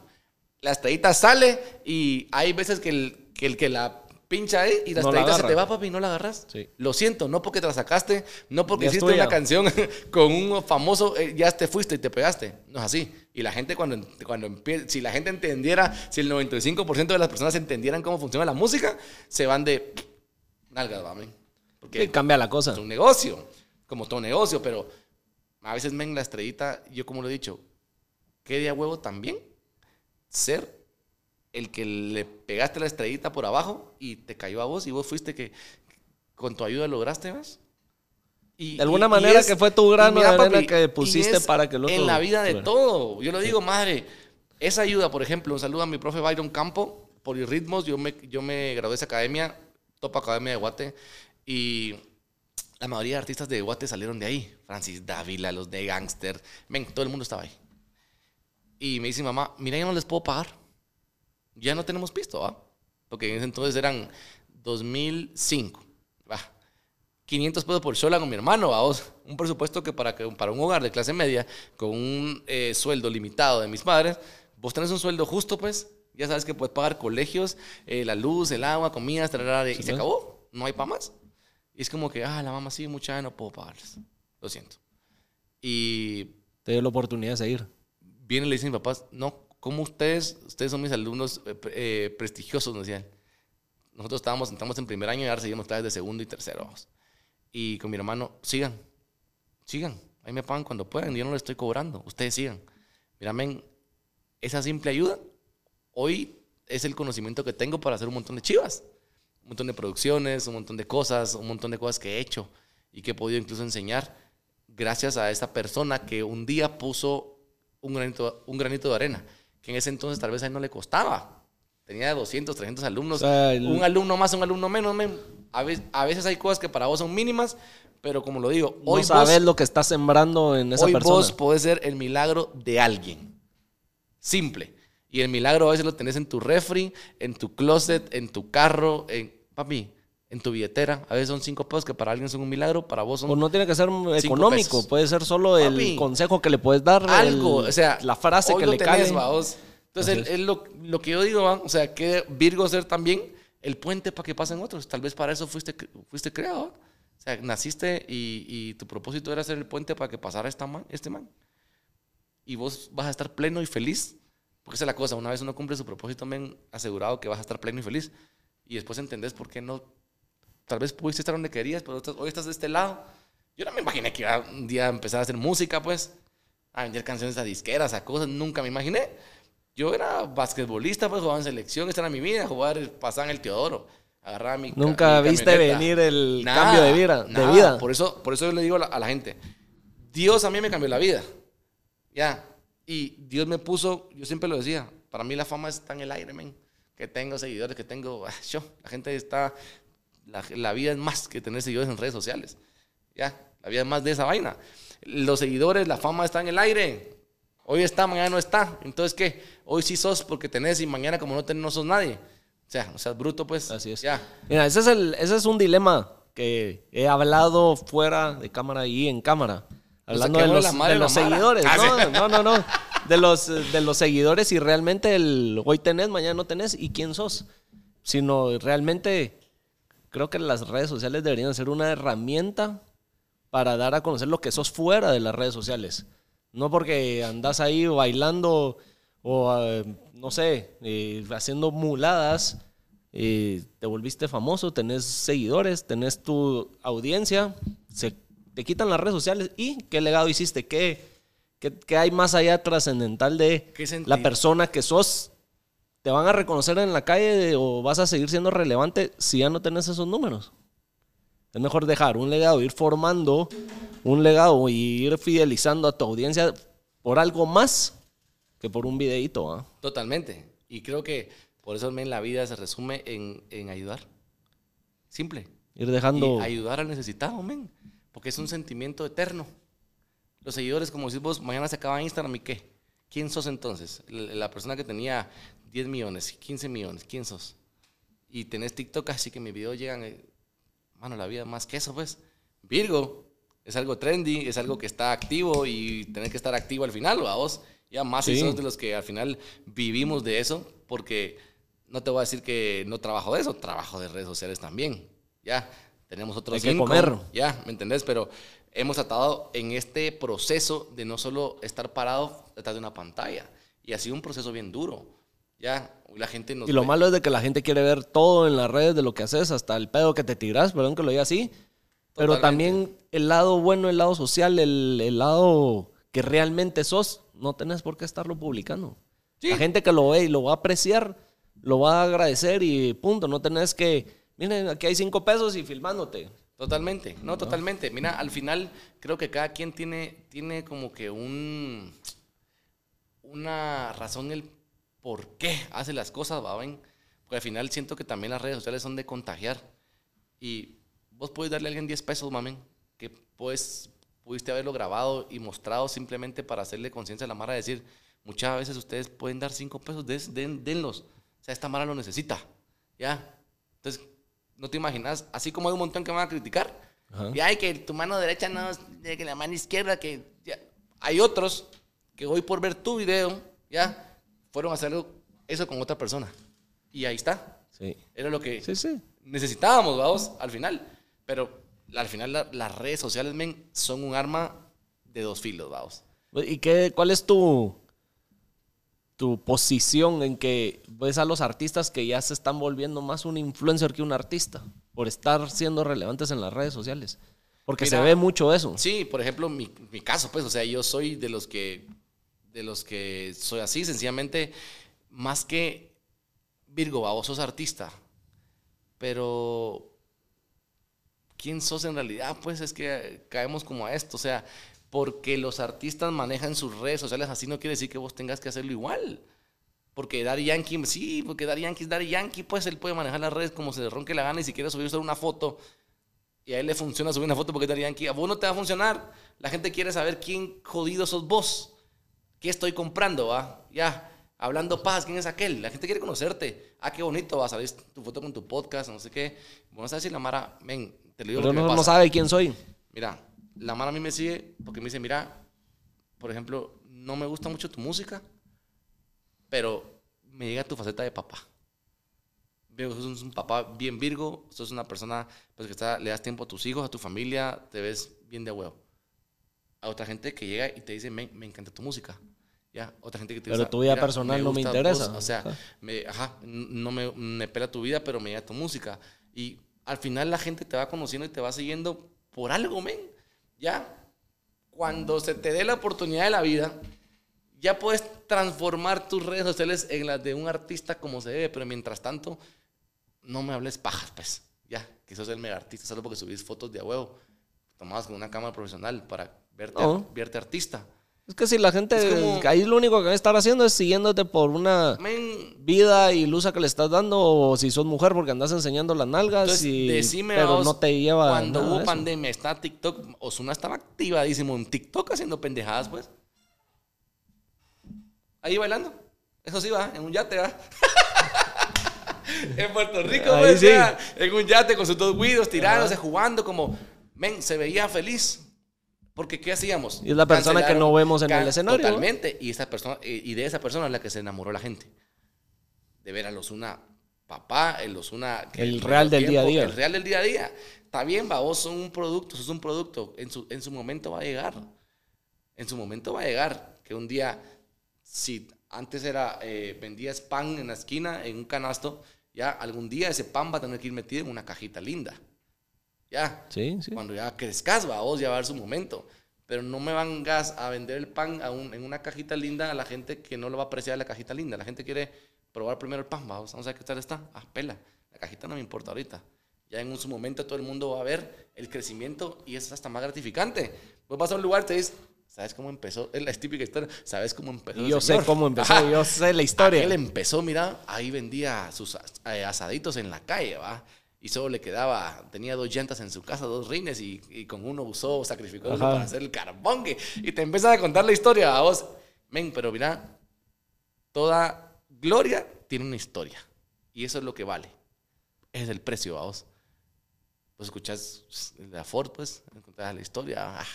La estrellita sale y hay veces que el que, el que la pincha ahí y la No la estrellita se agarra. te va, papi, y no la agarras. Sí. Lo siento, no porque te la sacaste, no porque Ya hiciste una canción con un famoso, eh, ya te fuiste y te pegaste. No es así. Y la gente cuando, cuando empie- si la gente entendiera, si el 95% de las personas entendieran cómo funciona la música, se van de nalgas, men. Porque Sí, cambia la cosa. es un negocio, como todo negocio, pero a veces, men, la estrellita, yo como lo he dicho, ¿qué día huevo también? Ser el que le pegaste la estrellita por abajo y te cayó a vos y vos fuiste que con tu ayuda lograste, ¿ves? Y, De alguna y- y manera es- que fue tu grano de mira, arena papi, que pusiste para que otro En la vida de todo. Yo lo digo, madre, esa ayuda, por ejemplo, un saludo a mi profe Byron Campo, por ritmos, yo me, yo me gradué de esa academia, Top Academia de Guate, y la mayoría de artistas de Guate salieron de ahí. Francis Dávila, los de Gangster, ven, todo el mundo estaba ahí. Y me dice mi mamá, mira, ya no les puedo pagar. Ya no tenemos pisto, ¿va? Porque en ese entonces eran 2005. Va. 500 pesos por sola con mi hermano, vamos. Un presupuesto que para, que para un hogar de clase media, con un eh, sueldo limitado de mis padres, vos tenés un sueldo justo, pues. Ya sabes que puedes pagar colegios, eh, la luz, el agua, comidas, y se acabó. No hay para más. Y es como que, ah, la mamá sí, mucha, no puedo pagarles. Lo siento. Y Te dio la oportunidad de seguir. Vienen y le dicen mis papás, no, como ustedes, ustedes son mis alumnos eh, eh, prestigiosos, nos decían. Nosotros estábamos, entramos en primer año y ahora seguimos clases de segundo y tercero. Y con mi hermano, sigan, sigan, ahí me pagan cuando puedan, yo no le estoy cobrando, ustedes sigan. Mira, men, esa simple ayuda, hoy es el conocimiento que tengo para hacer un montón de chivas, un montón de producciones, un montón de cosas, un montón de cosas que he hecho y que he podido incluso enseñar gracias a esta persona que un día puso un granito, un granito de arena, que en ese entonces tal vez a él no le costaba. Tenía 200, 300 alumnos. O sea, el- Un alumno más, un alumno menos. men. A veces, a veces hay cosas que para vos son mínimas, pero como lo digo, hoy no sabes vos, lo que estás sembrando en esa hoy persona. vos podés ser el milagro de alguien. Simple. Y el milagro a veces lo tenés en tu refri, en tu closet, en tu carro, en, papi, en tu billetera. A veces son cinco pesos que para alguien son un milagro, para vos son O no tiene que ser económico, pesos. puede ser solo el Papi, consejo que le puedes dar. algo, el- o sea, la frase que le tenés, cae. vaos. Entonces, Así es, lo, lo que yo digo, ¿va? o sea, que Virgo ser también el puente para que pasen otros. Tal vez para eso fuiste, fuiste creado. ¿va? O sea, naciste y, y tu propósito era ser el puente para que pasara esta man, este man. Y vos vas a estar pleno y feliz. Porque esa es la cosa, una vez uno cumple su propósito, men, asegurado que vas a estar pleno y feliz. Y después entendés por qué no. Tal vez pudiste estar donde querías, pero estás- hoy estás de este lado. Yo no me imaginé que iba un día a empezar a hacer música, pues a vender canciones a disqueras, a cosas, nunca me imaginé. Yo era basquetbolista, pues jugaba en selección, esta era mi vida, jugar, pasaba en el Teodoro, agarraba mi ca- Nunca mi viste camioneta. venir el Nada, cambio de vida. De nada. vida. Por, eso, por eso yo le digo a la, a la gente, Dios a mí me cambió la vida, ya, y Dios me puso, yo siempre lo decía, para mí la fama está en el aire, men, que tengo seguidores, que tengo, ah, yo, la gente está, la, la vida es más que tener seguidores en redes sociales, ya, la vida es más de esa vaina. Los seguidores, la fama está en el aire. Hoy está, mañana no está. Entonces, ¿qué? Hoy sí sos porque tenés y mañana como no tenés no sos nadie. O sea, bruto, pues. Así es. Ya. Mira, ese es, el, ese es un dilema que he hablado fuera de cámara y en cámara. Hablando de los, de de seguidores. Ah, No, sí. no, no, no. De los, de los seguidores y realmente el hoy tenés, mañana no tenés y quién sos. Sino realmente creo que las redes sociales deberían ser una herramienta para dar a conocer lo que sos fuera de las redes sociales. No porque andas ahí bailando o, eh, no sé, eh, haciendo muladas, eh, te volviste famoso, tenés seguidores, tenés tu audiencia, se te quitan las redes sociales y qué legado hiciste, qué, qué, qué hay más allá trascendental de ¿Qué senti- la persona que sos. ¿Te van a reconocer en la calle o vas a seguir siendo relevante si ya no tenés esos números? Es mejor dejar un legado, ir formando un legado y ir fidelizando a tu audiencia por algo más que por un videíto. ¿ah? Totalmente. Y creo que por eso men, la vida se resume en, en ayudar. Simple. Ir dejando... Y ayudar al necesitado, men. Porque es un sentimiento eterno. Los seguidores, como decís vos, mañana se acaba Instagram y qué. ¿Quién sos entonces? La persona que tenía 10 millones, 15 millones, ¿quién sos? Y tenés TikTok, así que mis videos llegan, eh, mano, la vida más que eso, pues. Virgo, es algo trendy, es algo que está activo y tener que estar activo al final, vos. Ya más si sos de los que al final vivimos de eso, porque no te voy a decir que no trabajo de eso, trabajo de redes sociales también. Ya, tenemos otros Hay que comer. Ya, ¿me entendés? Pero hemos tratado en este proceso de no solo estar parado detrás de una pantalla. Y ha sido un proceso bien duro. Ya, la gente nos Y lo malo es de que la gente quiere ver todo en las redes de lo que haces, hasta el pedo que te tiras, perdón que lo diga así. Pero también el lado bueno, el lado social, el, el, lado que realmente sos, no tenés por qué estarlo publicando. La gente que lo ve y lo va a apreciar, lo va a agradecer y punto. No tenés que, miren, aquí hay cinco pesos y filmándote. Totalmente, no, totalmente. Mira, al final creo que cada quien tiene, tiene como que un, una razón el por qué hace las cosas, ¿va? Porque al final siento que también las redes sociales son de contagiar. Y vos puedes darle a alguien 10 pesos, mamen, que pues pudiste haberlo grabado y mostrado simplemente para hacerle conciencia a la Mara, decir, muchas veces ustedes pueden dar 5 pesos, den, denlos. O sea, esta Mara lo necesita, ¿ya? Entonces, no te imaginas, así como hay un montón que van a criticar, y hay que tu mano derecha no, que la mano izquierda, que ya. hay otros que hoy por ver tu video, ya, fueron a hacer eso con otra persona. Y ahí está. Sí. Era lo que necesitábamos, vamos, al final. Pero al final las redes sociales, men, son un arma de dos filos, vamos. ¿Y qué, cuál es tu, tu posición en que ves a los artistas que ya se están volviendo más un influencer que un artista por estar siendo relevantes en las redes sociales? Porque se ve mucho eso. Sí, por ejemplo, mi, mi caso, pues, o sea, yo soy de los que de los que soy así, sencillamente, más que Virgo, vos sos artista, pero ¿quién sos en realidad? Pues es que caemos como a esto, o sea, porque los artistas manejan sus redes sociales así no quiere decir que vos tengas que hacerlo igual. Porque Daddy Yankee, sí, porque Daddy Yankee es Daddy Yankee, pues él puede manejar las redes como se le ronque la gana y si quiere subir solo una foto y a él le funciona subir una foto porque es Daddy Yankee, a vos no te va a funcionar. La gente quiere saber quién jodido sos vos. ¿Qué estoy comprando? Va? Ya, hablando paz, ¿quién es aquel? La gente quiere conocerte. Ah, qué bonito, va a salir tu foto con tu podcast, no sé qué. Vamos a decir la Mara, ven, te lo digo. Pero no, no sabe quién soy. Mira, la Mara a mí me sigue porque me dice, mira, por ejemplo, no me gusta mucho tu música, pero me llega tu faceta de papá. Veo que sos un papá bien virgo, sos una persona pues, que está, le das tiempo a tus hijos, a tu familia, te ves bien de huevo. A otra gente que llega y te dice, me, me encanta tu música ya, otra gente que te Pero tu vida personal no me interesa. o sea, me, ajá, no me, me pela tu vida, pero me da tu música. Y al final la gente te va conociendo y te va siguiendo por algo, men. Ya, cuando se te dé la oportunidad de la vida, ya puedes transformar tus redes sociales en las de un artista como se debe, pero mientras tanto, no me hables pajas, pues. Ya, que sos el mega artista solo porque subís fotos de a huevo, tomadas con una cámara profesional para verte, verte artista. Es que si la gente, ahí lo único que va a estar haciendo es siguiéndote por una vida ilusa que le estás dando, o si sos mujer porque andas enseñando las nalgas, y, decime pero no te lleva Cuando hubo pandemia, está TikTok, Osuna estaba activadísimo en TikTok haciendo pendejadas, pues. Ahí bailando. Eso sí va, en un yate va. en Puerto Rico, pues, en un yate con sus dos guidos tirándose, jugando como, men, se veía feliz. Porque ¿qué hacíamos? Y es la persona que no vemos en el escenario. Totalmente. Y, esa persona, y de esa persona es la que se enamoró la gente. De ver a los una papá, el Osuna... El real del día a día. El real del día a día. Está bien, va, vos sos un producto, sos un producto. En su, en su momento va a llegar. En su momento va a llegar. Que un día, si antes era, eh, vendías pan en la esquina, en un canasto, ya algún día ese pan va a tener que ir metido en una cajita linda. Ya. Sí, sí. Cuando ya crezcas, va, vos ya va a haber su momento. Pero no me vangas a vender el pan en una cajita linda a la gente que no lo va a apreciar la cajita linda. La gente quiere probar primero el pan, vamos, vamos a ver qué tal está. Ah, pela. La cajita no me importa ahorita. Ya en su momento todo el mundo va a ver el crecimiento y es hasta más gratificante. Vos vas a un lugar y te dices, ¿sabes cómo empezó? Es la típica historia. ¿Sabes cómo empezó? yo sé cómo empezó, yo sé la historia. Él empezó, mira, ahí vendía sus eh, asaditos en la calle, ¿va? Y solo le quedaba, tenía dos llantas en su casa, dos rines y, con uno usó, sacrificó uno para hacer el carbón. Y te empiezan a contar la historia a vos. Men, pero mira, toda gloria tiene una historia. Y eso es lo que vale. Es el precio, vamos. Pues escuchas la Ford, pues, encontrás la historia. Ah,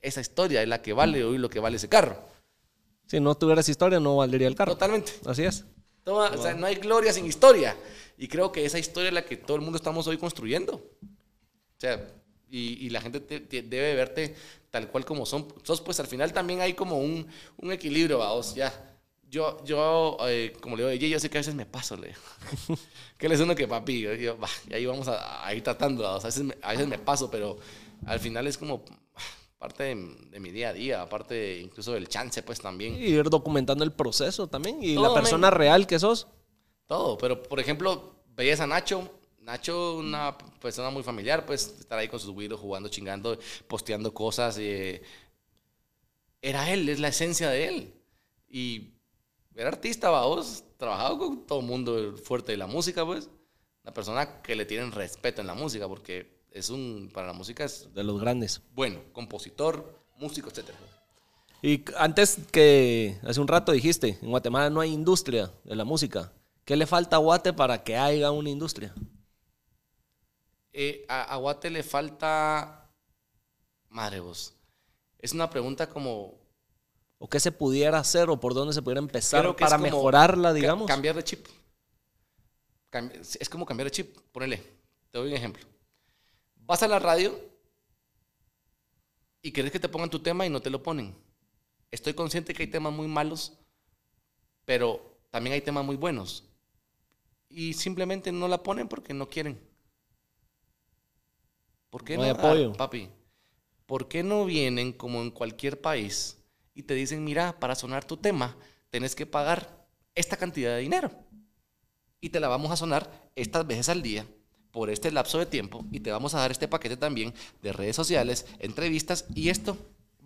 esa historia es la que vale hoy lo que vale ese carro. Si no tuvieras historia, no valdría el carro. Totalmente. Así es. O sea, no hay gloria sin historia. Y creo que esa historia es la que todo el mundo estamos hoy construyendo. O sea, y, la gente debe verte tal cual como son. Entonces, pues al final también hay como un, un equilibrio, vamos, ya. Yo, yo eh, como le digo, yo sé que a veces me paso, le que le uno que papi, yo, y ahí vamos a, ir tratando, a veces, a veces me paso, pero al final es como parte de, mi día a día, aparte incluso del chance, pues también. Y ir documentando el proceso también y la persona real que sos. Todo, pero por ejemplo, veías a Nacho, Nacho, una persona muy familiar, pues estar ahí con sus güiros jugando, chingando, posteando cosas. Eh, era él, es la esencia de él. Y era artista, vos, trabajado con todo el mundo fuerte de la música, pues. Una persona que le tienen respeto en la música, porque es un, para la música es... De los grandes. Bueno, compositor, músico, etc. Y antes que, hace un rato dijiste, en Guatemala no hay industria de la música. ¿Qué le falta a Guate para que haya una industria? Eh, a, Guate le falta... Madre vos. Es una pregunta como... ¿O qué se pudiera hacer o por dónde se pudiera empezar para mejorarla, digamos? cambiar de chip. es como cambiar de chip. Ponele, te doy un ejemplo Vas a la radio y querés que te pongan tu tema y no te lo ponen. Estoy consciente que hay temas muy malos, pero también hay temas muy buenos. Y simplemente no la ponen porque no quieren. ¿Por qué no? Hay apoyo. papi, ¿por qué no vienen como en cualquier país y te dicen, mira, para sonar tu tema, tenés que pagar esta cantidad de dinero? Y te la vamos a sonar estas veces al día por este lapso de tiempo y te vamos a dar este paquete también de redes sociales, entrevistas y esto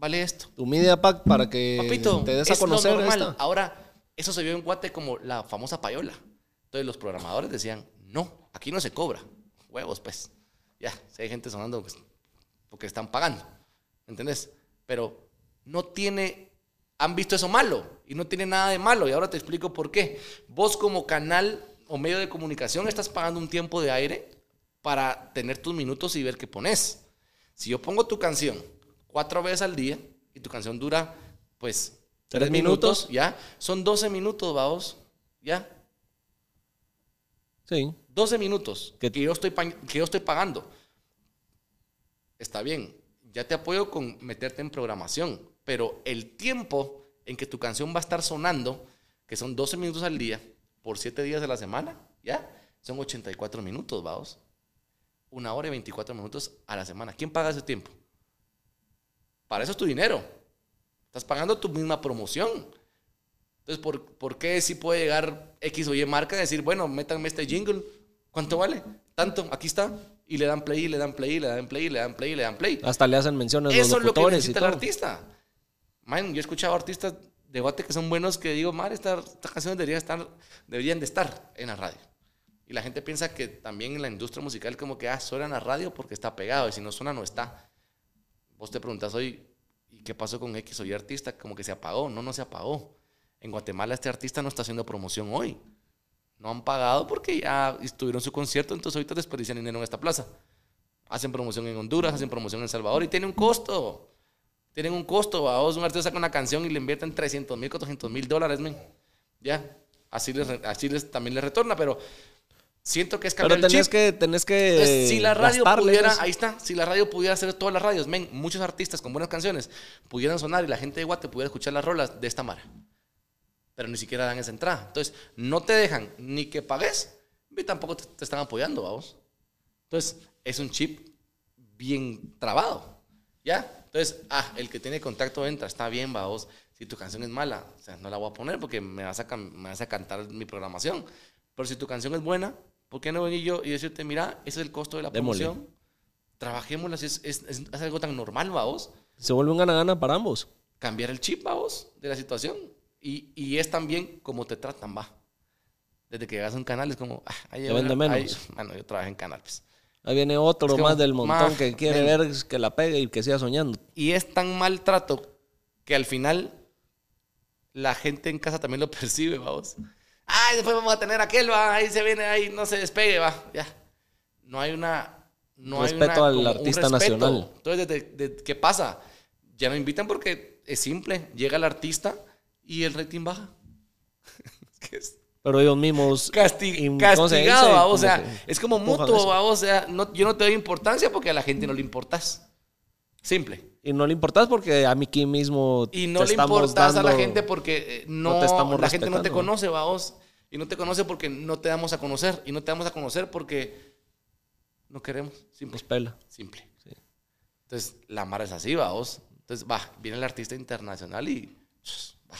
vale esto. Tu media pack para que te des a conocer. normal. Ahora, eso se vio en Guate como la famosa payola. Entonces los programadores decían, no, aquí no se cobra. Huevos, pues. Ya, si hay gente sonando pues, porque están pagando. ¿Entendés? Pero no tiene, han visto eso malo y no tiene nada de malo. Y ahora te explico por qué. Vos como canal o medio de comunicación estás pagando un tiempo de aire para tener tus minutos y ver qué pones. Si yo pongo tu canción cuatro veces al día y tu canción dura, pues, tres, minutos, ya, son 12 minutos, vamos, ya. Sí. 12 minutos que, yo estoy, que yo estoy pagando. Está bien, ya te apoyo con meterte en programación, pero el tiempo en que tu canción va a estar sonando, que son 12 minutos al día, por 7 días de la semana, ¿ya? Son 84 minutos, vamos una hora y 24 minutos a la semana. ¿Quién paga ese tiempo? Para eso es tu dinero. Estás pagando tu misma promoción. Entonces, ¿por, ¿por qué si puede llegar X o Y marca y decir, bueno, métanme este jingle? ¿Cuánto vale? Tanto, aquí está. Y le dan play, le dan play, le dan play, le dan play, le dan play. Hasta le hacen menciones Eso es lo que necesita el artista. Man, yo he escuchado artistas de Guate que son buenos que digo, madre, estas canciones deberían, estar, deberían de estar en la radio. Y la gente piensa que también en la industria musical como que, ah, suena en la radio porque está pegado y si no suena no está. Vos te preguntas hoy, ¿y qué pasó con X o Y artista? Como que se apagó. No, no se apagó. En Guatemala este artista no está haciendo promoción hoy. No han pagado porque ya estuvieron su concierto, entonces ahorita desperdician dinero en esta plaza. Hacen promoción en Honduras, hacen promoción en El Salvador y tiene un costo. Tienen un costo. Vos, un artista saca una canción y le invierten 300 mil, 400 mil dólares, men. Ya, así les, así les, también les retorna, pero Siento que es cambiar Pero tenés que, tenés que si la radio pudiera, ahí está, si la radio pudiera hacer todas las radios, men, muchos artistas con buenas canciones pudieran sonar y la gente de Guate pudiera escuchar las rolas de esta manera. Pero ni siquiera dan esa entrada. Entonces, no te dejan ni que pagues, ni tampoco te, están apoyando, vamos. Entonces, es un chip bien trabado. ¿Ya? Entonces, ah, el que tiene contacto entra, está bien, vamos. Si tu canción es mala, o sea, no la voy a poner porque me vas a, me vas a cantar mi programación. Pero si tu canción es buena, ¿por qué no venir yo y decirte, mira, ese es el costo de la promoción? Trabajémosla, es, es, es, algo tan normal, vamos. Se vuelve un gana-gana para ambos. Cambiar el chip, vamos, de la situación. Y, y es también como te tratan, va. Desde que llegas a un canal es como, ah, ahí vende menos. bueno, yo trabajo en canal, pues. Ahí viene otro más del montón que quiere ver que la pegue y que siga soñando. Y es tan maltrato que al final la gente en casa también lo percibe, vamos. Ay, después vamos a tener aquel, va, ahí se viene, ahí no se despegue, va, ya. No hay una... No respeto hay al artista nacional. Entonces, de, ¿qué pasa? Ya no invitan porque es simple. Llega el artista y el rating baja. Pero ellos mismos... castigado, o sea, es como mutuo, o sea, no, yo no te doy importancia porque a la gente no le importas. Simple. Y no le importas porque a mí aquí mismo. Y no le importas a la gente porque eh, no, la gente no te conoce, vamos. Y no te conoce porque no te damos a conocer. Y no te damos a conocer porque no queremos. Simple. Nos pela. Simple. Entonces, la mar es así, vamos. Entonces, va, viene el artista internacional y va,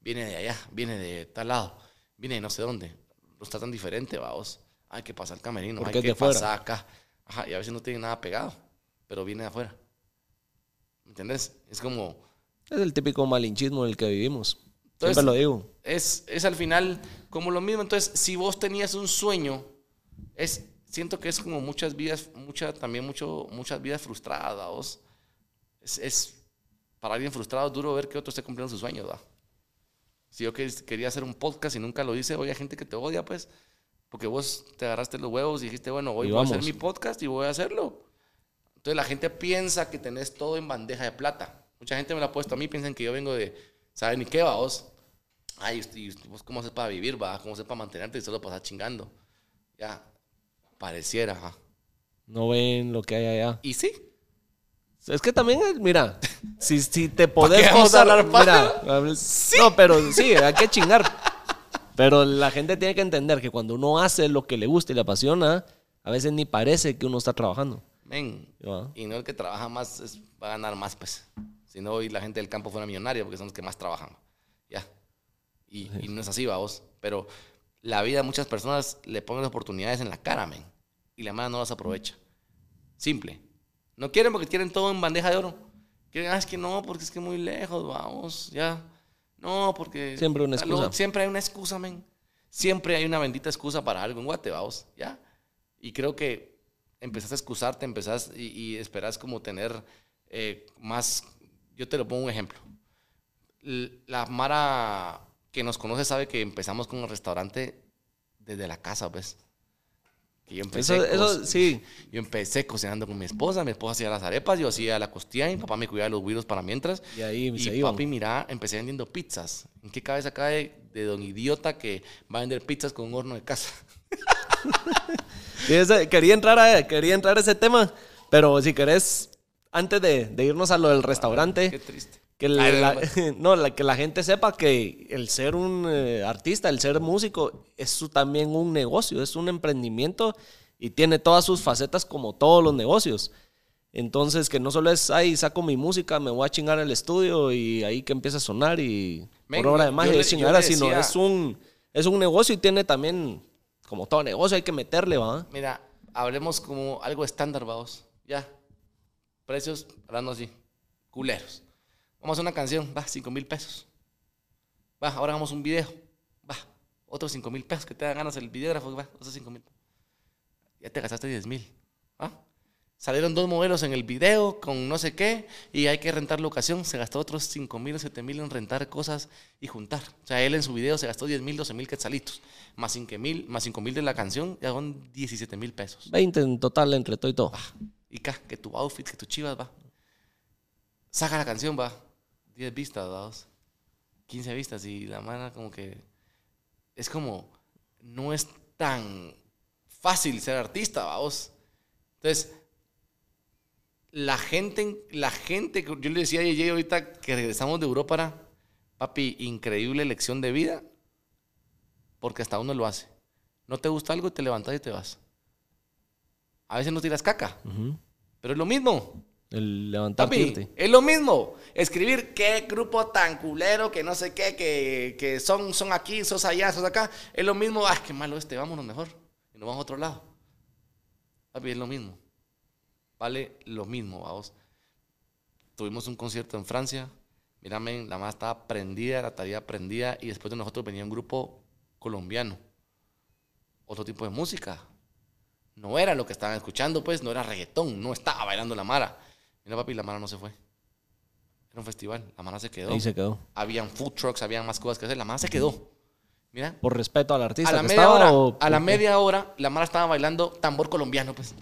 viene de allá, viene de tal lado, viene de no sé dónde. Lo está tan diferente, vamos. Hay que pasar el camerino, hay que pasar acá. Ajá, y a veces no tiene nada pegado, pero viene de afuera. ¿Entendés? Es como... Es el típico malinchismo en el que vivimos. Siempre lo digo. Es, es al final como lo mismo. Entonces, si vos tenías un sueño, es, siento que es como muchas vidas, mucha, también mucho, muchas vidas frustradas. Es, es, para alguien frustrado duro ver que otro esté cumpliendo sus sueños. ¿va? Si yo quería hacer un podcast y nunca lo hice, hoy hay gente que te odia, pues, porque vos te agarraste los huevos y dijiste, bueno, hoy voy a hacer mi podcast y voy a hacerlo. Entonces la gente piensa que tenés todo en bandeja de plata. Mucha gente me lo ha puesto a mí, piensan que yo vengo de, ¿saben ni qué va vos? Ay, vos cómo haces para vivir, va? ¿Cómo haces para mantenerte y solo pasar chingando? Ya, pareciera, ¿ja? No ven lo que hay allá. Y sí. Es que también, mira, si, si te podemos hablar mira, ¿Sí? No, pero sí, hay que chingar. Pero la gente tiene que entender que cuando uno hace lo que le gusta y le apasiona, a veces ni parece que uno está trabajando. Y no el que trabaja más va a ganar más, pues. Si no, hoy la gente del campo fuera millonaria porque son los que más trabajan. Ya. Y, no es así, vamos. Pero la vida a muchas personas le ponen oportunidades en la cara, men. Y la mano no las aprovecha. Simple. No quieren porque quieren todo en bandeja de oro. Quieren, ah, es que no, porque es que muy lejos, vamos, ya. No, porque... Siempre una excusa. siempre hay una excusa, men. Siempre hay una bendita excusa para algo en Guate, vamos, ya. Y creo que empezás a excusarte, empezás y, y esperás como tener eh, más... Yo te lo pongo un ejemplo. La Mara que nos conoce sabe que empezamos con el restaurante desde la casa, ¿ves? Que yo empecé, eso, sí. yo empecé cocinando con mi esposa, mi esposa hacía las arepas, yo hacía la costilla, mi papá me cuidaba de los güiros para mientras. Y ahí y papi, mira, empecé vendiendo pizzas. ¿En qué cabeza cae de don idiota que va a vender pizzas con un horno de casa? quería, entrar a, quería entrar ese tema, pero si querés, antes de, irnos a lo del restaurante. Qué triste. Que la, no, que la gente sepa que el ser un eh, artista, el ser músico, es también un negocio, es un emprendimiento y tiene todas sus facetas como todos los negocios. Entonces, que no solo es, ahí saco mi música, me voy a chingar el estudio y ahí que empieza a sonar y por obra de magia es chingar, sino es un, es un negocio y tiene también como todo negocio hay que meterle, ¿va? Mira, hablemos como algo estándar, vamos. Ya. Precios, hablando así, culeros. Vamos a hacer una canción, va, 5 mil pesos. Va, ahora hagamos un video. Va, otros 5 mil pesos que te dan ganas el videógrafo, va, otros 5 mil. Ya te gastaste 10 mil. ¿va? Salieron dos modelos en el video con no sé qué y hay que rentar locación. Se gastó otros 5 mil o 7 mil en rentar cosas y juntar. O sea, él en su video se gastó 10 mil, 12 mil quetzalitos. Más 5 mil más cinco mil de la canción ya son 17 mil pesos. 20 en total entre todo y todo. y acá, que tu outfit, que tu chivas va. Saca la canción, va. 10 vistas, va. 15 vistas y la mano como que... Es como... No es tan fácil ser artista, vamos. Entonces la gente, la gente, yo le decía a Yeye ahorita que regresamos de Europa, para, papi, increíble lección de vida, porque hasta uno lo hace. No te gusta algo, te levantas y te vas. A veces no tiras caca, pero es lo mismo. El levantarte. es lo mismo. Escribir qué grupo tan culero, que no sé qué, que, que son, son aquí, sos allá, sos acá. Es lo mismo, ah, qué malo este, vámonos mejor. Y nos vamos a otro lado. Papi, es lo mismo vale lo mismo, vamos. Tuvimos un concierto en Francia, mírame, la más estaba prendida, la tarea prendida, y después de nosotros venía un grupo colombiano, otro tipo de música. No era lo que estaban escuchando, pues, no era reggaetón, no estaba bailando la Mara. Mira, papi, la Mara no se fue. Era un festival. La mano se quedó. Ahí se quedó. Habían food trucks, habían más cosas que hacer. La mano se quedó. Mira. Por respeto al artista A la que media estaba, hora, o a la media hora, la mara estaba bailando tambor colombiano, pues.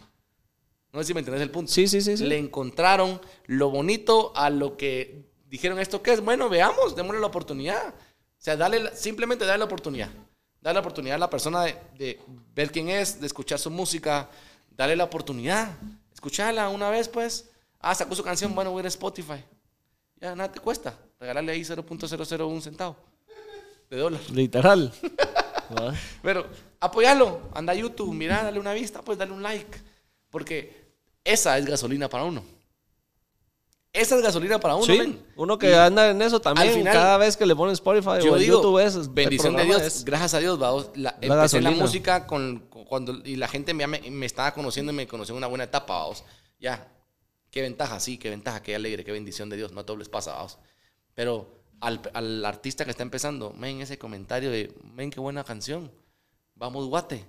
No sé si me entendés el punto. Sí, sí, sí, sí. Le encontraron lo bonito a lo que dijeron esto que es. Bueno, veamos, démosle la oportunidad. O sea, dale, simplemente dale la oportunidad. Dale la oportunidad a la persona de, de ver quién es, de escuchar su música. Dale la oportunidad. Escucharla una vez, pues. Ah, sacó su canción, bueno, voy a ir a Spotify. Ya, nada te cuesta. Regalarle ahí 0.001 centavo de dólar. Literal. Pero apoyalo, anda a YouTube, mira, dale una vista, pues dale un like. Porque esa es gasolina para uno. Esa es gasolina para uno, sí, uno que Y anda en eso también, final, cada vez que le pone Spotify Yo o digo, YouTube es bendición de Dios, es- gracias a Dios, vamos. La, La empecé la gasolina. música con, con- cuando, y la gente me, me, me estaba conociendo y me conoció en una buena etapa, vamos. Ya, qué ventaja, sí, qué ventaja, qué alegre, qué bendición de Dios, no a todos les pasa, vamos. Pero al, al artista que está empezando, men, ese comentario de, men, qué buena canción, vamos, guate.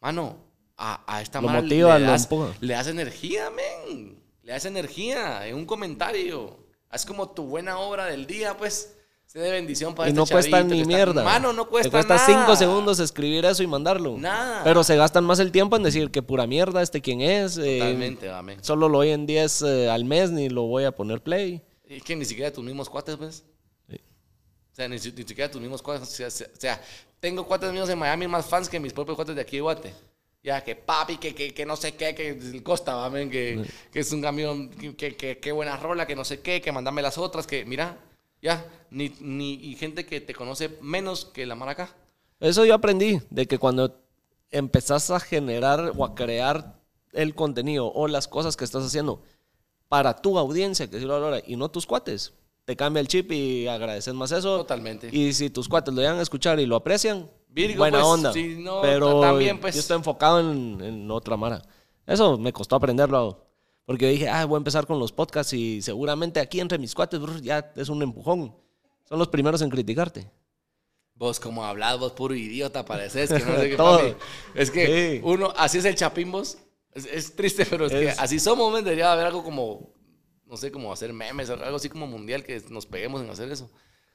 Mano, a, a esta motiva, le, das, le das energía, men. Le das energía en un comentario. Es como tu buena obra del día, pues. Se de bendición para Y este no cuesta ni mierda. Mano, no cuesta Te cuesta nada. cinco segundos escribir eso y mandarlo. Nada. Pero se gastan más el tiempo en decir que pura mierda, este quién es. eh, Totalmente, amén. solo lo oí en 10 eh, al mes, ni lo voy a poner play. Es que ni siquiera tus mismos cuates, pues. Sí. O sea, ni, ni siquiera tus mismos cuates. O sea, se- o sea, tengo cuates míos en Miami más fans que mis propios cuates de aquí de Guate. Ya, que papi, que, que, que no sé qué, que el Costa, va, men, que, que es un camión, que, que- que buena rola, que no sé qué, que mandame las otras, que mira, ya, ni, ni, y gente que te conoce menos que la maraca. Eso yo aprendí, de que cuando empezás a generar o a crear el contenido o las cosas que estás haciendo para tu audiencia, que sí lo valora, y no tus cuates, te cambia el chip y agradeces más eso. Totalmente. Y si tus cuates lo llegan a escuchar y lo aprecian, Virgo, buena pues, onda. si no, Pero también, pues. yo estoy enfocado en, en otra mara. Eso me costó aprenderlo. Porque dije, ah, voy a empezar con los podcasts y seguramente aquí entre mis cuates brr, ya es un empujón. Son los primeros en criticarte. Vos como hablas, vos puro idiota pareces, que no sé qué, Todo. Es que Sí. uno, así es el chapín, vos. Es, es triste, pero es, que Es- así somos. Debería haber algo como, no sé, como hacer memes, algo así como mundial, que nos peguemos en hacer eso.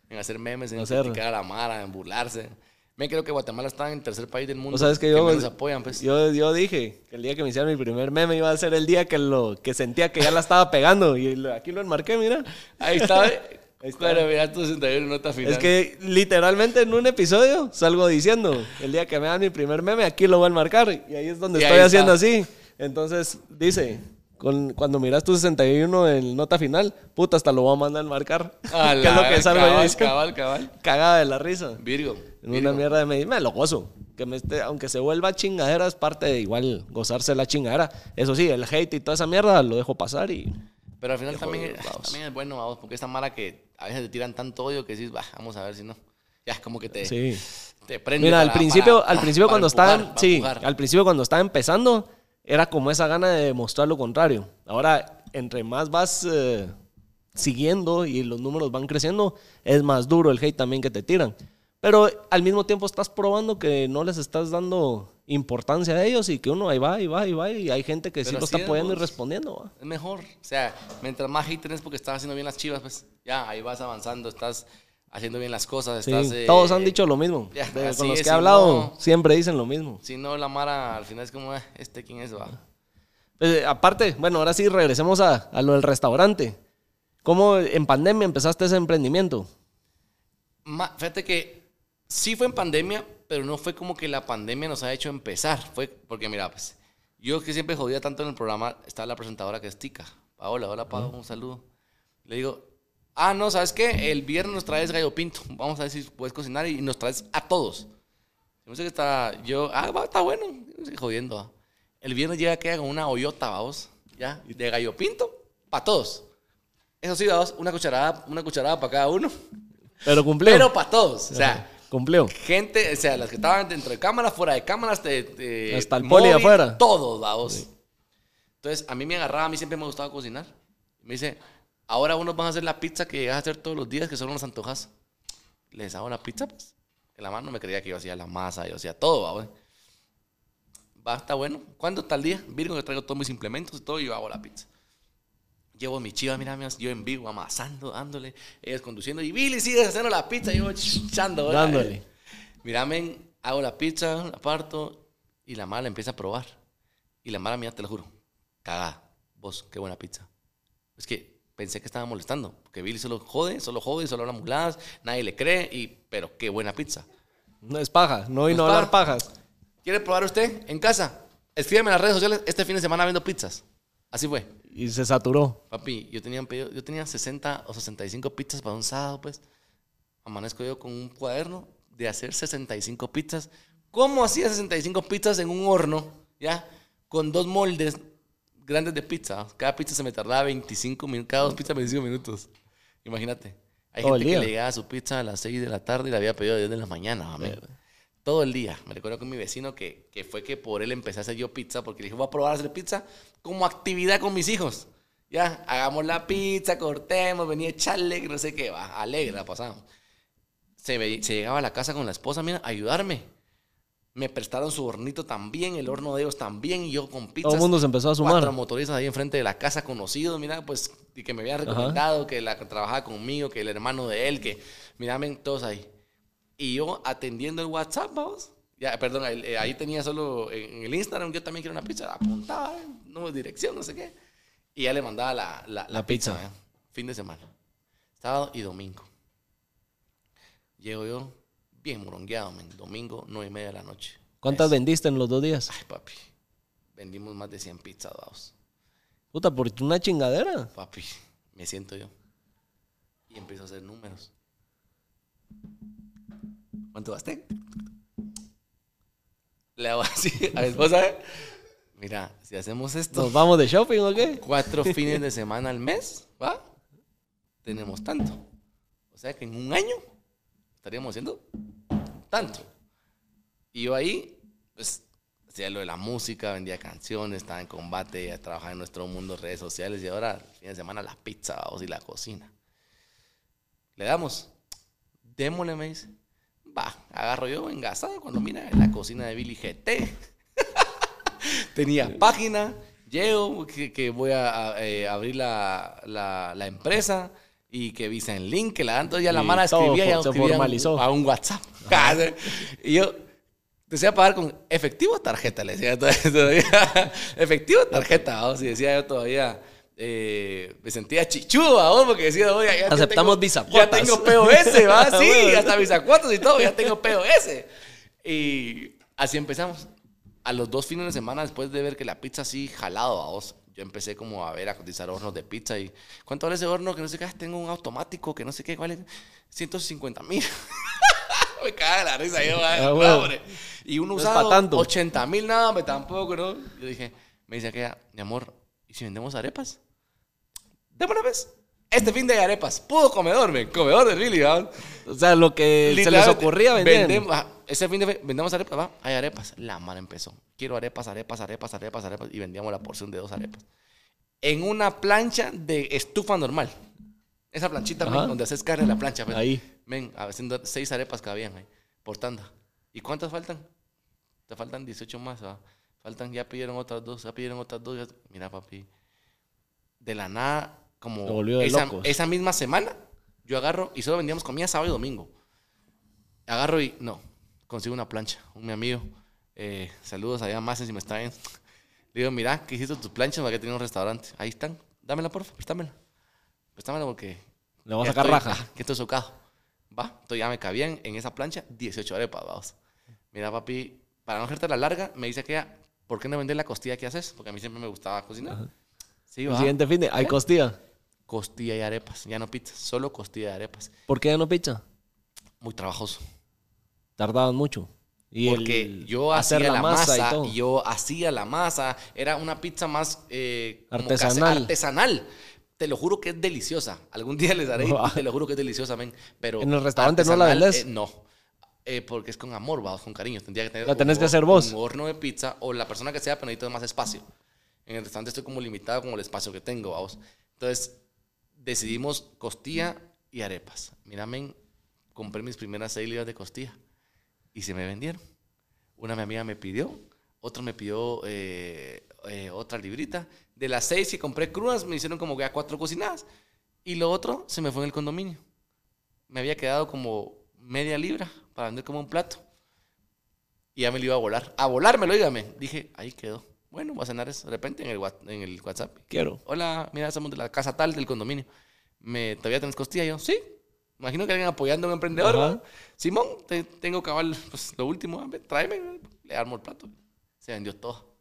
En hacer memes, en Hacer. criticar a la mara, en burlarse. Me creo que Guatemala está en el tercer país del mundo sabes que yo, menos apoyan, pues. yo, yo dije que el día que me hicieron mi primer meme iba a ser el día que, lo, que sentía que ya la estaba pegando. Y lo- aquí lo enmarqué, mira. Ahí está. Ahí está. Mira tu 61 nota final. Es que literalmente en un episodio salgo diciendo, el día que me dan mi primer meme, aquí lo voy a enmarcar. Y ahí es donde Y estoy haciendo así. Entonces dice, con, cuando miras tu 61 en nota final, puta, hasta lo voy a mandar a enmarcar. A que es lo que salgo yo cabal, cabal, cabal. Cagada de la risa. Virgo. En Virgo. una mierda de me, me lo gozo. Que me esté- aunque se vuelva chingadera, es parte de igual gozarse la chingadera. Eso sí, el hate y toda esa mierda lo dejo pasar y. Pero al final Qué también, es- también es bueno, vamos, porque esta mara que a veces te tiran tanto odio que dices, "Bah, vamos a ver si no. Ya es como que te, Sí. te prende. Mira, al para- principio, para- al principio para cuando empujar, estaban, para sí, empujar. al principio cuando estaba empezando, era como esa gana de demostrar lo contrario. Ahora, entre más vas eh, siguiendo y los números van creciendo, es más duro el hate también que te tiran. Pero al mismo tiempo estás probando que no les estás dando importancia a ellos y que uno ahí va, y va, ahí va, y hay gente que sí Pero lo está apoyando y respondiendo. ¿va? Es mejor. O sea, mientras más hate tenés porque estás haciendo bien las chivas, pues ya ahí vas avanzando, estás haciendo bien las cosas. Sí, Estás, eh, todos han dicho lo mismo. ya, De- con los es, que he hablado, no- siempre dicen lo mismo. Si no, la mara al final es como, "Eh, este quién es, va. Pues, aparte, bueno, ahora sí regresemos a, a lo del restaurante. ¿Cómo en pandemia empezaste ese emprendimiento? Ma- fíjate que sí fue en pandemia, pero no fue como que la pandemia nos ha hecho empezar. Fue porque, mira, pues, yo que siempre jodía tanto en el programa, estaba la presentadora que es Tica. Paola, hola, Paola, un saludo. Le digo, ah, no, ¿sabes qué? El viernes nos traes gallo pinto. Vamos a ver si puedes cocinar y nos traes a todos. Yo sé que está, yo, ah, va, está bueno. Jodiendo. va. El viernes llega queda con una hoyota, vamos, ya, de gallo pinto, para todos. Eso sí, vamos, una cucharada, una cucharada para cada uno. Pero cumplió. Pero para todos. O sea, cumplió. gente, o sea, las que estaban dentro de cámaras, fuera de cámaras, de, de Hasta el poli afuera. Todos, vamos. Entonces, a mí me agarraba, a mí siempre me gustaba cocinar. Me dice, ahora unos van a hacer la pizza que llegas a hacer todos los días, que son unos antojas. Les hago la pizza, pues. En la mano me creía que yo hacía la masa, yo hacía todo, vamos. Va, está bueno. ¿Cuándo el día? Virgo, que traigo todos mis implementos y todo, y yo hago la pizza. Llevo mi chiva, mira, mira, yo en vivo, amasando, dándole, ellos conduciendo, y Billy sigue haciendo la pizza, y yo echando. Dándole. Mira, men, hago la pizza, la parto, y la mala empieza a probar. Y la mala mía, te lo juro, cagada. Vos, qué buena pizza. Es que pensé que estaba molestando, porque Billy solo jode, solo jode, solo habla muladas, nadie le cree, y, pero qué buena pizza. No es paja, no y No hablar paja. pajas. ¿Quiere probar usted en casa? Escríbeme en las redes sociales este fin de semana viendo pizzas. Así fue. Y se saturó. Papi, yo tenía, pedido- yo tenía 60 o 65 pizzas para un sábado, pues. Amanezco yo con un cuaderno de hacer 65 pizzas. ¿Cómo hacía 65 pizzas en un horno? ¿Ya? Con dos moldes grandes de pizza. Cada pizza se me tardaba 25 minutos. Cada dos pizzas 25 minutos. Imagínate. Hay Todo gente que le llegaba su pizza a las 6 de la tarde y la había pedido a 10 de la mañana, mami. Todo el día. Me recuerdo con mi vecino que, que fue que por él empecé a hacer yo pizza porque le dije, voy a probar a hacer pizza como actividad con mis hijos. Ya, hagamos la pizza, cortemos, venía a echarle, no sé qué, va, alegre la pasamos. Se, llegaba a la casa con la esposa, mira, a ayudarme. Me prestaron su hornito también, el horno de ellos también, y yo con pizzas. Todo el mundo se empezó a sumar. Cuatro motoristas ahí enfrente de la casa, conocidos, mira, pues, y que me habían recomendado, que la que trabajaba conmigo, que el hermano de él, que, mira, ven, todos ahí. Y yo atendiendo el WhatsApp, vamos. Ya, perdón, el- eh, ahí tenía solo en el Instagram, yo también quiero una pizza, apuntaba, no dirección, no sé qué. Y ya le mandaba la, la, la La pizza, pizza. eh, fin de semana. Sábado y domingo. Llego yo bien morongueado, men. Domingo, nueve y media de la noche. ¿Cuántas vendiste en los dos días? Ay, papi. Vendimos más de 100 pizzas, vamos. Puta, por una chingadera. Papi, me siento yo. Y empiezo a hacer números. ¿Cuánto gasté? Le hago así a mi esposa. ¿eh? Mira, si hacemos esto ¿Nos vamos de shopping o qué? cuatro fines de semana al mes, ¿va? Tenemos tanto. O sea que en un año estaríamos haciendo tanto. Y yo ahí, pues, hacía lo de la música, vendía canciones, estaba en combate, trabajaba en nuestro mundo, redes sociales, y ahora, fin de semana, la pizza, vamos, y la cocina. Le damos, démosle, me dice. Va, agarro yo engasado cuando mira en la cocina de Billy GT. Tenía página, llego, que, que voy a, a, eh, abrir la, la, la empresa y que visa en link, que la dan, entonces ya la todo escribía, ya formalizó. a un WhatsApp. y yo decía pagar con efectivo o tarjeta, le decía todavía. efectivo o tarjeta, vamos, y decía yo todavía. eh, me sentía chichudo, vamos, porque decía, oye, ya, Aceptamos bisacuotas. Ya tengo POS, va, sí, Bueno. hasta bisacuotas y todo, ya tengo POS. Y así empezamos. A los dos fines de semana, después de ver que la pizza así jalado a vos, yo empecé como a ver, a cotizar hornos de pizza y ¿cuánto vale ese horno? Que no sé qué, ah, tengo un automático, que no sé qué, ¿cuál es? 150 mil. me caga la risa yo, ay, Ah, bueno. Y uno No usado tanto. 80 mil, nada, me tampoco, ¿no? Yo dije, me dice aquella, mi amor, ¿y si vendemos arepas? Démosle vez. Este fin de arepas, pudo comedor, me, comedor del Billy, ¿verdad? O sea, lo que se les ocurría vender. vendemos- ah, ese fin de vendemos arepas, va, hay arepas. La mano empezó. Quiero arepas, arepas, arepas, arepas, arepas. Y vendíamos la porción de dos arepas. En una plancha de estufa normal. Esa planchita, men, donde haces carne en la plancha. men. Ahí. Men, haciendo seis arepas cabían ahí, por tanda. ¿Y cuántas faltan? Te faltan 18 más, ¿va? Faltan, ya pidieron otras dos, ya pidieron otras dos. ya- Mira, papi. De la nada, como volvió de esa, locos. esa misma semana, yo agarro y solo vendíamos comida sábado y domingo. Agarro y, no, consigo una plancha. Un mi amigo, eh, saludos allá más si me está viendo. Le digo, mira, ¿qué hiciste tus planchas para que tiene un restaurante? Ahí están, dámela, porfa, préstamela. Préstamela porque Le vamos ya a sacar estoy- raja. que estoy socado. Va, entonces ya me cabían en esa plancha 18 arepas, vamos. Mira, papi, para no hacerte la larga, me dice que, ¿por qué no vender la costilla que haces? Porque a mí siempre me gustaba cocinar. Sí, El va. siguiente fin de. Hay costilla. Costilla y arepas, ya no pizza, solo costilla y arepas. ¿Por qué ya no pizza? Muy trabajoso. Tardaban mucho. Y Porque yo hacía la, masa, y todo. yo hacía la masa, era una pizza más eh, Artesanal. artesanal. Te lo juro que es deliciosa. Algún día les daré, Wow. te lo juro que es deliciosa, men. Pero ¿En el restaurante no la vendés? eh, no. Eh, porque es con amor, vamos, con cariño. Tendría que tener La tenés un que hacer vos. Un horno de pizza o la persona que sea, pero necesito más espacio. En el restaurante estoy como limitado como el espacio que tengo, vamos. Entonces, decidimos costilla y arepas. Mira, men, compré mis primeras seis libras de costilla y se me vendieron. Una mi amiga me pidió, otro me pidió eh, eh, otra librita. De las seis que compré crudas, me hicieron como que a cuatro cocinadas. Y lo otro se me fue en el condominio. Me había quedado como media libra para vender como un plato. Y ya me lo iba a volar. A volármelo, dígame. Dije, ahí quedó. Bueno, voy a cenar eso de repente en el, en el WhatsApp. Quiero. Hola, mira, somos de la casa tal del condominio. ¿Me, ¿Todavía tenés costilla? Yo, sí. Imagino que alguien apoyando a un emprendedor. Simón, te- tengo cabal, pues lo último, tráeme, le armo el plato. Se vendió todo.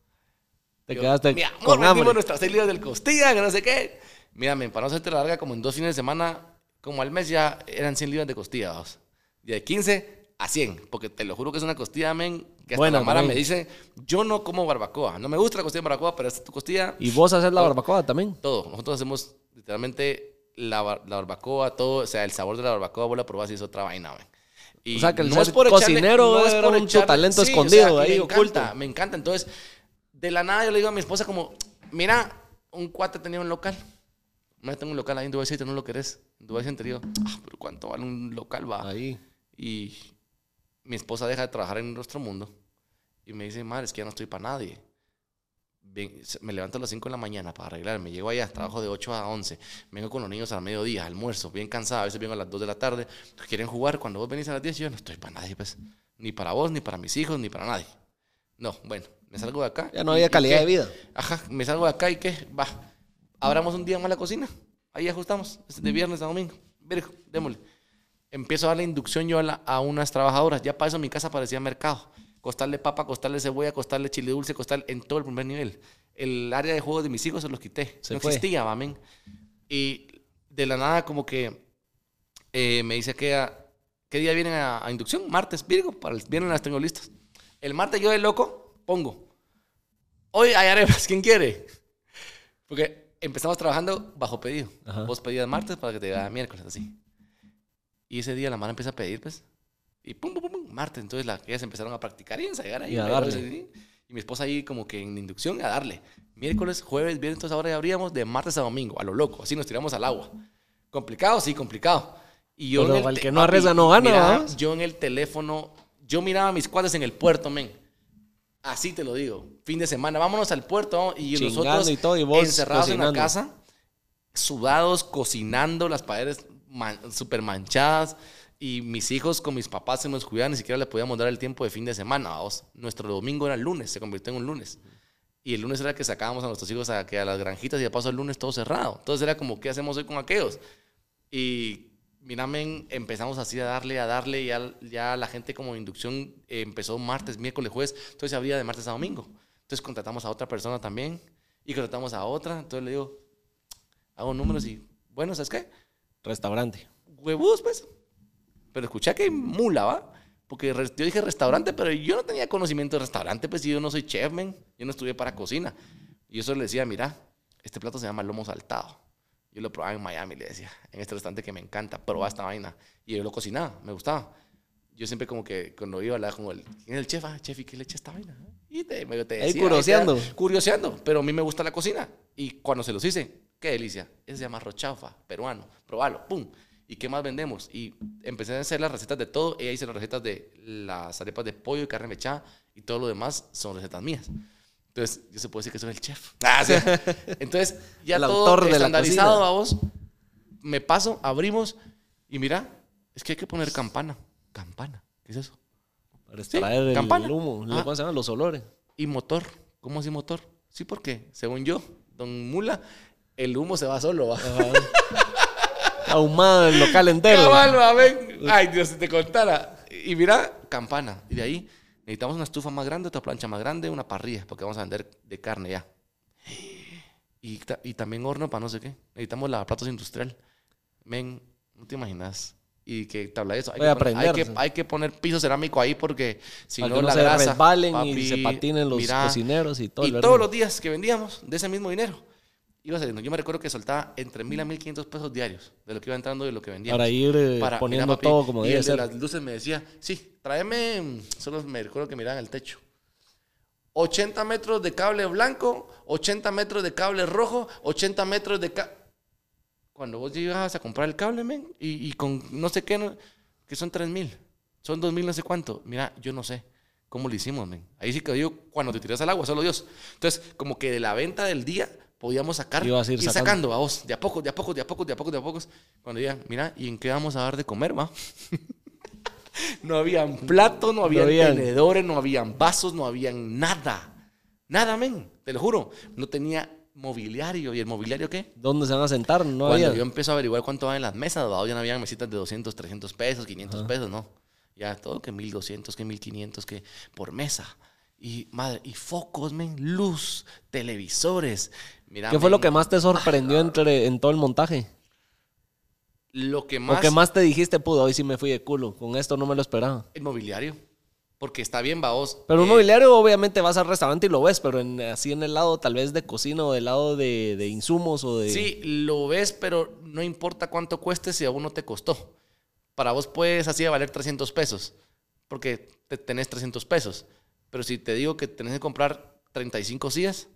Te Yo, quedaste Mi amor, con hambre. nuestras seis libras del costilla, que no sé qué. Mírame, para no hacerte la larga, como en dos fines de semana, como al mes ya eran 100 libras de costilla, vamos. Y de 15 a 100, porque te lo juro que es una costilla, men, que hasta Buena, la Mara me dice, yo no como barbacoa, no me gusta la costilla de barbacoa, pero esta es tu costilla, ¿Y vos haces la Todo. barbacoa también? todo. Nosotros hacemos literalmente la, bar- la barbacoa, todo, o sea, el sabor de la barbacoa, vos la probás y es otra vaina, men. Y O sea, que el no es por echarle- cocinero no es por un echarle- talento sí, o escondido sea, ahí, me oculto. encanta, me encanta. Entonces, de la nada yo le digo a mi esposa como, mira, un cuate tenía un local. No tengo un local ahí en Dubai City, no lo querés. En Dubai City digo, ah, pero ¿cuánto vale un local, va? Ahí. Y mi esposa deja de trabajar en nuestro mundo y me dice, madre, es que ya no estoy para nadie. Ven- me levanto a las 5 de la mañana para arreglarme. Llego allá, trabajo de 8 a 11. Vengo con los niños a mediodía, almuerzo, bien cansado. A veces vengo a las 2 de la tarde. Quieren jugar. Cuando vos venís a las 10, yo no estoy para nadie, pues. Ni para vos, ni para mis hijos, ni para nadie. No, bueno, me salgo de acá. Ya no había calidad de vida. Ajá, me salgo de acá y qué, va. Abramos un día más la cocina. Ahí ajustamos, es de viernes a domingo. Démosle. Empiezo a darle inducción yo a, la- a unas trabajadoras. Ya para eso mi casa parecía mercado. Costarle papa, costarle cebolla, costarle chile dulce, costarle en todo el primer nivel. El área de juegos de mis hijos se los quité. Se no fue. existía, mamen. Y de la nada como que eh, me dice que a- ¿qué día vienen a, a inducción? Martes, Virgo, para el viernes las tengo listas. El martes yo de loco pongo. Hoy hay arepas, ¿quién quiere? Porque empezamos trabajando bajo pedido. Ajá. Vos pedías martes para que te llegara miércoles, así. Y ese día la mano empieza a pedir, pues. Y pum, pum, pum, pum, martes. Entonces las ellas empezaron a practicar y ensayar ahí. Y a darle. sí. Y mi esposa ahí como que en inducción a darle. Miércoles, jueves, viernes, entonces ahora ya abríamos de martes a domingo, a lo loco. Así nos tiramos al agua. Complicado, sí, complicado. Y yo Pero en el al que no arriesga no gana, mira, ¿va? Yo en el teléfono, yo miraba a mis cuates en el puerto, men. Así te lo digo. Fin de semana, vámonos al puerto. vamos, Y Chingando nosotros y todo, y vos encerrados en la casa, sudados, cocinando, las paredes man- manchadas. Y mis hijos con mis papás se nos cuidaban, ni siquiera le podíamos dar el tiempo de fin de semana. vamos. Nuestro domingo era el lunes, se convirtió en un lunes. Y el lunes era que sacábamos a nuestros hijos a, que a las granjitas y de paso el lunes todo cerrado. Entonces era como, ¿qué hacemos hoy con aquellos? Y mira, men, empezamos así a darle, a darle, y ya, ya la gente como inducción empezó martes, miércoles, jueves, entonces se abría de martes a domingo. Entonces contratamos a otra persona también y contratamos a otra. Entonces le digo, hago números y, bueno, ¿sabes qué? Restaurante. Huevos, pues. Pero escucha que mula, ¿va? Porque yo dije restaurante, pero yo no tenía conocimiento de restaurante, pues yo no soy chef, men. Yo no estudié para cocina. Y yo solo le decía, mira, este plato se llama lomo saltado. Yo lo probaba en Miami, le decía, en este restaurante que me encanta, probaba esta vaina. Y yo lo cocinaba, me gustaba. Yo siempre como que cuando iba a hablar con el, ¿quién es el chef? Ah, chef, ¿y qué le echa esta vaina? Y te, me, te Ahí decía, curioseando. te- curioseando, pero a mí me gusta la cocina. Y cuando se los hice, qué delicia. Ese se llama rochaufa, peruano. Probalo, pum. ¿Y qué más vendemos? Y empecé a hacer las recetas de todo. Ella hizo las recetas de las arepas de pollo y carne mechada. Y todo lo demás son recetas mías. Entonces, yo se puede decir que soy el chef. Ah, sí. Entonces, ya El todo autor de estandarizado, vamos. Me paso, abrimos. Y mira, es que hay que poner campana. Campana. ¿Qué es eso? Para Sí, extraer el, campana. humo. ¿Cómo se llaman? Los olores. Y motor. ¿Cómo así motor? Sí, porque según yo, don Mula, el humo se va solo. ¿va? Ahumado el local entero. Cabal, va, ven. Ay, Dios, si te contara. Y mira, campana. Y de ahí necesitamos una estufa más grande, otra plancha más grande, una parrilla, porque vamos a vender de carne ya. Y, y también horno para no sé qué. Necesitamos lavaplatos industrial. Men, no te imaginas. Y que tabla de eso. Hay, Voy que poner, hay, que, hay que poner piso cerámico ahí porque si no la se grasa, resbalen y papi, se patinen los mira, cocineros y todo. y todos los días que vendíamos de ese mismo dinero, iba saliendo. Yo me recuerdo que soltaba entre mil a mil quinientos pesos diarios de lo que iba entrando y de lo que vendíamos. Para ir eh, Para- poniendo mira, papi, todo como y debe el de las luces me decía, sí, tráeme, solo me recuerdo que miraban el techo. 80 metros de cable blanco, 80 metros de cable rojo, 80 metros de cable... Cuando vos llegas a comprar el cable, men, y, y con no sé qué, no- que son 3 mil, son 2 mil no sé cuánto. Mira, yo no sé. ¿Cómo lo hicimos, men? Ahí sí que digo, cuando te tiras al agua, solo Dios. Entonces, como que de la venta del día podíamos sacar, Ibas a ir ir sacando. sacando, a vos, de a poco, de a poco, de a poco, de a poco, de a poco. Cuando digan, mira, ¿y en qué vamos a dar de comer, va? no habían platos, no habían habían. tenedores, no habían vasos, no habían nada. Nada, men, te lo juro. No tenía mobiliario. ¿Y el mobiliario qué? ¿Dónde se van a sentar? No Cuando había. yo empiezo a averiguar cuánto van en las mesas, ¿va? ya no habían mesitas de 200, 300 pesos, 500 pesos, no. Ya todo que 1200, que 1500, que por mesa. Y madre, y focos, men, luz, televisores. Mira, ¿Qué fue lo que más te sorprendió entre, en todo el montaje? Lo que ¿O más, qué más te dijiste, pudo? Hoy sí me fui de culo. Con esto no me lo esperaba. el mobiliario. Porque está bien, va vos. Pero un eh, mobiliario, obviamente, vas al restaurante y lo ves, pero en- así en el lado tal vez de cocina o del lado de, de insumos o de... Sí, lo ves, pero no importa cuánto cueste si a uno te costó. Para vos puedes así de valer 300 pesos, porque te tenés 300 pesos. Pero si te digo que tenés que comprar 35 sillas,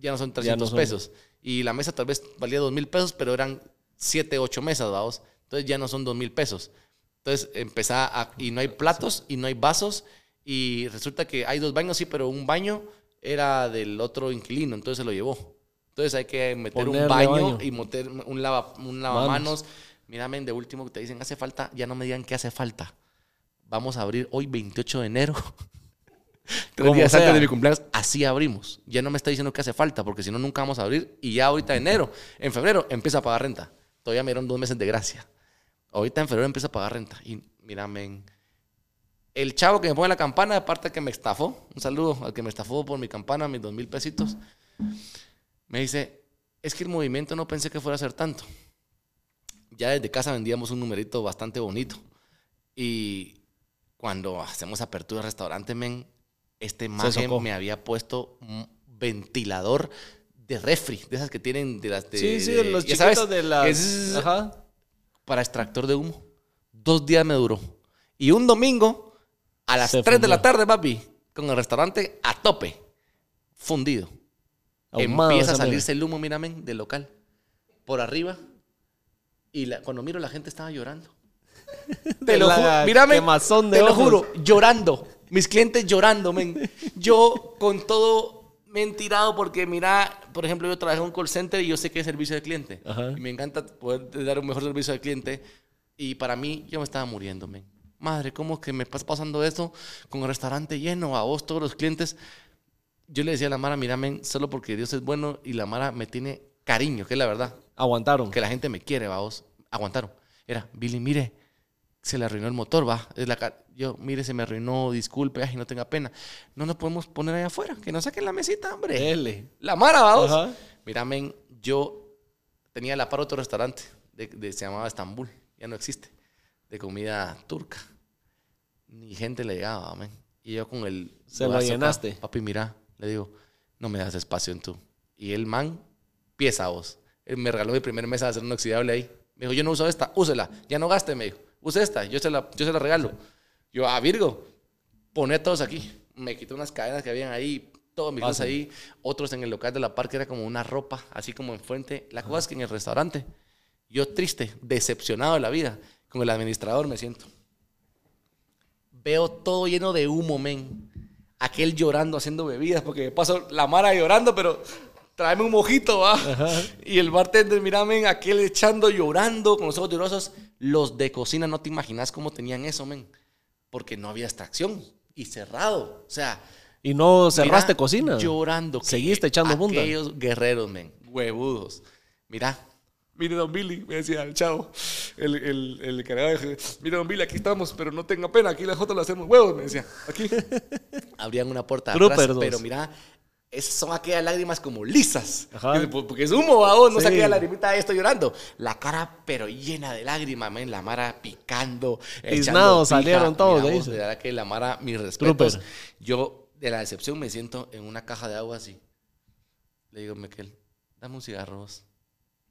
ya no son 300 son. pesos. Y la mesa tal vez valía 2 mil pesos, pero eran 7, 8 mesas, vamos. Entonces ya no son 2 mil pesos. Entonces empezá a... Y no hay platos y no hay vasos. Y resulta que hay dos baños, sí, pero un baño era del otro inquilino, entonces se lo llevó. Entonces hay que meter Ponerle un baño, baño. y meter un, lava, un lavamanos. Mira, men, de último que te dicen hace falta, ya no me digan qué hace falta. Vamos a abrir hoy 28 de enero. Tres días sea. antes de mi cumpleaños, así abrimos. Ya no me está diciendo qué hace falta, porque si no, nunca vamos a abrir. Y ya ahorita enero, en febrero, empieza a pagar renta. Todavía me dieron dos meses de gracia. Ahorita en febrero empieza a pagar renta. Y mira, men, el chavo que me pone la campana, aparte que me estafó, un saludo al que me estafó por mi campana, mis dos mil pesitos, me dice, es que el movimiento no pensé que fuera a ser tanto. Ya desde casa vendíamos un numerito bastante bonito. Y cuando hacemos apertura de restaurante, men, este maje me había puesto un ventilador de refri, de esas que tienen de las de... sí, sí, de- los ya chiquitos sabes, de las... es- Ajá. para extractor de humo. Dos días me duró. Y un domingo, a las Se 3 de la fundió. tarde, papi, con el restaurante a tope, fundido. Ahumado Empieza a salirse el humo, miramen, del local. Por arriba. Y la- cuando miro, la gente estaba llorando. De Te lo juro, mírame, te lo ojos. juro, llorando. Mis clientes llorando, men. Yo con todo me he tirado porque, mira, por ejemplo, yo trabajé en un call center y yo sé que es servicio de cliente. Ajá. Y me encanta poder dar un mejor servicio al cliente. Y para mí, yo me estaba muriendo, men. Madre, ¿cómo que me pasa pasando esto con el restaurante lleno? A vos, todos los clientes. Yo le decía a la Mara, mira, men, solo porque Dios es bueno y la Mara me tiene cariño, que es la verdad Aguantaron. que la gente me quiere, va, vos. Aguantaron. Era, Billy, mire, se le arruinó el motor, va. Es la yo, mire, se me arruinó, disculpe, ay, no tenga pena. No nos podemos poner allá afuera, que nos saquen la mesita, hombre. L. La Mara, va, vos. Ajá. Mira, men, yo tenía la par otro restaurante, de, de- se llamaba Estambul, ya no existe, de comida turca. Ni gente le llegaba, men. Y yo con el... Se lo acá, llenaste. Papi, mira, le digo, no me das espacio en tú. Y el man, pieza vos. Él me regaló mi primer mesa de acero inoxidable ahí. Me dijo, yo no uso esta, úsela. Ya no gaste, me dijo. Use esta, yo se la, yo se la regalo. Yo, ah, Virgo, poné todos aquí. Me quitó unas cadenas que habían ahí, todos mis cosas ahí. Otros en el local de la par que era como una ropa, así como enfrente. La cosa es que en el restaurante, yo triste, decepcionado de la vida, con el administrador me siento. Veo todo lleno de humo, men. Aquel llorando, haciendo bebidas, porque paso la mara llorando, pero tráeme un mojito, va. Y el bartender, mira, men, aquel echando, llorando, con los ojos llorosos. Los de cocina, no te imaginas cómo tenían eso, men. Porque no había extracción y cerrado. O sea, Y no cerraste Mira, cocina. Llorando. Seguiste echando punta. Aquellos guerreros, men. Huevudos. Mira. Mire, don Billy, me decía el chavo, el, el, el encargado, mire, don Billy, aquí estamos, pero no tenga pena, aquí las jotas lo hacemos huevos, me decía, aquí. Abrían una puerta atrás, pero mira, esas son aquellas lágrimas como lisas, Ajá. Que- porque es humo, babón, no Sí. sé aquella lagrimita, ahí estoy llorando. La cara, pero llena de lágrimas, men, la mara picando. pija. salieron todos, Mira, vos, de verdad que la mara, mis respetos. Trooper. Yo, de la decepción, me siento en una caja de agua así. Le digo, Miquel, dame un cigarro vos.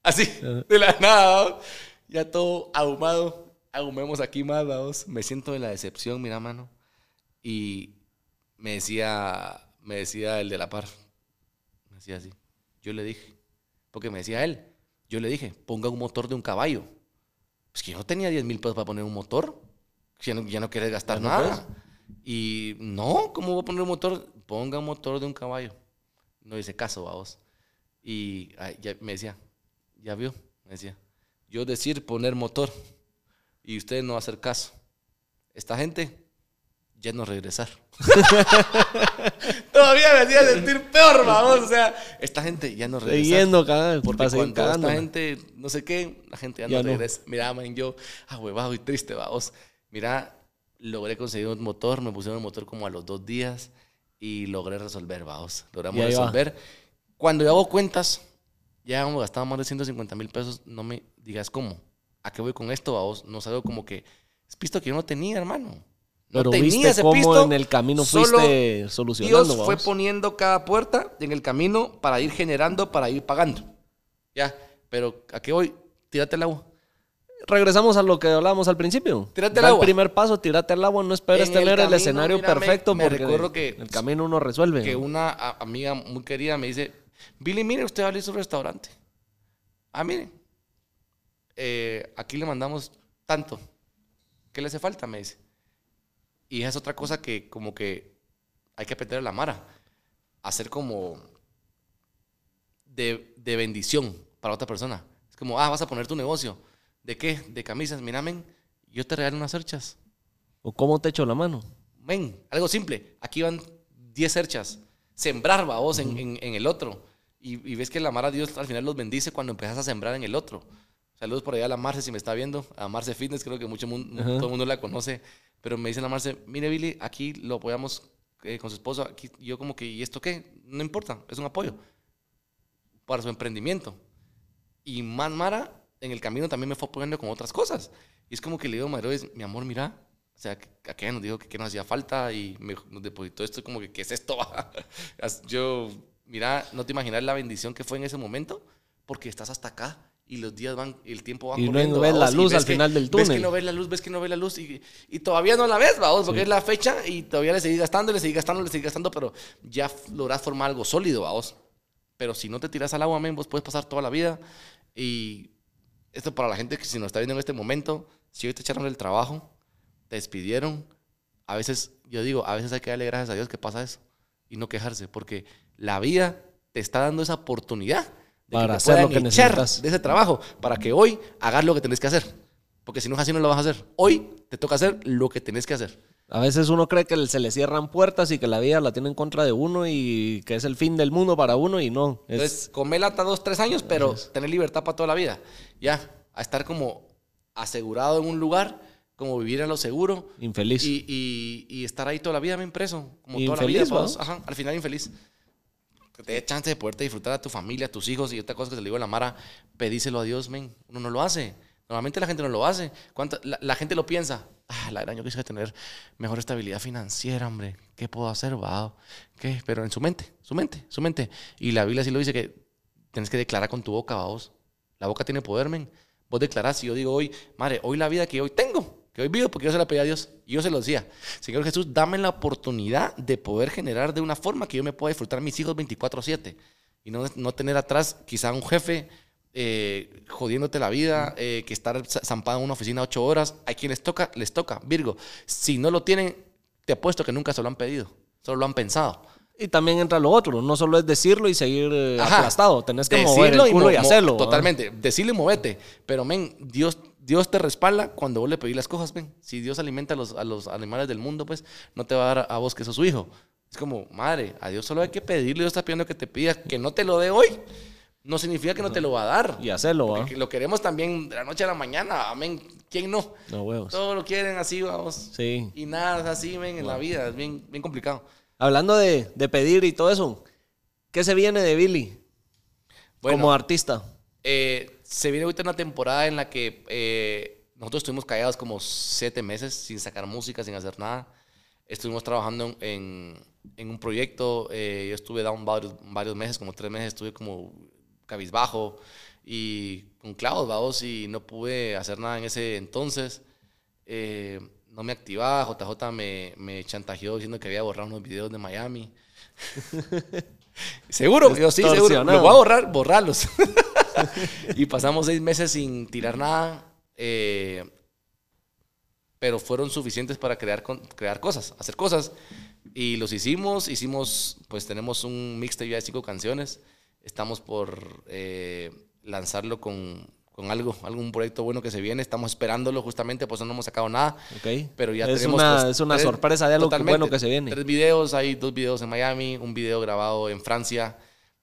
Así, de la nada, ya todo ahumado. Ahumemos aquí más, vos. Me siento en la decepción, mira, mano. Y me decía, me decía el de la par. Me decía así. Yo le dije, porque me decía él, yo le dije, ponga un motor de un caballo. Pues que yo no tenía 10 mil pesos para poner un motor. Ya no, ya no quieres gastar no nada. puedes. Y no, ¿cómo voy a poner un motor? Ponga un motor de un caballo. No hice caso, vamos. Y ay, ya me decía, ya vio, me decía, yo decir poner motor y usted no va a hacer caso. Esta gente ya no regresar. Todavía me hacía sentir peor, vamos. O sea, esta gente ya no regresa. Siguiendo, cada Porque cuando esta cagándola. gente, no sé qué, la gente ya, Ya no no. regresa. Mira, man, yo, ah, huevado y triste, vamos. Mira, logré conseguir un motor, me pusieron el motor como a los dos días y logré resolver, vamos. Logramos va. resolver. Cuando yo hago cuentas, ya hemos gastado más de 150 mil pesos, no me digas cómo. ¿A qué voy con esto, vamos? No sabía como que es pisto que yo no tenía, hermano. No Pero tenía viste ese cómo pisto, en el camino solo fuiste solucionando. Dios fue vamos. poniendo cada puerta en el camino para ir generando, para ir pagando. Ya, pero ¿a qué voy? Tírate el agua. Regresamos a lo que hablábamos al principio. Tírate Da agua. El primer paso, tírate al agua. No esperes En el tener el, camino, escenario mira, me- perfecto me porque recuerdo que- el camino uno resuelve. Que una amiga muy querida me dice, Billy, mire, usted va a abrir su restaurante. Ah, mire, eh, aquí le mandamos tanto. ¿Qué le hace falta? Me dice. Y es otra cosa que como que hay que aprender a la mara. Hacer como de, de bendición para otra persona. Es como, ah, vas a poner tu negocio. ¿De qué? De camisas. Mira, men, yo te regalo unas cerchas. ¿O cómo te echo la mano? Men, algo simple. Aquí van 10 cerchas. Sembrar, vos, en, en- en el otro. Y, y ves que la Mara Dios al final los bendice cuando empiezas a sembrar en el otro. Saludos por allá a la Marce si me está viendo. A Marce Fitness, creo que mucho mun- Ajá. todo el mundo la conoce. Pero me dice la Marce, mire Billy, aquí lo apoyamos eh, con su esposo. Aquí, yo como que, ¿y esto qué? No importa, es un apoyo para su emprendimiento. Y más Mara, en el camino también me fue apoyando con otras cosas. Y es como que le digo a es, mi amor, mira, o sea, que- aquella nos dijo que, que nos hacía falta y me, nos depositó esto, como que, ¿qué es esto? Yo, mira, no te imaginas la bendición que fue en ese momento, porque estás hasta acá y los días van, el tiempo va Y no corriendo. ves la luz al que- final del Ves que túnel. no ves la luz, ves que no ves la luz y, y todavía no la ves, vamos, porque es la fecha y todavía le seguís gastando, le seguís gastando, le seguís gastando, pero ya lográs formar algo sólido, vamos. Pero si no te tiras al agua, men, vos puedes pasar toda la vida. Y esto para la gente que si nos está viendo en este momento, si hoy te echaron del trabajo, te despidieron, a veces, yo digo, a veces hay que darle gracias a Dios que pasa eso y no quejarse, porque la vida te está dando esa oportunidad de Para te hacer lo que echar necesitas. de ese trabajo, para que hoy hagas lo que tenés que hacer. Porque si no es así, no lo vas a hacer. Hoy te toca hacer lo que tenés que hacer. A veces uno cree que se le cierran puertas y que la vida la tiene en contra de uno y que es el fin del mundo para uno y no. Es, Entonces, comer lata dos, tres años, pero tener libertad para toda la vida. Ya, a estar como asegurado en un lugar, como vivir a lo seguro. Infeliz. Y, y- y estar ahí toda la vida bien preso. Como toda Infeliz, la vida. pues, ajá, al final infeliz. Que te dé chance de poderte disfrutar a tu familia, a tus hijos. Y otra cosa que se le digo a la Mara, pedíselo a Dios, men. Uno no lo hace. Normalmente la gente no lo hace. ¿Cuánta- la, la gente lo piensa. Ah, la gran yo quisiera tener mejor estabilidad financiera, hombre. ¿Qué puedo hacer, va? ¿Qué? Pero en su mente, su mente, su mente. Y la Biblia sí lo dice que tienes que declarar con tu boca, vos. La boca tiene poder, men. Vos declarás, si yo digo hoy, madre, hoy la vida que hoy tengo, que hoy vivo, porque yo se la pedí a Dios. Y yo se lo decía, Señor Jesús, dame la oportunidad de poder generar de una forma que yo me pueda disfrutar mis hijos 24-7. Y no, no tener atrás quizá un jefe eh, jodiéndote la vida, eh, que estar za- zampado en una oficina ocho horas. A quienes toca, les toca. Virgo, si no lo tienen, te apuesto que nunca se lo han pedido. Solo lo han pensado. Y también entra lo otro, no solo es decirlo y seguir eh, aplastado, tenés que mover Decirlo el culo y, hacerlo. Totalmente. Decirle y movete. Pero, men, Dios, Dios te respalda cuando vos le pedís las cosas, ven. Si Dios alimenta a los, a los animales del mundo, pues no te va a dar a vos que sos su hijo. Es como, madre, a Dios solo hay que pedirle. Dios está pidiendo que te pida que no te lo dé hoy. No significa que no te lo va a dar. Y hacerlo. Porque lo queremos también de la noche a la mañana. Amén. ¿Quién no? No huevos. Todos lo quieren así, vamos. Sí. Y nada es así, men, en la vida. Es bien, bien complicado. Hablando de, de pedir y todo eso, ¿qué se viene de Billy Bueno, como artista? Eh, se viene ahorita una temporada en la que eh, nosotros estuvimos callados como siete meses sin sacar música, sin hacer nada. Estuvimos trabajando en, en un proyecto. eh, yo estuve down varios, varios meses, como tres meses, estuve como cabizbajo y con clavos, vamos, y no pude hacer nada en ese entonces. Eh, no me activaba, JJ me, me chantajeó diciendo que había borrado unos videos de Miami. seguro, yo sí, seguro. Los voy a borrar, borrarlos. y pasamos seis meses sin tirar nada. Eh, pero fueron suficientes para crear, crear cosas, hacer cosas. Y los hicimos, hicimos, pues tenemos un mixtape de cinco canciones. Estamos por eh, lanzarlo con, con algo, algún proyecto bueno que se viene. Estamos esperándolo justamente, pues no hemos sacado nada. Ok. Pero ya es tenemos. Una, pues, es una tres- sorpresa de algo bueno que se viene. Tres videos, hay dos videos en Miami, un video grabado en Francia.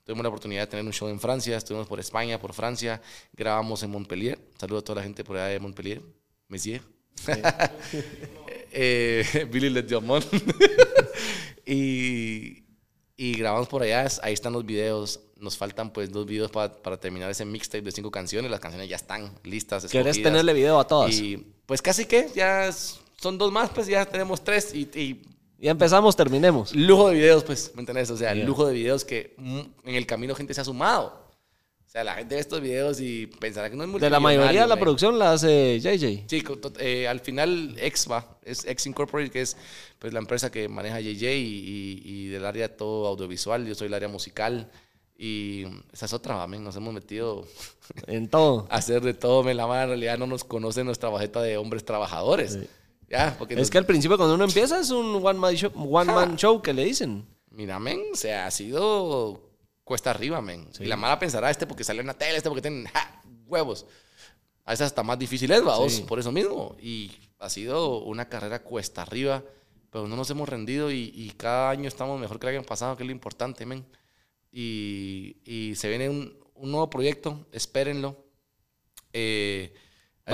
Tuvimos la oportunidad de tener un show en Francia, estuvimos por España, por Francia, grabamos en Montpellier. Saludo a toda la gente por allá de Montpellier. Messier. eh, Billy Le Diamond. y, y grabamos por allá, ahí están los videos. Nos faltan pues dos videos pa- para terminar ese mixtape de cinco canciones. Las canciones ya están listas. ¿Querés escogidas. tenerle video a todas? Y pues casi que ya son dos más, pues ya tenemos tres y, y Ya empezamos, terminemos. lujo de videos, pues, ¿me entiendes? O sea, Yeah. lujo de videos que en el camino gente se ha sumado. O sea, la gente ve estos videos y pensará que no es De la mayoría de la producción la hace JJ. Sí, eh, al final X va, es X Incorporated, que es pues, la empresa que maneja JJ y, y- y del área todo audiovisual, yo soy el área musical y esa es otra, va, men, nos hemos metido En todo. a hacer de todo, men, la mano en realidad no nos conoce nuestra bajeta de hombres trabajadores. Ya, porque Es nos- que al principio cuando uno empieza es un one man show, one man show que le dicen. Mira, men, o sea, ha sido cuesta arriba, men. Y la mala pensará este porque salió en la tele, este porque tienen ja, huevos. A veces hasta más difícil es, vamos, Sí. por eso mismo. Y ha sido una carrera cuesta arriba, pero no nos hemos rendido y, y cada año estamos mejor que el año pasado, que es lo importante, men. Y, y se viene un, un nuevo proyecto, espérenlo. Eh,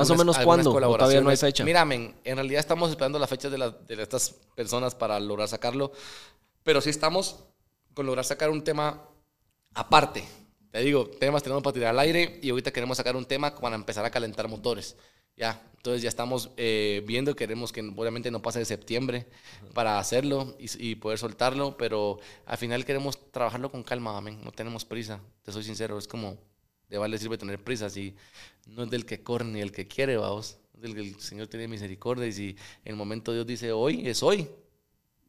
Más o menos cuándo, o todavía no hay fecha. Mira, men, en realidad estamos esperando las fechas de, la- de estas personas para lograr sacarlo, pero sí estamos con lograr sacar un tema aparte. Te digo, temas tenemos para tirar al aire y ahorita queremos sacar un tema para empezar a calentar motores. Ya, entonces ya estamos eh, viendo, queremos que obviamente no pase de septiembre para hacerlo y, y poder soltarlo, pero al final queremos trabajarlo con calma, amén. No tenemos prisa, te soy sincero, es como, de vale sirve tener prisa si no es del que corre ni el que quiere, vamos. Es del que el Señor tiene misericordia y si en el momento Dios dice hoy, es hoy.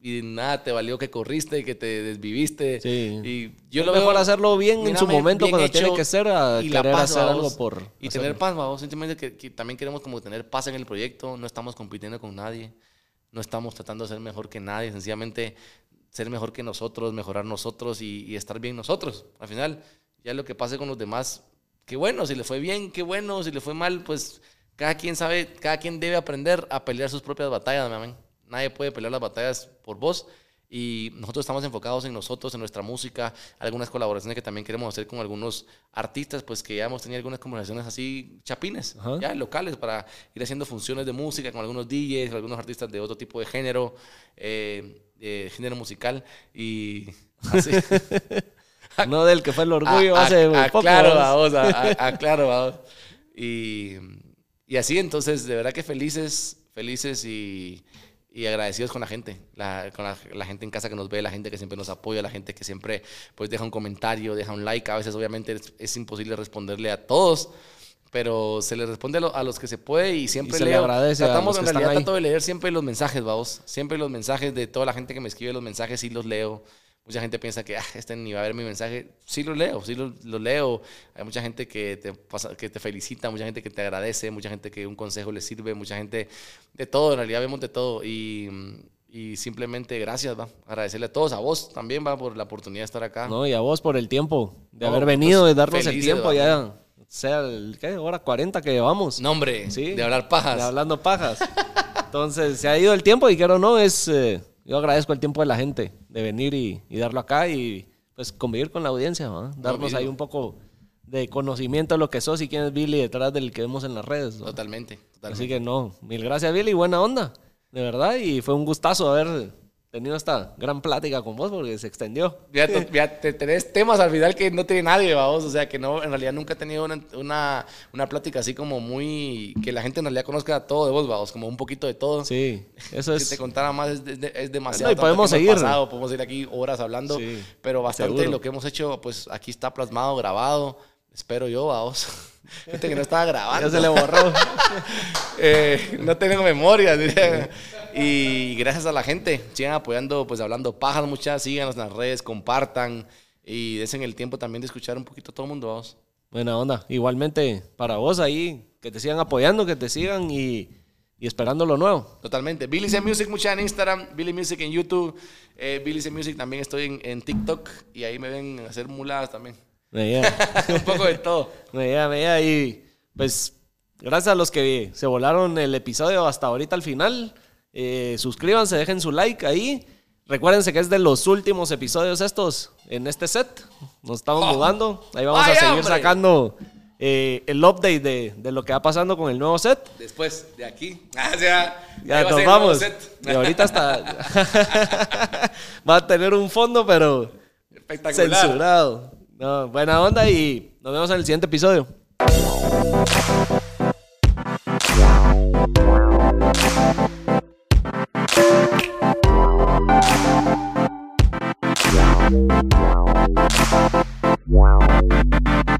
Y nada, te valió que corriste que te desviviste. Sí. Y yo Es lo mejor veo hacerlo bien en su momento cuando hecho tiene que ser a y la querer paz, hacer vamos. algo por Y hacerlo. tener paz, vamos. Simplemente que, que también queremos como tener paz en el proyecto. No estamos compitiendo con nadie. No estamos tratando de ser mejor que nadie. Sencillamente ser mejor que nosotros, mejorar nosotros y, y estar bien nosotros. Al final, ya lo que pase con los demás, qué bueno. Si le fue bien, qué bueno. Si le fue mal, pues cada quien sabe, cada quien debe aprender a pelear sus propias batallas, mi amén. Nadie puede pelear las batallas por vos. Y nosotros estamos enfocados en nosotros, en nuestra música, algunas colaboraciones que también queremos hacer con algunos artistas, pues que ya hemos tenido algunas conversaciones así chapines, Ajá. ya locales, para ir haciendo funciones de música con algunos DJs, con algunos artistas de otro tipo de género, eh, género musical y así. No del que fue el orgullo A- hace a- poco. Claro, vamos. claro, vamos. Y, y así, entonces, de verdad que felices, felices y, y agradecidos con la gente, la, con la, la gente en casa que nos ve, la gente que siempre nos apoya, la gente que siempre pues deja un comentario, deja un like. A veces, obviamente, es, es imposible responderle a todos. Pero se le responde a, lo- a los que se puede y siempre Y se le agradece a Tratamos, en realidad, trato de leer siempre los mensajes, vamos. Siempre los mensajes de toda la gente que me escribe los mensajes, sí los leo. Mucha gente piensa que ah, este ni va a ver mi mensaje. Sí lo leo, sí lo, lo leo. Hay mucha gente que te, pasa- que te felicita, mucha gente que te agradece, mucha gente que un consejo le sirve, mucha gente de todo, en realidad vemos de todo. Y, y simplemente gracias, va. Agradecerle a todos, a vos también, va, por la oportunidad de estar acá. No, y a vos por el tiempo de No, haber venido, pues, de darnos el tiempo va. ya. Sea el, ¿qué? Hora 40 que llevamos. No, hombre, Sí. de hablar pajas. De hablando pajas. Entonces, se ha ido el tiempo y quiero no, es. eh, yo agradezco el tiempo de la gente de venir y, y darlo acá y pues convivir con la audiencia, ¿va? darnos ahí un poco de conocimiento de lo que sos y quién es Billy detrás del que vemos en las redes. Totalmente, totalmente. Así que no, mil gracias Billy, buena onda, de verdad, y fue un gustazo haber tenido esta gran plática con vos porque se extendió. Ya, te- ya te- tenés temas al final que no tiene nadie, vamos. O sea, que no, en realidad nunca he tenido una, una, una plática así como muy. que la gente en realidad conozca todo de vos, vamos. Como un poquito de todo. Sí, eso Si es... te contara más es, de- es demasiado. No, y podemos que seguir. pasado, podemos ir aquí horas hablando. Sí, pero bastante seguro. lo que hemos hecho, pues aquí está plasmado, grabado. Espero yo, vamos. Gente que no estaba grabando. Ya se le borró. Eh, no tengo memoria. diría. Y gracias a la gente, sigan apoyando, pues hablando pajas muchas, síganos en las redes, compartan y desen el tiempo también de escuchar un poquito a todo el mundo, vamos. Buena onda. Igualmente para vos ahí, que te sigan apoyando, que te sigan y, y esperando lo nuevo. Totalmente. Billy C Music, mucha en Instagram, Billy Music en YouTube, eh, Billy C Music también estoy en, en TikTok y ahí me ven hacer muladas también. Veía, Un poco de todo. veía, veía y pues gracias a los que se volaron el episodio hasta ahorita al final. Eh, suscríbanse, dejen su like ahí. Recuérdense que es de los últimos episodios estos en este set. Nos estamos Oh. mudando. Ahí vamos a ¡Vaya, seguir hombre! sacando eh, el update de, de lo que va pasando con el nuevo set. Después de aquí. Ah, Ya ahí va a nos vamos. Y ahorita hasta va a tener un fondo, pero Espectacular. censurado. No, buena onda y nos vemos en el siguiente episodio. Wow.